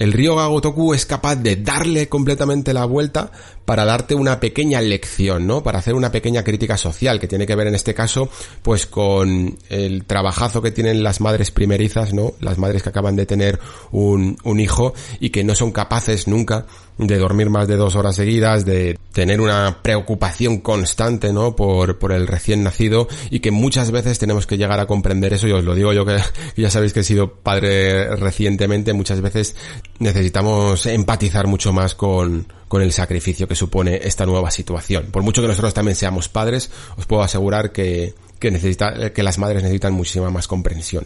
el río Gagotoku es capaz de darle completamente la vuelta para darte una pequeña lección, ¿no? Para hacer una pequeña crítica social que tiene que ver en este caso pues con el trabajazo que tienen las madres primerizas, ¿no? Las madres que acaban de tener un, hijo y que no son capaces nunca de dormir más de dos horas seguidas, de tener una preocupación constante, ¿no? Por, por el recién nacido y que muchas veces tenemos que llegar a comprender eso. Y os lo digo yo que ya sabéis que he sido padre recientemente, muchas veces necesitamos empatizar mucho más con, con el sacrificio que supone esta nueva situación. Por mucho que nosotros también seamos padres, os puedo asegurar que, que necesita, que las madres necesitan muchísima más comprensión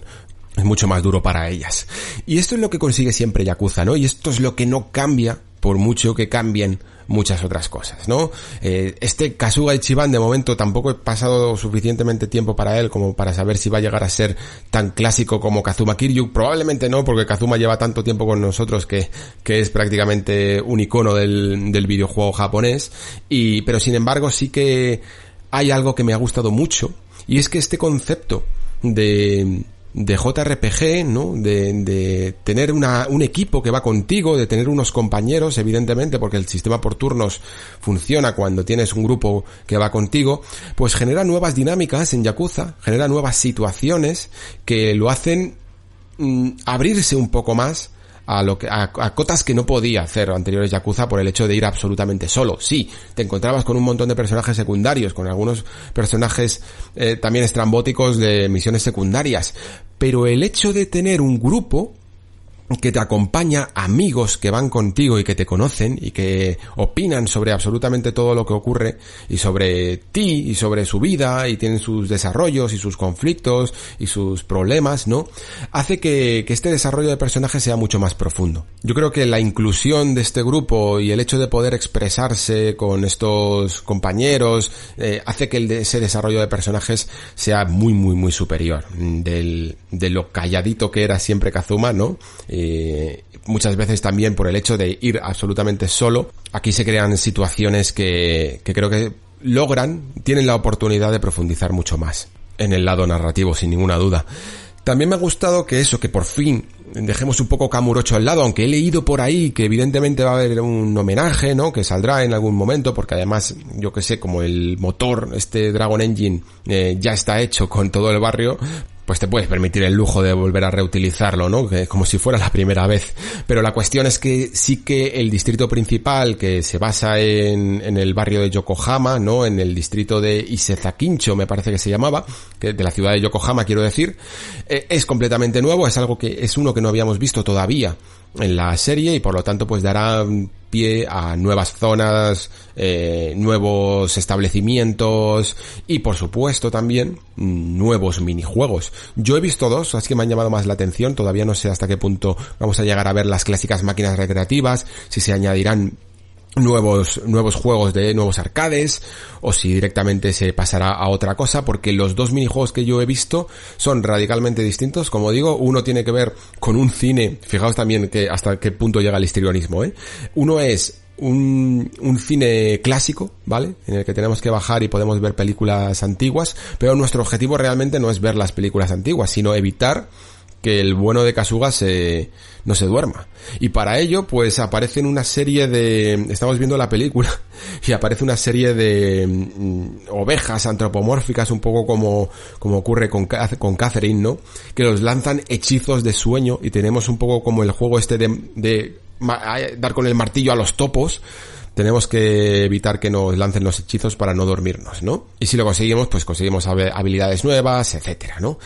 es mucho más duro para ellas. Y esto es lo que consigue siempre Yakuza, ¿no? Y esto es lo que no cambia por mucho que cambien muchas otras cosas, ¿no? Eh, este Kasuga Ichiban de momento tampoco he pasado suficientemente tiempo para él como para saber si va a llegar a ser tan clásico como Kazuma Kiryu. Probablemente no, porque Kazuma lleva tanto tiempo con nosotros que, que es prácticamente un icono del, del videojuego japonés. Y, pero sin embargo sí que hay algo que me ha gustado mucho y es que este concepto de, de JRPG, ¿no? De, de tener una, un equipo que va contigo, de tener unos compañeros, evidentemente, porque el sistema por turnos funciona cuando tienes un grupo que va contigo, pues genera nuevas dinámicas en Yakuza, genera nuevas situaciones que lo hacen mm, abrirse un poco más a lo que a, cotas que no podía hacer anteriores Yakuza por el hecho de ir absolutamente solo. Sí, te encontrabas con un montón de personajes secundarios, con algunos personajes eh, también estrambóticos de misiones secundarias, pero el hecho de tener un grupo que te acompaña, amigos que van contigo y que te conocen y que opinan sobre absolutamente todo lo que ocurre y sobre ti y sobre su vida y tienen sus desarrollos y sus conflictos y sus problemas, ¿no? Hace que, que este desarrollo de personaje sea mucho más profundo. Yo creo que la inclusión de este grupo y el hecho de poder expresarse con estos compañeros eh, hace que el ese desarrollo de personajes sea muy muy muy superior del, de lo calladito que era siempre Kazuma, ¿no? Eh, muchas veces también por el hecho de ir absolutamente solo, aquí se crean situaciones que, que creo que logran, tienen la oportunidad de profundizar mucho más en el lado narrativo, sin ninguna duda. También me ha gustado que eso, que por fin dejemos un poco Camurocho al lado, aunque he leído por ahí que evidentemente va a haber un homenaje, ¿no? Que saldrá en algún momento, porque además, yo que sé, como el motor, este Dragon Engine, eh, ya está hecho con todo el barrio, pues te puedes permitir el lujo de volver a reutilizarlo, ¿no? como si fuera la primera vez. Pero la cuestión es que sí que el distrito principal, que se basa en, en el barrio de Yokohama, ¿no? En el distrito de Isezakincho, me parece que se llamaba, que de la ciudad de Yokohama, quiero decir, eh, es completamente nuevo, es algo que es uno que no habíamos visto todavía en la serie y por lo tanto pues dará pie a nuevas zonas, eh, nuevos establecimientos y por supuesto también nuevos minijuegos. Yo he visto dos, así que me han llamado más la atención, todavía no sé hasta qué punto vamos a llegar a ver las clásicas máquinas recreativas, si se añadirán nuevos, nuevos juegos de nuevos arcades o si directamente se pasará a otra cosa porque los dos minijuegos que yo he visto son radicalmente distintos. Como digo, uno tiene que ver con un cine, fijaos también que hasta qué punto llega el histrionismo, ¿eh? Uno es un, un, cine clásico, ¿vale? En el que tenemos que bajar y podemos ver películas antiguas, pero nuestro objetivo realmente no es ver las películas antiguas, sino evitar que el bueno de Kasuga se, no se duerma. Y para ello, pues aparecen una serie de, estamos viendo la película, y aparece una serie de mm, ovejas antropomórficas, un poco como, como ocurre con, con Catherine, ¿no? Que los lanzan hechizos de sueño, y tenemos un poco como el juego este de, de dar con el martillo a los topos, tenemos que evitar que nos lancen los hechizos para no dormirnos, ¿no? Y si lo conseguimos, pues conseguimos habilidades nuevas, etcétera, ¿no?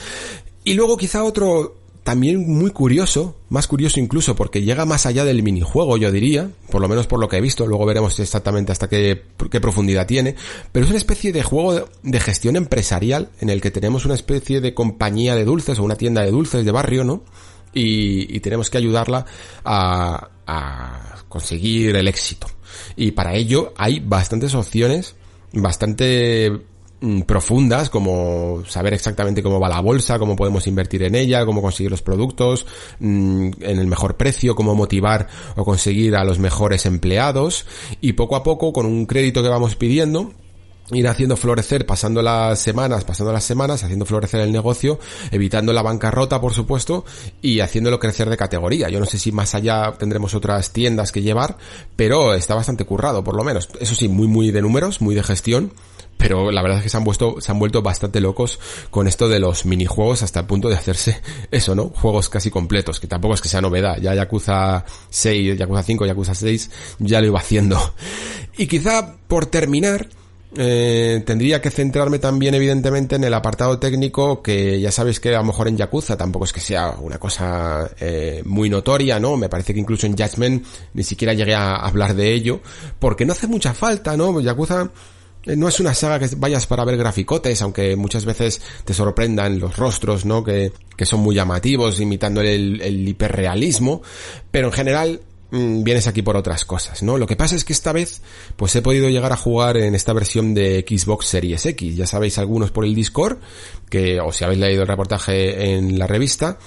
Y luego quizá otro, también muy curioso, más curioso incluso porque llega más allá del minijuego, yo diría, por lo menos por lo que he visto, luego veremos exactamente hasta qué, qué profundidad tiene, pero es una especie de juego de, gestión empresarial en el que tenemos una especie de compañía de dulces o una tienda de dulces de barrio, ¿no? Y, tenemos que ayudarla a, a conseguir el éxito. Y para ello hay bastantes opciones, bastante profundas como saber exactamente cómo va la bolsa, cómo podemos invertir en ella, cómo conseguir los productos mm, en el mejor precio, cómo motivar o conseguir a los mejores empleados y poco a poco con un crédito que vamos pidiendo ir haciendo florecer, pasando las semanas, pasando las semanas, haciendo florecer el negocio, evitando la bancarrota, por supuesto, y haciéndolo crecer de categoría. Yo no sé si más allá tendremos otras tiendas que llevar, pero está bastante currado, por lo menos. Eso sí, muy, muy de números, muy de gestión, pero la verdad es que se han vuelto, se han vuelto bastante locos con esto de los minijuegos hasta el punto de hacerse eso, ¿no? Juegos casi completos, que tampoco es que sea novedad. Ya Yakuza 6, Yakuza 5, Yakuza 6 ya lo iba haciendo. Y quizá por terminar, eh, tendría que centrarme también evidentemente en el apartado técnico que ya sabéis que a lo mejor en Yakuza tampoco es que sea una cosa eh, muy notoria, ¿no? Me parece que incluso en Judgment ni siquiera llegué a hablar de ello porque no hace mucha falta, ¿no? Yakuza no es una saga que vayas para ver graficotes, aunque muchas veces te sorprendan los rostros, ¿no? Que, que son muy llamativos, imitando el, el hiperrealismo, pero en general mm, vienes aquí por otras cosas, ¿no? Lo que pasa es que esta vez, pues he podido llegar a jugar en esta versión de Xbox Series X. Ya sabéis algunos por el Discord, que, o si habéis leído el reportaje en la revista,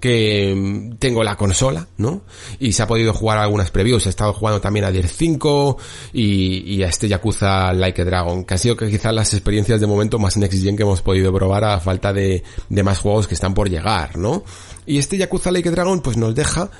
que mm, tengo la consola, ¿no? Y se ha podido jugar algunas previews. He estado jugando también a Dier 5 y, y, a este Yakuza Like a Dragon, que ha sido quizás las experiencias de momento más next que hemos podido probar a falta de, de más juegos que están por llegar, ¿no? Y este Yakuza Like a Dragon pues nos deja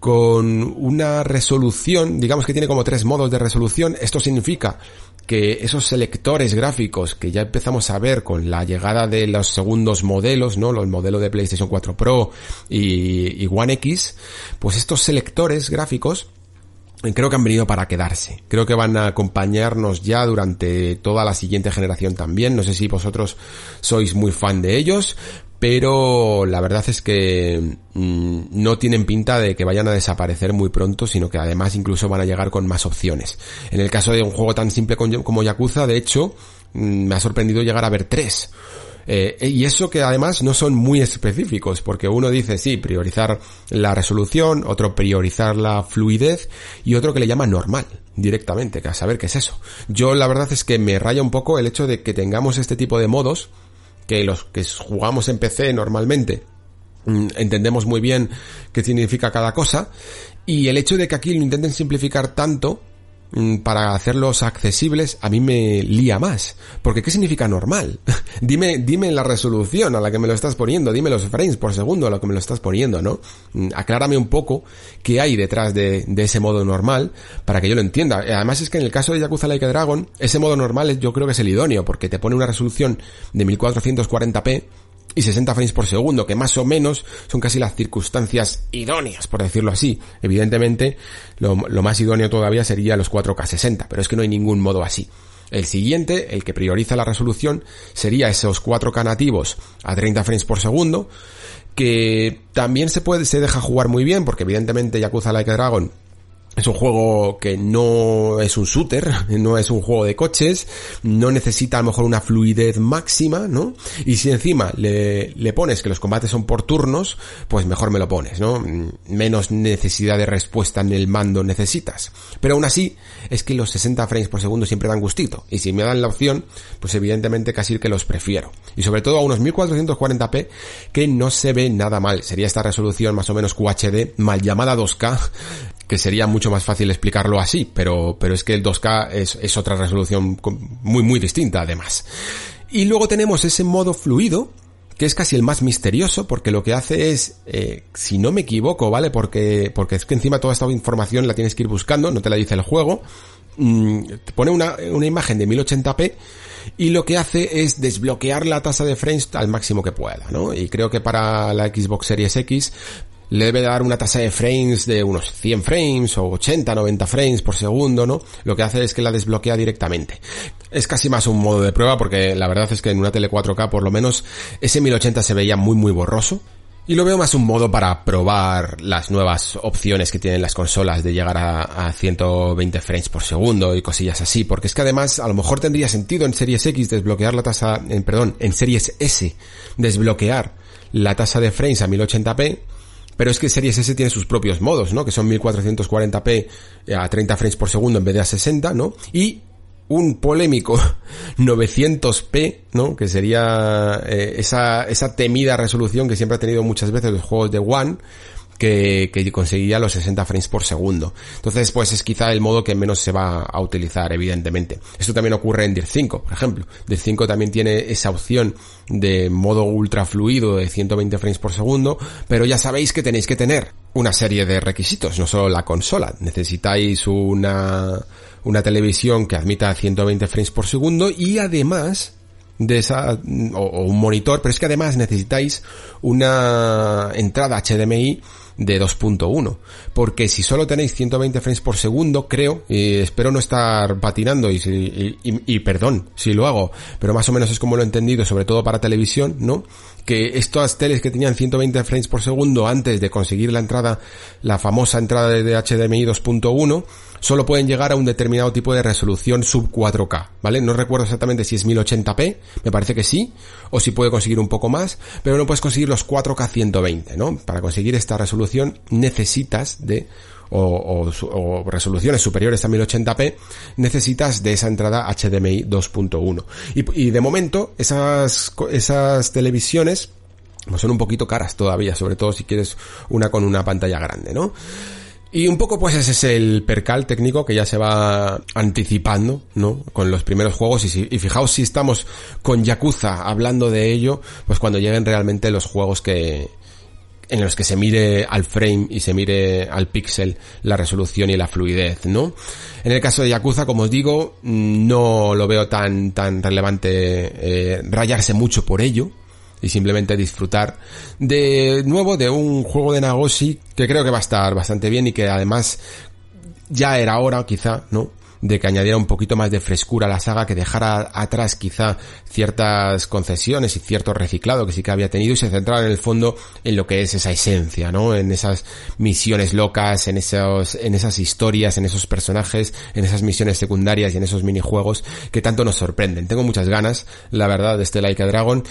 con una resolución, digamos que tiene como tres modos de resolución. Esto significa que esos selectores gráficos que ya empezamos a ver con la llegada de los segundos modelos, ¿no? Los modelos de PlayStation 4 Pro y, y One X, pues estos selectores gráficos creo que han venido para quedarse. Creo que van a acompañarnos ya durante toda la siguiente generación también. No sé si vosotros sois muy fan de ellos, pero la verdad es que mm, no tienen pinta de que vayan a desaparecer muy pronto, sino que además incluso van a llegar con más opciones. En el caso de un juego tan simple como Yakuza, de hecho, mm, me ha sorprendido llegar a ver tres. Eh, y eso que además no son muy específicos, porque uno dice sí, priorizar la resolución, otro priorizar la fluidez y otro que le llama normal directamente, que a saber qué es eso. Yo la verdad es que me raya un poco el hecho de que tengamos este tipo de modos, que los que jugamos en PC normalmente mm, entendemos muy bien qué significa cada cosa y el hecho de que aquí lo intenten simplificar tanto para hacerlos accesibles a mí me lía más. Porque ¿qué significa normal? dime, dime la resolución a la que me lo estás poniendo, dime los frames por segundo a lo que me lo estás poniendo, ¿no? Mm, aclárame un poco qué hay detrás de, ese modo normal para que yo lo entienda. Además es que en el caso de Yakuza Like a Dragon, ese modo normal yo creo que es el idóneo porque te pone una resolución de 1440p y 60 frames por segundo, que más o menos son casi las circunstancias idóneas, por decirlo así. Evidentemente, lo, más idóneo todavía sería los 4K 60, pero es que no hay ningún modo así. El siguiente, el que prioriza la resolución, sería esos 4K nativos a 30 frames por segundo, que también se puede, se deja jugar muy bien, porque evidentemente Yakuza Like Dragon es un juego que no es un shooter, no es un juego de coches, no necesita a lo mejor una fluidez máxima, ¿no? Y si encima le, pones que los combates son por turnos, pues mejor me lo pones, ¿no? Menos necesidad de respuesta en el mando necesitas. Pero aún así, es que los 60 frames por segundo siempre dan gustito. Y si me dan la opción, pues evidentemente casi que los prefiero. Y sobre todo a unos 1440p, que no se ve nada mal. Sería esta resolución más o menos QHD, mal llamada 2K, que sería mucho más fácil explicarlo así, pero, pero es que el 2K es, es otra resolución muy, muy distinta además. Y luego tenemos ese modo fluido, que es casi el más misterioso, porque lo que hace es, eh, si no me equivoco, ¿vale? Porque, porque es que encima toda esta información la tienes que ir buscando, no te la dice el juego, mm, te pone una, una imagen de 1080p, y lo que hace es desbloquear la tasa de frames al máximo que pueda, ¿no? Y creo que para la Xbox Series X le debe dar una tasa de frames de unos 100 frames o 80, 90 frames por segundo, ¿no? Lo que hace es que la desbloquea directamente. Es casi más un modo de prueba porque la verdad es que en una tele 4K por lo menos ese 1080 se veía muy muy borroso. Y lo veo más un modo para probar las nuevas opciones que tienen las consolas de llegar a, 120 frames por segundo y cosillas así, porque es que además a lo mejor tendría sentido en Series X desbloquear la tasa, en, perdón, en Series S desbloquear la tasa de frames a 1080p pero es que Series S tiene sus propios modos, ¿no? Que son 1440p a 30 frames por segundo en vez de a 60, ¿no? Y un polémico 900p, ¿no? Que sería eh, esa, esa temida resolución que siempre ha tenido muchas veces los juegos de One, que, que conseguía los 60 frames por segundo. Entonces, pues es quizá el modo que menos se va a utilizar, evidentemente. Esto también ocurre en DIR 5, por ejemplo. DIR 5 también tiene esa opción de modo ultra fluido de 120 frames por segundo, pero ya sabéis que tenéis que tener una serie de requisitos, no solo la consola. Necesitáis una, una televisión que admita 120 frames por segundo y además de esa o, un monitor, pero es que además necesitáis una entrada HDMI de 2.1. Porque si solo tenéis 120 frames por segundo, creo, y espero no estar patinando y, y, y, perdón si lo hago, pero más o menos es como lo he entendido, sobre todo para televisión, ¿no? Que estas teles que tenían 120 frames por segundo antes de conseguir la entrada, la famosa entrada de HDMI 2.1, solo pueden llegar a un determinado tipo de resolución sub 4K, ¿vale? No recuerdo exactamente si es 1080p, me parece que sí, o si puede conseguir un poco más, pero no puedes conseguir los 4K 120, ¿no? Para conseguir esta resolución necesitas de o, resoluciones superiores a 1080p, necesitas de esa entrada HDMI 2.1. Y, de momento, esas, esas televisiones pues son un poquito caras todavía, sobre todo si quieres una con una pantalla grande, ¿no? Y un poco pues ese es el percal técnico que ya se va anticipando, ¿no? Con los primeros juegos y, si, y fijaos si estamos con Yakuza hablando de ello, pues cuando lleguen realmente los juegos que, en los que se mire al frame y se mire al píxel la resolución y la fluidez, ¿no? En el caso de Yakuza, como os digo, no lo veo tan, tan relevante eh, rayarse mucho por ello, y simplemente disfrutar de nuevo de un juego de Nagoshi que creo que va a estar bastante bien y que además ya era hora quizá, ¿no? de que añadiera un poquito más de frescura a la saga, que dejara atrás quizá ciertas concesiones y cierto reciclado que sí que había tenido y se centrara en el fondo en lo que es esa esencia, ¿no? En esas misiones locas, en esos, en esas historias, en esos personajes, en esas misiones secundarias y en esos minijuegos que tanto nos sorprenden. Tengo muchas ganas, la verdad, de este Like a Dragon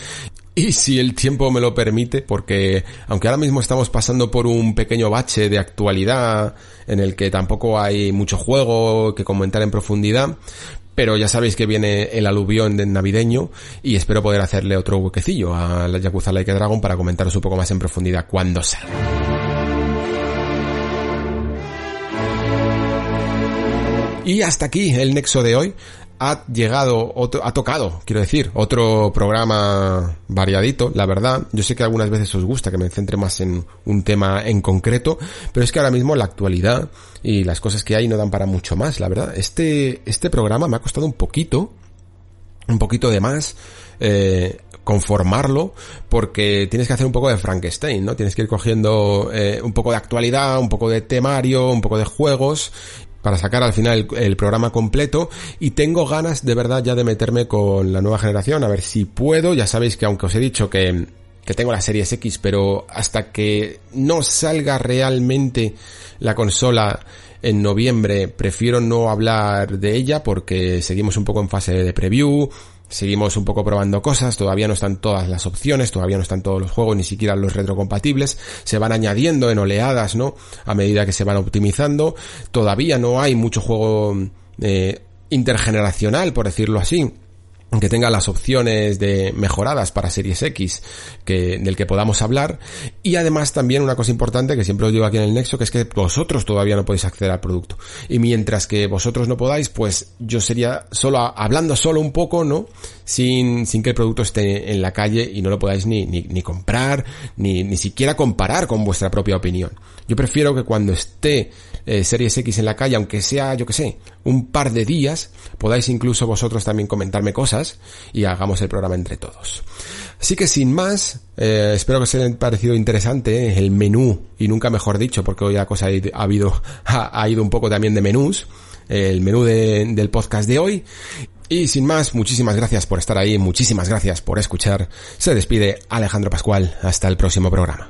y si el tiempo me lo permite, porque aunque ahora mismo estamos pasando por un pequeño bache de actualidad en el que tampoco hay mucho juego que comentar en profundidad, pero ya sabéis que viene el aluvión de navideño y espero poder hacerle otro huequecillo a la Yakuza Like Dragon para comentaros un poco más en profundidad cuando salga. Y hasta aquí el nexo de hoy ha llegado, otro, ha tocado, quiero decir, otro programa variadito, la verdad. Yo sé que algunas veces os gusta que me centre más en un tema en concreto, pero es que ahora mismo la actualidad y las cosas que hay no dan para mucho más, la verdad. Este, este programa me ha costado un poquito, un poquito de más, eh, conformarlo porque tienes que hacer un poco de Frankenstein, ¿no? Tienes que ir cogiendo eh, un poco de actualidad, un poco de temario, un poco de juegos para sacar al final el, programa completo y tengo ganas de verdad ya de meterme con la nueva generación a ver si puedo, ya sabéis que aunque os he dicho que, que tengo la Series X pero hasta que no salga realmente la consola en noviembre prefiero no hablar de ella porque seguimos un poco en fase de preview, Seguimos un poco probando cosas, todavía no están todas las opciones, todavía no están todos los juegos, ni siquiera los retrocompatibles, se van añadiendo en oleadas, ¿no? A medida que se van optimizando, todavía no hay mucho juego eh, intergeneracional, por decirlo así que tenga las opciones de mejoradas para Series X que, del que podamos hablar. Y además también una cosa importante que siempre os digo aquí en el Nexo que es que vosotros todavía no podéis acceder al producto. Y mientras que vosotros no podáis pues yo sería solo hablando solo un poco no sin, sin que el producto esté en la calle y no lo podáis ni, ni, ni comprar ni, ni siquiera comparar con vuestra propia opinión. Yo prefiero que cuando esté eh, Series X en la calle, aunque sea, yo que sé, un par de días, podáis incluso vosotros también comentarme cosas y hagamos el programa entre todos. Así que sin más, eh, espero que os haya parecido interesante eh, el menú, y nunca mejor dicho, porque hoy la cosa ha, ha, ido un poco también de menús, el menú del podcast de hoy. Y sin más, muchísimas gracias por estar ahí, muchísimas gracias por escuchar. Se despide Alejandro Pascual. Hasta el próximo programa.